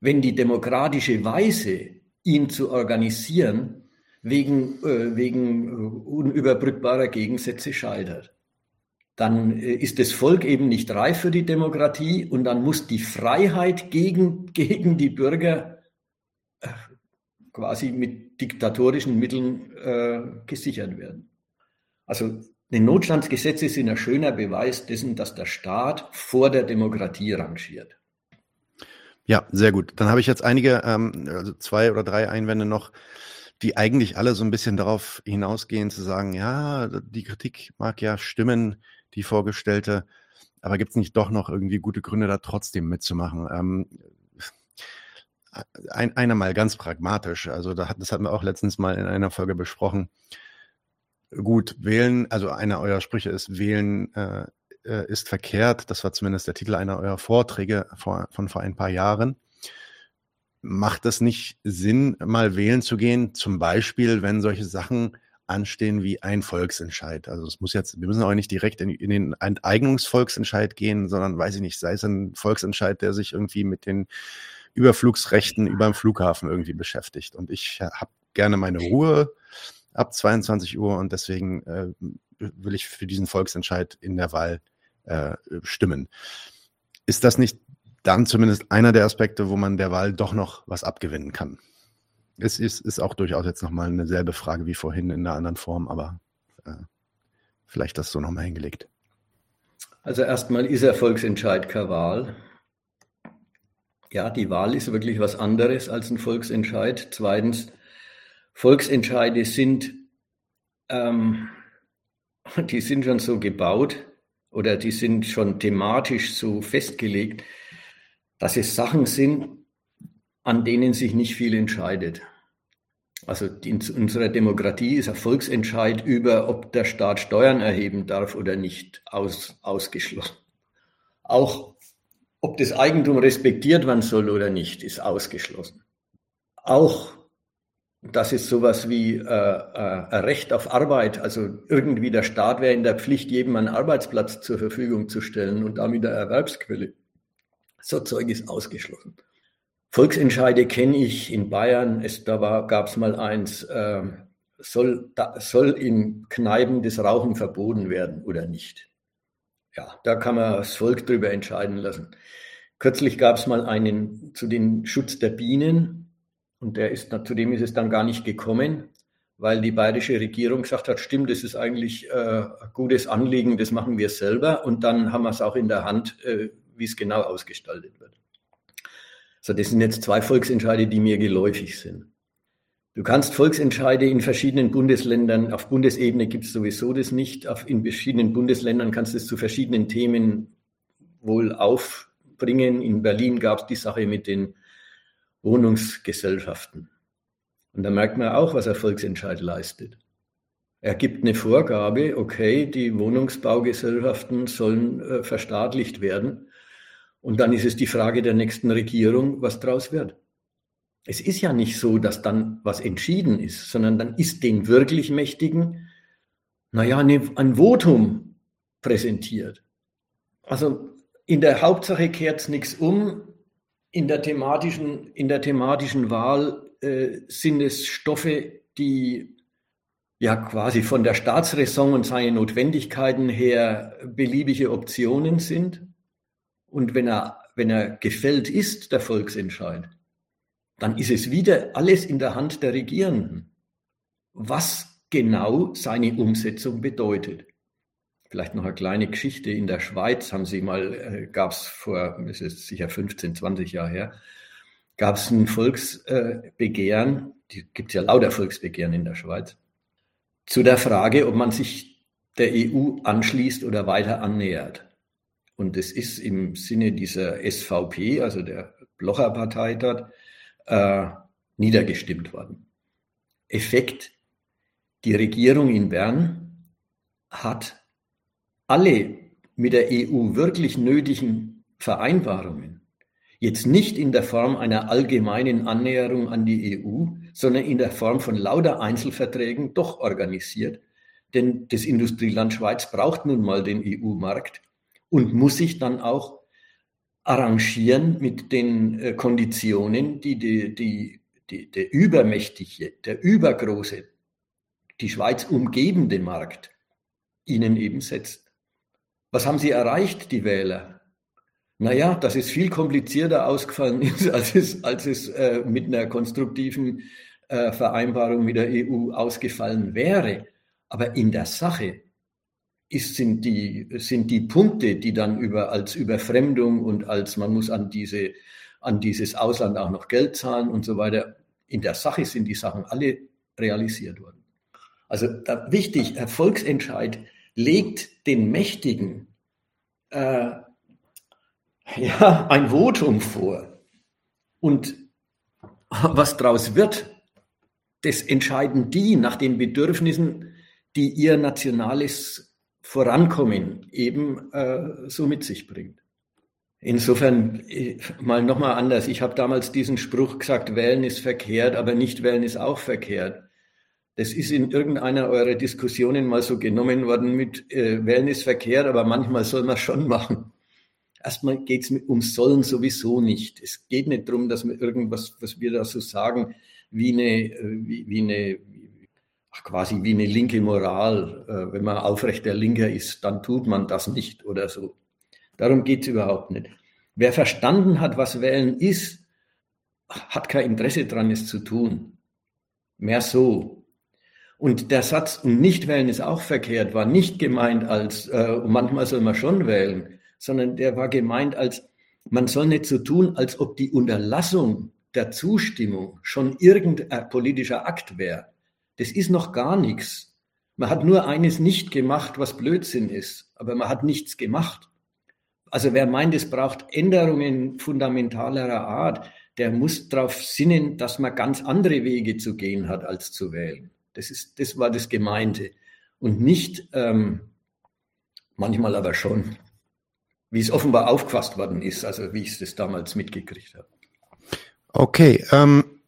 wenn die demokratische Weise, ihn zu organisieren, wegen, äh, wegen unüberbrückbarer Gegensätze scheitert. Dann äh, ist das Volk eben nicht reif für die Demokratie und dann muss die Freiheit gegen, [laughs] gegen die Bürger äh, quasi mit diktatorischen Mitteln äh, gesichert werden. Also die Notstandsgesetze sind ein schöner Beweis dessen, dass der Staat vor der Demokratie rangiert. Ja, sehr gut. Dann habe ich jetzt einige, ähm, also zwei oder drei Einwände noch, die eigentlich alle so ein bisschen darauf hinausgehen, zu sagen, ja, die Kritik mag ja stimmen, die vorgestellte, aber gibt es nicht doch noch irgendwie gute Gründe, da trotzdem mitzumachen? Ähm, ein, einer mal ganz pragmatisch, also da hat, das hatten wir auch letztens mal in einer Folge besprochen. Gut, wählen, also einer eurer Sprüche ist, wählen äh, äh, ist verkehrt. Das war zumindest der Titel einer eurer Vorträge vor, von vor ein paar Jahren. Macht es nicht Sinn, mal wählen zu gehen? Zum Beispiel, wenn solche Sachen anstehen wie ein Volksentscheid. Also es muss jetzt, wir müssen auch nicht direkt in, in den Enteignungsvolksentscheid gehen, sondern weiß ich nicht, sei es ein Volksentscheid, der sich irgendwie mit den Überflugsrechten über dem Flughafen irgendwie beschäftigt. Und ich habe gerne meine Ruhe ab 22 Uhr und deswegen äh, will ich für diesen Volksentscheid in der Wahl äh, stimmen. Ist das nicht dann zumindest einer der Aspekte, wo man der Wahl doch noch was abgewinnen kann? Es ist, ist auch durchaus jetzt nochmal eine selbe Frage wie vorhin in einer anderen Form, aber äh, vielleicht das so nochmal hingelegt. Also erstmal ist der Volksentscheid keine Wahl. Ja, die Wahl ist wirklich was anderes als ein Volksentscheid. Zweitens, Volksentscheide sind, ähm, [laughs] die sind schon so gebaut oder die sind schon thematisch so festgelegt, dass es Sachen sind, an denen sich nicht viel entscheidet. Also in unserer Demokratie ist ein Volksentscheid über, ob der Staat Steuern erheben darf oder nicht, aus, ausgeschlossen. Auch ob das Eigentum respektiert werden soll oder nicht, ist ausgeschlossen. Auch dass es sowas wie äh, äh, ein Recht auf Arbeit, also irgendwie der Staat wäre in der Pflicht, jedem einen Arbeitsplatz zur Verfügung zu stellen und damit eine Erwerbsquelle. So Zeug ist ausgeschlossen. Volksentscheide kenne ich in Bayern. Es, da gab es mal eins, äh, soll, da, soll in Kneipen das Rauchen verboten werden oder nicht? Ja, da kann man das Volk drüber entscheiden lassen. Kürzlich gab es mal einen zu den Schutz der Bienen und der ist, zu dem ist es dann gar nicht gekommen, weil die bayerische Regierung gesagt hat, stimmt, das ist eigentlich äh, ein gutes Anliegen, das machen wir selber und dann haben wir es auch in der Hand, äh, wie es genau ausgestaltet wird. So, das sind jetzt zwei Volksentscheide, die mir geläufig sind. Du kannst Volksentscheide in verschiedenen Bundesländern, auf Bundesebene gibt es sowieso das nicht, auf, in verschiedenen Bundesländern kannst du es zu verschiedenen Themen wohl aufbringen. In Berlin gab es die Sache mit den Wohnungsgesellschaften. Und da merkt man auch, was ein Volksentscheid leistet. Er gibt eine Vorgabe, okay, die Wohnungsbaugesellschaften sollen äh, verstaatlicht werden. Und dann ist es die Frage der nächsten Regierung, was daraus wird. Es ist ja nicht so, dass dann was entschieden ist, sondern dann ist den wirklich Mächtigen, naja, ein Votum präsentiert. Also in der Hauptsache kehrt es nichts um. In der thematischen, in der thematischen Wahl äh, sind es Stoffe, die ja quasi von der Staatsräson und seinen Notwendigkeiten her beliebige Optionen sind. Und wenn er, wenn er gefällt ist, der Volksentscheid, dann ist es wieder alles in der Hand der Regierenden, was genau seine Umsetzung bedeutet. Vielleicht noch eine kleine Geschichte. In der Schweiz haben sie mal, äh, gab es vor, es ist sicher 15, 20 Jahre her, gab es ein Volksbegehren, die gibt es ja lauter Volksbegehren in der Schweiz, zu der Frage, ob man sich der EU anschließt oder weiter annähert. Und es ist im Sinne dieser SVP, also der Blocher-Partei dort, äh, niedergestimmt worden. Effekt, die Regierung in Bern hat alle mit der EU wirklich nötigen Vereinbarungen jetzt nicht in der Form einer allgemeinen Annäherung an die EU, sondern in der Form von lauter Einzelverträgen doch organisiert. Denn das Industrieland Schweiz braucht nun mal den EU-Markt und muss sich dann auch arrangieren mit den äh, Konditionen, die, die, die die, der übermächtige, der übergroße, die Schweiz umgebende Markt ihnen eben setzt. Was haben sie erreicht, die Wähler? Naja, dass es viel komplizierter ausgefallen ist, [laughs] als es, als es äh, mit einer konstruktiven äh, Vereinbarung mit der EU ausgefallen wäre. Aber in der Sache ist, sind, die, sind die Punkte, die dann über, als Überfremdung und als man muss an, diese, an dieses Ausland auch noch Geld zahlen und so weiter, in der Sache sind die Sachen alle realisiert worden. Also da, wichtig, Erfolgsentscheid legt den Mächtigen äh, ja, ein Votum vor. Und was daraus wird, das entscheiden die nach den Bedürfnissen, die ihr nationales Vorankommen eben äh, so mit sich bringt. Insofern äh, mal nochmal anders. Ich habe damals diesen Spruch gesagt, wählen ist verkehrt, aber nicht wählen ist auch verkehrt. Das ist in irgendeiner eurer Diskussionen mal so genommen worden mit äh, verkehrt, aber manchmal soll man schon machen. Erstmal geht es um Sollen sowieso nicht. Es geht nicht darum, dass wir irgendwas, was wir da so sagen, wie eine, äh, wie, wie eine ach, quasi wie eine linke Moral. Äh, wenn man aufrechter Linker ist, dann tut man das nicht oder so. Darum geht es überhaupt nicht. Wer verstanden hat, was Wählen ist, hat kein Interesse daran, es zu tun. Mehr so. Und der Satz, und nicht wählen ist auch verkehrt, war nicht gemeint als, äh, manchmal soll man schon wählen, sondern der war gemeint als, man soll nicht so tun, als ob die Unterlassung der Zustimmung schon irgendein politischer Akt wäre. Das ist noch gar nichts. Man hat nur eines nicht gemacht, was Blödsinn ist, aber man hat nichts gemacht. Also wer meint, es braucht Änderungen fundamentalerer Art, der muss darauf sinnen, dass man ganz andere Wege zu gehen hat, als zu wählen. Das, ist, das war das Gemeinte. Und nicht, ähm, manchmal aber schon, wie es offenbar aufgefasst worden ist, also wie ich es das damals mitgekriegt habe. Okay, ähm,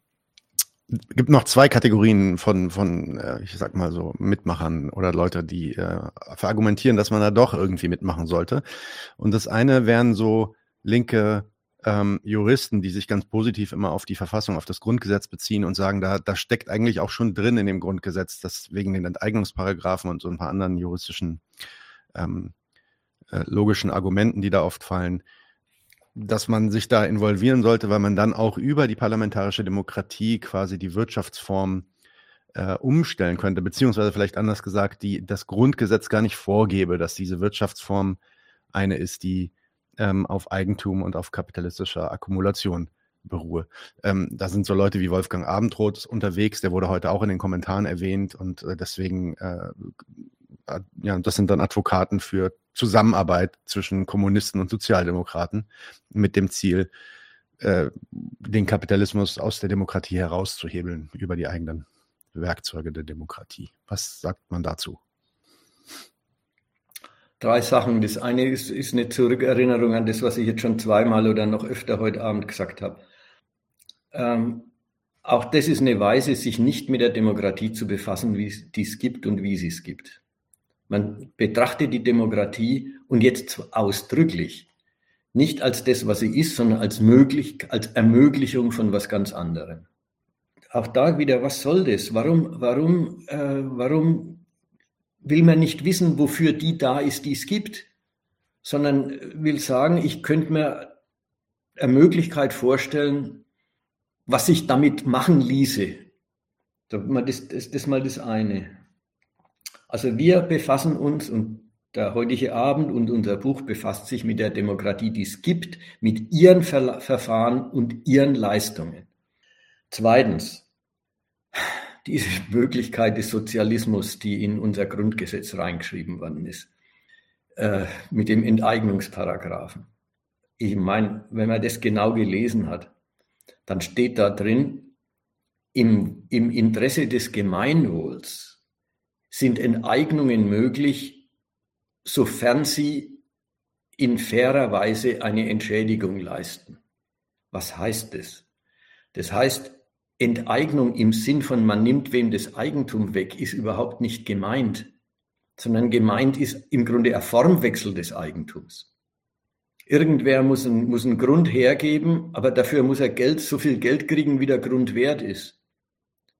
gibt noch zwei Kategorien von, von äh, ich sag mal so, Mitmachern oder Leute, die äh, verargumentieren, dass man da doch irgendwie mitmachen sollte. Und das eine wären so linke ähm, Juristen, die sich ganz positiv immer auf die Verfassung, auf das Grundgesetz beziehen und sagen, da, da steckt eigentlich auch schon drin in dem Grundgesetz, dass wegen den Enteignungsparagraphen und so ein paar anderen juristischen ähm, äh, logischen Argumenten, die da oft fallen, dass man sich da involvieren sollte, weil man dann auch über die parlamentarische Demokratie quasi die Wirtschaftsform äh, umstellen könnte, beziehungsweise vielleicht anders gesagt, die das Grundgesetz gar nicht vorgebe, dass diese Wirtschaftsform eine ist, die ähm, auf Eigentum und auf kapitalistischer Akkumulation beruhe. Ähm, da sind so Leute wie Wolfgang Abendroth unterwegs, der wurde heute auch in den Kommentaren erwähnt und äh, deswegen, äh, ja, das sind dann Advokaten für Zusammenarbeit zwischen Kommunisten und Sozialdemokraten mit dem Ziel, äh, den Kapitalismus aus der Demokratie herauszuhebeln über die eigenen Werkzeuge der Demokratie. Was sagt man dazu? Drei Sachen. Das eine ist, ist eine Zurückerinnerung an das, was ich jetzt schon zweimal oder noch öfter heute Abend gesagt habe. Ähm, auch das ist eine Weise, sich nicht mit der Demokratie zu befassen, wie es dies gibt und wie sie es gibt. Man betrachtet die Demokratie und jetzt ausdrücklich nicht als das, was sie ist, sondern als möglich, als Ermöglichung von was ganz anderem. Auch da wieder, was soll das? Warum, warum, äh, warum will man nicht wissen, wofür die da ist, die es gibt, sondern will sagen, ich könnte mir eine Möglichkeit vorstellen, was sich damit machen ließe. Das, das mal das eine. Also wir befassen uns und der heutige Abend und unser Buch befasst sich mit der Demokratie, die es gibt, mit ihren Ver Verfahren und ihren Leistungen. Zweitens, diese Möglichkeit des Sozialismus, die in unser Grundgesetz reingeschrieben worden ist, äh, mit dem Enteignungsparagraphen. Ich meine, wenn man das genau gelesen hat, dann steht da drin, im, im Interesse des Gemeinwohls sind Enteignungen möglich, sofern sie in fairer Weise eine Entschädigung leisten. Was heißt das? Das heißt, Enteignung im Sinn von man nimmt wem das Eigentum weg, ist überhaupt nicht gemeint, sondern gemeint ist im Grunde ein Formwechsel des Eigentums. Irgendwer muss, ein, muss einen Grund hergeben, aber dafür muss er Geld, so viel Geld kriegen, wie der Grund wert ist.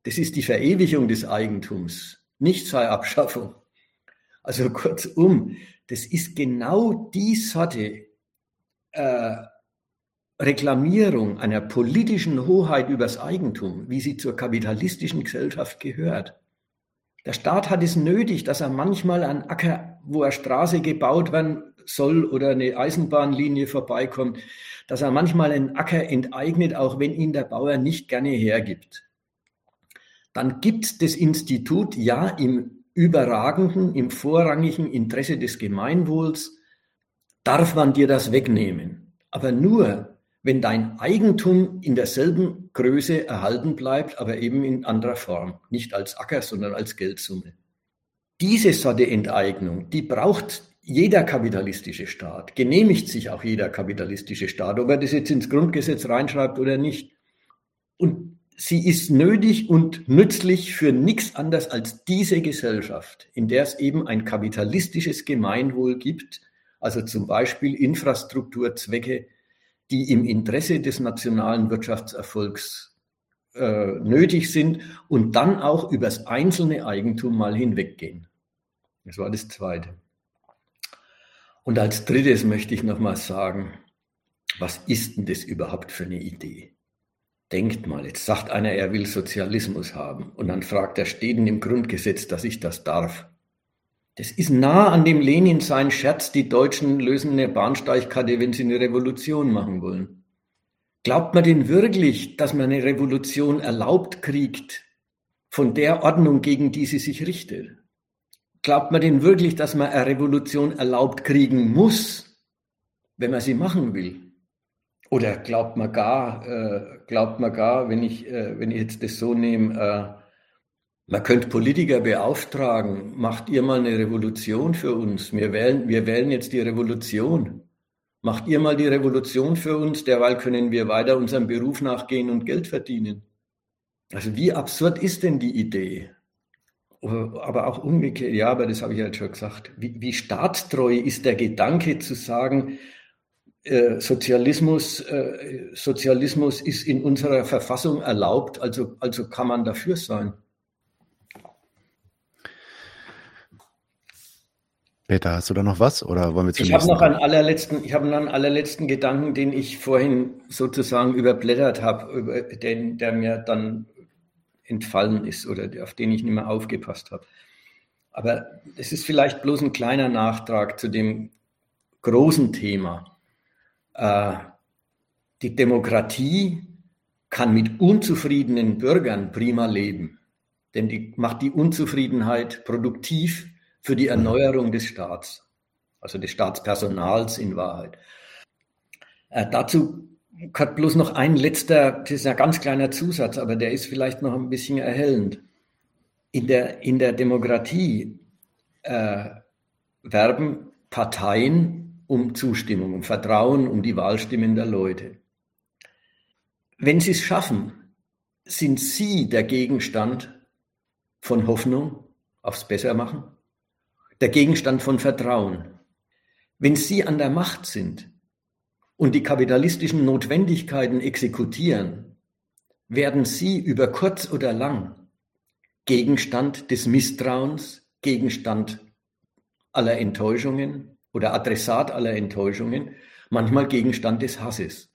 Das ist die Verewigung des Eigentums, nicht seine Abschaffung. Also [laughs] kurzum, das ist genau die Sorte äh, Reklamierung einer politischen Hoheit übers Eigentum, wie sie zur kapitalistischen Gesellschaft gehört. Der Staat hat es nötig, dass er manchmal an Acker, wo eine Straße gebaut werden soll oder eine Eisenbahnlinie vorbeikommt, dass er manchmal einen Acker enteignet, auch wenn ihn der Bauer nicht gerne hergibt. Dann gibt das Institut ja im überragenden, im vorrangigen Interesse des Gemeinwohls, darf man dir das wegnehmen. Aber nur, wenn dein Eigentum in derselben Größe erhalten bleibt, aber eben in anderer Form, nicht als Acker, sondern als Geldsumme. Diese Sorte Enteignung, die braucht jeder kapitalistische Staat, genehmigt sich auch jeder kapitalistische Staat, ob er das jetzt ins Grundgesetz reinschreibt oder nicht. Und sie ist nötig und nützlich für nichts anderes als diese Gesellschaft, in der es eben ein kapitalistisches Gemeinwohl gibt, also zum Beispiel Infrastrukturzwecke, die im Interesse des nationalen Wirtschaftserfolgs äh, nötig sind und dann auch übers einzelne Eigentum mal hinweggehen. Das war das Zweite. Und als drittes möchte ich nochmal sagen, was ist denn das überhaupt für eine Idee? Denkt mal, jetzt sagt einer, er will Sozialismus haben und dann fragt er, steht denn im Grundgesetz, dass ich das darf? Das ist nah an dem Lenin sein Scherz, die Deutschen lösen eine Bahnsteigkarte, wenn sie eine Revolution machen wollen. Glaubt man denn wirklich, dass man eine Revolution erlaubt kriegt von der Ordnung, gegen die sie sich richtet? Glaubt man denn wirklich, dass man eine Revolution erlaubt kriegen muss, wenn man sie machen will? Oder glaubt man gar, äh, glaubt man gar, wenn ich, äh, wenn ich jetzt das so nehme, äh, man könnte Politiker beauftragen, macht ihr mal eine Revolution für uns. Wir wählen, wir wählen jetzt die Revolution. Macht ihr mal die Revolution für uns, derweil können wir weiter unserem Beruf nachgehen und Geld verdienen. Also wie absurd ist denn die Idee? Aber auch umgekehrt, ja, aber das habe ich ja schon gesagt. Wie, wie staatstreu ist der Gedanke zu sagen, äh, Sozialismus, äh, Sozialismus ist in unserer Verfassung erlaubt, also, also kann man dafür sein. Peter, hast du da noch was oder wollen wir Ich habe noch einen allerletzten, ich habe noch einen allerletzten Gedanken, den ich vorhin sozusagen überblättert habe, den, der mir dann entfallen ist oder auf den ich nicht mehr aufgepasst habe. Aber es ist vielleicht bloß ein kleiner Nachtrag zu dem großen Thema. Äh, die Demokratie kann mit unzufriedenen Bürgern prima leben, denn die macht die Unzufriedenheit produktiv für die Erneuerung des Staats, also des Staatspersonals in Wahrheit. Äh, dazu hat bloß noch ein letzter, das ist ein ganz kleiner Zusatz, aber der ist vielleicht noch ein bisschen erhellend. In der, in der Demokratie äh, werben Parteien um Zustimmung, um Vertrauen, um die Wahlstimmen der Leute. Wenn sie es schaffen, sind sie der Gegenstand von Hoffnung aufs Bessermachen der Gegenstand von Vertrauen. Wenn Sie an der Macht sind und die kapitalistischen Notwendigkeiten exekutieren, werden Sie über kurz oder lang Gegenstand des Misstrauens, Gegenstand aller Enttäuschungen oder Adressat aller Enttäuschungen, manchmal Gegenstand des Hasses.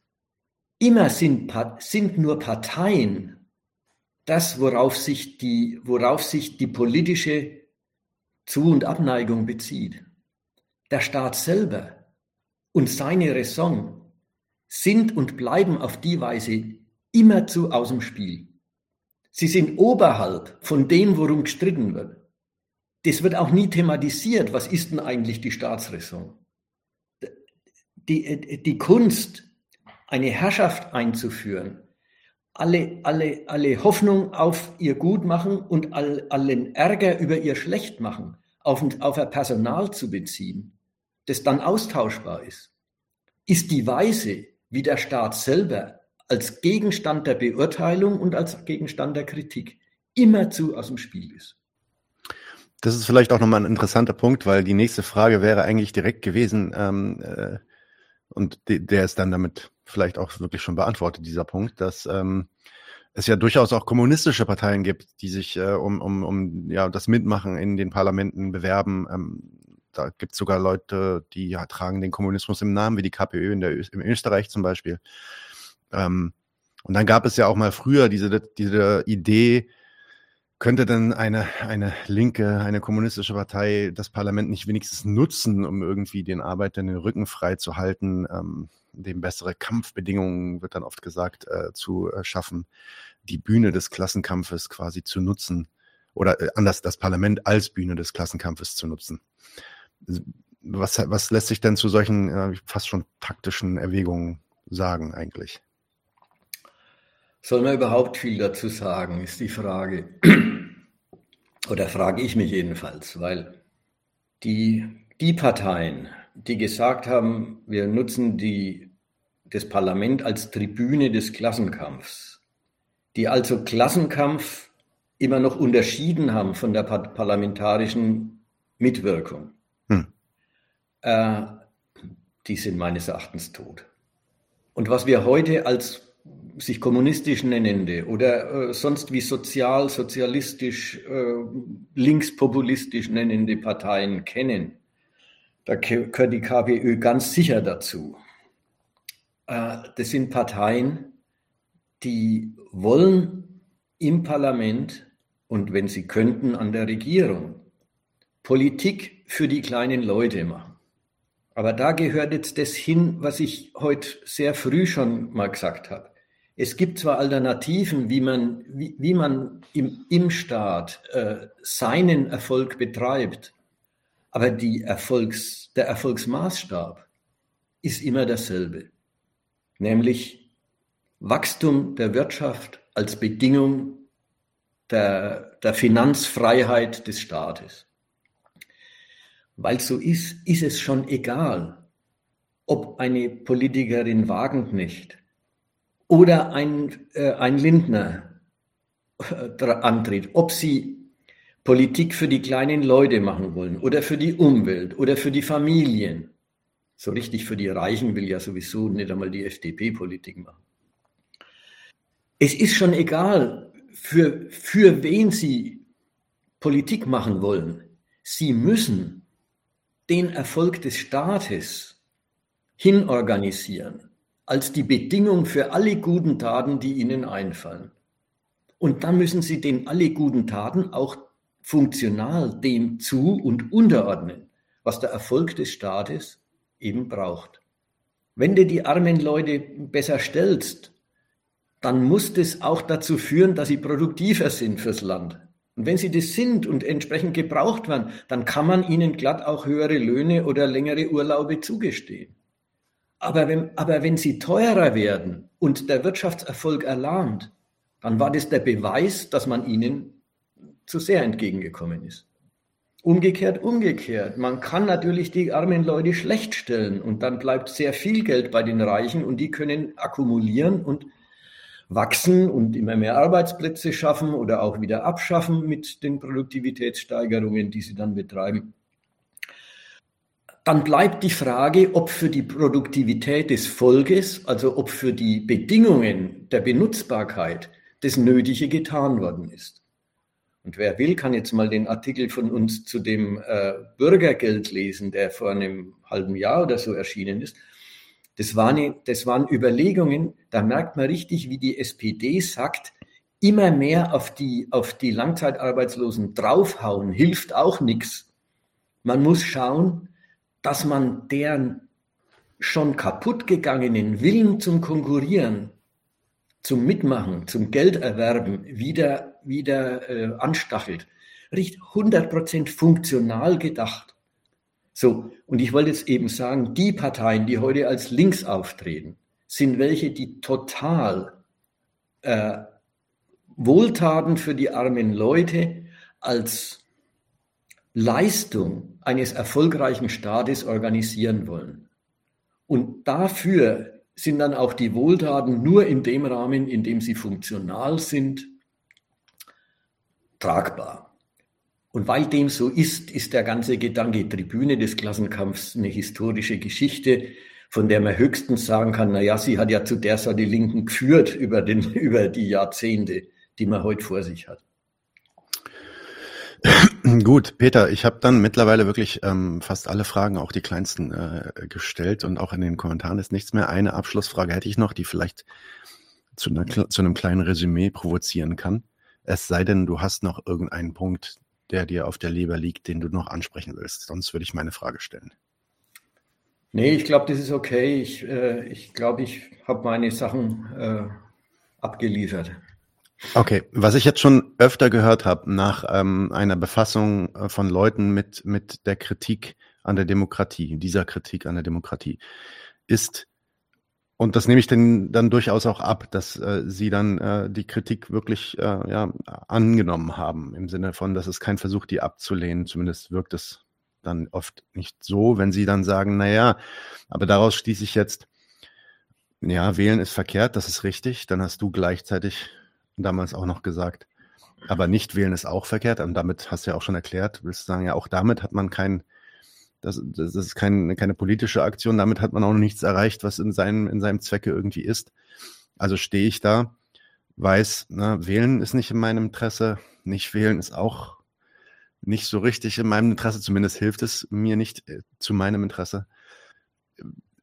Immer sind, sind nur Parteien das, worauf sich die, worauf sich die politische zu- und Abneigung bezieht. Der Staat selber und seine Raison sind und bleiben auf die Weise immerzu aus dem Spiel. Sie sind oberhalb von dem, worum gestritten wird. Das wird auch nie thematisiert. Was ist denn eigentlich die Staatsräson? Die, die Kunst, eine Herrschaft einzuführen, alle, alle, alle Hoffnung auf ihr Gut machen und all, allen Ärger über ihr Schlecht machen, auf, auf ein Personal zu beziehen, das dann austauschbar ist, ist die Weise, wie der Staat selber als Gegenstand der Beurteilung und als Gegenstand der Kritik immerzu aus dem Spiel ist. Das ist vielleicht auch nochmal ein interessanter Punkt, weil die nächste Frage wäre eigentlich direkt gewesen, ähm, äh, und de, der ist dann damit vielleicht auch wirklich schon beantwortet, dieser Punkt, dass ähm, es ja durchaus auch kommunistische Parteien gibt, die sich äh, um, um, um ja, das Mitmachen in den Parlamenten bewerben. Ähm, da gibt es sogar Leute, die ja, tragen den Kommunismus im Namen, wie die KPÖ in der, im Österreich zum Beispiel. Ähm, und dann gab es ja auch mal früher diese, diese Idee, könnte denn eine, eine linke, eine kommunistische Partei das Parlament nicht wenigstens nutzen, um irgendwie den Arbeitern den Rücken frei zu halten, ähm, dem bessere Kampfbedingungen, wird dann oft gesagt, äh, zu äh, schaffen, die Bühne des Klassenkampfes quasi zu nutzen oder äh, anders das Parlament als Bühne des Klassenkampfes zu nutzen. Was, was lässt sich denn zu solchen äh, fast schon taktischen Erwägungen sagen eigentlich? Soll man überhaupt viel dazu sagen, ist die Frage. Oder frage ich mich jedenfalls, weil die, die Parteien, die gesagt haben, wir nutzen die, das Parlament als Tribüne des Klassenkampfs, die also Klassenkampf immer noch unterschieden haben von der parlamentarischen Mitwirkung, hm. äh, die sind meines Erachtens tot. Und was wir heute als sich kommunistisch nennende oder äh, sonst wie sozial, sozialistisch, äh, linkspopulistisch nennende Parteien kennen, da gehört die KPÖ ganz sicher dazu. Äh, das sind Parteien, die wollen im Parlament und wenn sie könnten an der Regierung Politik für die kleinen Leute machen. Aber da gehört jetzt das hin, was ich heute sehr früh schon mal gesagt habe. Es gibt zwar Alternativen, wie man, wie, wie man im, im Staat äh, seinen Erfolg betreibt, aber die Erfolgs, der Erfolgsmaßstab ist immer dasselbe, nämlich Wachstum der Wirtschaft als Bedingung der, der Finanzfreiheit des Staates. Weil so ist, ist es schon egal, ob eine Politikerin Wagenknecht oder ein, äh, ein Lindner äh, antritt, ob sie Politik für die kleinen Leute machen wollen oder für die Umwelt oder für die Familien. So richtig für die Reichen will ja sowieso nicht einmal die FDP Politik machen. Es ist schon egal, für, für wen sie Politik machen wollen. Sie müssen den Erfolg des Staates hinorganisieren als die Bedingung für alle guten Taten, die ihnen einfallen. Und dann müssen sie den alle guten Taten auch funktional dem zu und unterordnen, was der Erfolg des Staates eben braucht. Wenn du die armen Leute besser stellst, dann muss das auch dazu führen, dass sie produktiver sind fürs Land. Und wenn sie das sind und entsprechend gebraucht werden, dann kann man ihnen glatt auch höhere Löhne oder längere Urlaube zugestehen. Aber wenn, aber wenn sie teurer werden und der Wirtschaftserfolg erlahmt, dann war das der Beweis, dass man ihnen zu sehr entgegengekommen ist. Umgekehrt, umgekehrt. Man kann natürlich die armen Leute schlecht stellen und dann bleibt sehr viel Geld bei den Reichen und die können akkumulieren und wachsen und immer mehr Arbeitsplätze schaffen oder auch wieder abschaffen mit den Produktivitätssteigerungen, die sie dann betreiben dann bleibt die Frage, ob für die Produktivität des Volkes, also ob für die Bedingungen der Benutzbarkeit das Nötige getan worden ist. Und wer will, kann jetzt mal den Artikel von uns zu dem äh, Bürgergeld lesen, der vor einem halben Jahr oder so erschienen ist. Das waren, das waren Überlegungen, da merkt man richtig, wie die SPD sagt, immer mehr auf die, auf die Langzeitarbeitslosen draufhauen, hilft auch nichts. Man muss schauen, dass man deren schon kaputt gegangenen Willen zum Konkurrieren, zum Mitmachen, zum Gelderwerben wieder, wieder äh, anstachelt. Riecht 100% funktional gedacht. So, und ich wollte jetzt eben sagen, die Parteien, die heute als links auftreten, sind welche, die total äh, Wohltaten für die armen Leute als Leistung eines erfolgreichen Staates organisieren wollen. Und dafür sind dann auch die Wohltaten nur in dem Rahmen, in dem sie funktional sind, tragbar. Und weil dem so ist, ist der ganze Gedanke Tribüne des Klassenkampfs eine historische Geschichte, von der man höchstens sagen kann, na ja, sie hat ja zu der Seite die Linken geführt über, den, [laughs] über die Jahrzehnte, die man heute vor sich hat. [clears throat] Gut, Peter, ich habe dann mittlerweile wirklich ähm, fast alle Fragen, auch die kleinsten, äh, gestellt und auch in den Kommentaren ist nichts mehr. Eine Abschlussfrage hätte ich noch, die vielleicht zu, einer, zu einem kleinen Resümee provozieren kann. Es sei denn, du hast noch irgendeinen Punkt, der dir auf der Leber liegt, den du noch ansprechen willst. Sonst würde ich meine Frage stellen. Nee, ich glaube, das ist okay. Ich glaube, äh, ich, glaub, ich habe meine Sachen äh, abgeliefert. Okay, was ich jetzt schon öfter gehört habe nach ähm, einer Befassung äh, von Leuten mit, mit der Kritik an der Demokratie, dieser Kritik an der Demokratie, ist, und das nehme ich denn dann durchaus auch ab, dass äh, sie dann äh, die Kritik wirklich äh, ja, angenommen haben, im Sinne von, dass es kein Versuch, die abzulehnen, zumindest wirkt es dann oft nicht so, wenn sie dann sagen, na ja, aber daraus schließe ich jetzt, ja, wählen ist verkehrt, das ist richtig, dann hast du gleichzeitig damals auch noch gesagt. Aber nicht wählen ist auch verkehrt. Und damit hast du ja auch schon erklärt, willst du sagen, ja, auch damit hat man kein, das, das ist kein, keine politische Aktion, damit hat man auch noch nichts erreicht, was in seinem, in seinem Zwecke irgendwie ist. Also stehe ich da, weiß, na, wählen ist nicht in meinem Interesse, nicht wählen ist auch nicht so richtig in meinem Interesse, zumindest hilft es mir nicht äh, zu meinem Interesse.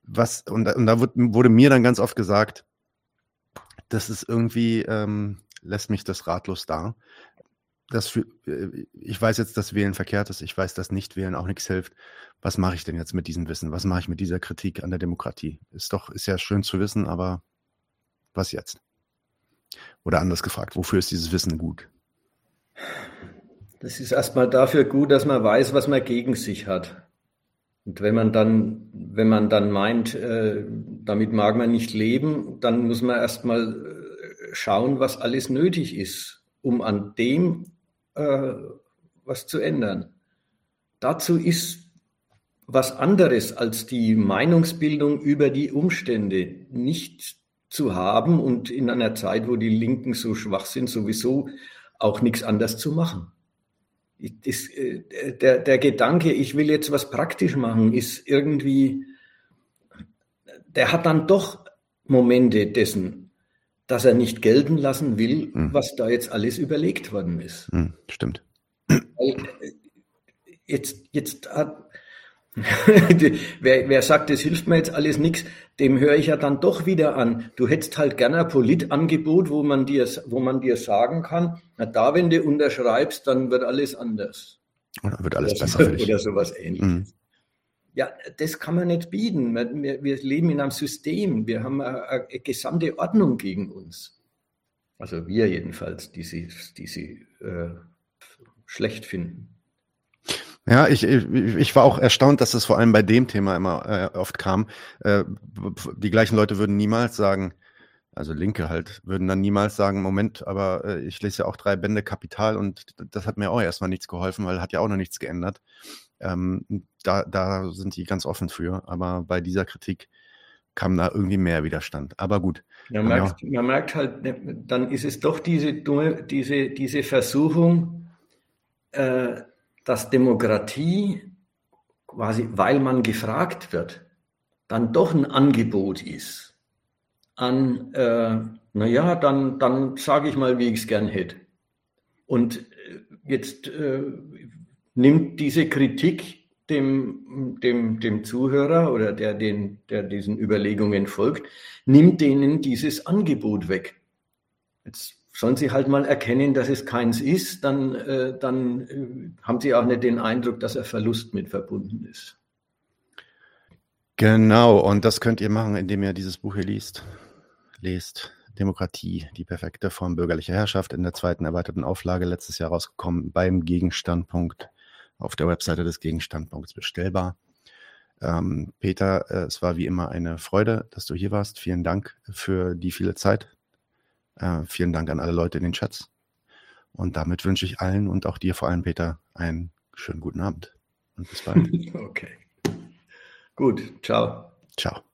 Was, und, und da wurde mir dann ganz oft gesagt, das ist irgendwie, ähm, lässt mich das ratlos da. Das äh, ich weiß jetzt, dass Wählen verkehrt ist. Ich weiß, dass Nicht-Wählen auch nichts hilft. Was mache ich denn jetzt mit diesem Wissen? Was mache ich mit dieser Kritik an der Demokratie? Ist doch, ist ja schön zu wissen, aber was jetzt? Oder anders gefragt, wofür ist dieses Wissen gut? Das ist erstmal dafür gut, dass man weiß, was man gegen sich hat. Und wenn man dann, wenn man dann meint, äh, damit mag man nicht leben, dann muss man erstmal äh, schauen, was alles nötig ist, um an dem äh, was zu ändern. Dazu ist was anderes als die Meinungsbildung über die Umstände nicht zu haben und in einer Zeit, wo die Linken so schwach sind, sowieso auch nichts anders zu machen das, äh, der, der Gedanke, ich will jetzt was praktisch machen, ist irgendwie, der hat dann doch Momente dessen, dass er nicht gelten lassen will, hm. was da jetzt alles überlegt worden ist. Hm, stimmt. Weil äh, jetzt, jetzt hat, [laughs] wer, wer sagt, das hilft mir jetzt alles nichts, dem höre ich ja dann doch wieder an. Du hättest halt gerne ein Politangebot, wo man dir, wo man dir sagen kann, na da, wenn du unterschreibst, dann wird alles anders. Oder wird alles oder besser so, für dich. Oder sowas ähnliches. Mhm. Ja, das kann man nicht bieten. Wir, wir, leben in einem System. Wir haben eine, eine, gesamte Ordnung gegen uns. Also wir jedenfalls, die sie, die sie äh, schlecht finden. Ja, ich, ich, war auch erstaunt, dass es vor allem bei dem Thema immer äh, oft kam. Äh, die gleichen Leute würden niemals sagen, also Linke halt, würden dann niemals sagen, Moment, aber äh, ich lese ja auch drei Bände Kapital und das hat mir auch erstmal nichts geholfen, weil hat ja auch noch nichts geändert. Ähm, da, da sind die ganz offen für, aber bei dieser Kritik kam da irgendwie mehr Widerstand. Aber gut. Man merkt, ja. man merkt halt, ne, dann ist es doch diese, diese, diese Versuchung, äh, dass Demokratie quasi, weil man gefragt wird, dann doch ein Angebot ist an, äh, naja, dann, dann sage ich mal, wie ich es gern hätte. Und äh, jetzt äh, nimmt diese Kritik dem, dem, dem Zuhörer oder der, den, der diesen Überlegungen folgt, nimmt denen dieses Angebot weg. Jetzt sollen sie halt mal erkennen, dass es keins ist, dann, äh, dann äh, haben sie auch nicht den Eindruck, dass ein Verlust mit verbunden ist. Genau, und das könnt ihr machen, indem ihr dieses Buch hier liest. Lest Demokratie, die perfekte Form bürgerlicher Herrschaft in der zweiten erweiterten Auflage letztes Jahr rausgekommen beim Gegenstandpunkt auf der Webseite des Gegenstandpunkts bestellbar. Ähm, Peter, äh, es war wie immer eine Freude, dass du hier warst. Vielen Dank für die viele Zeit, äh, vielen Dank an alle Leute in den Chats. Und damit wünsche ich allen und auch dir vor allem, Peter, einen schönen guten Abend. Und bis bald. [laughs] okay. Gut. Ciao. Ciao.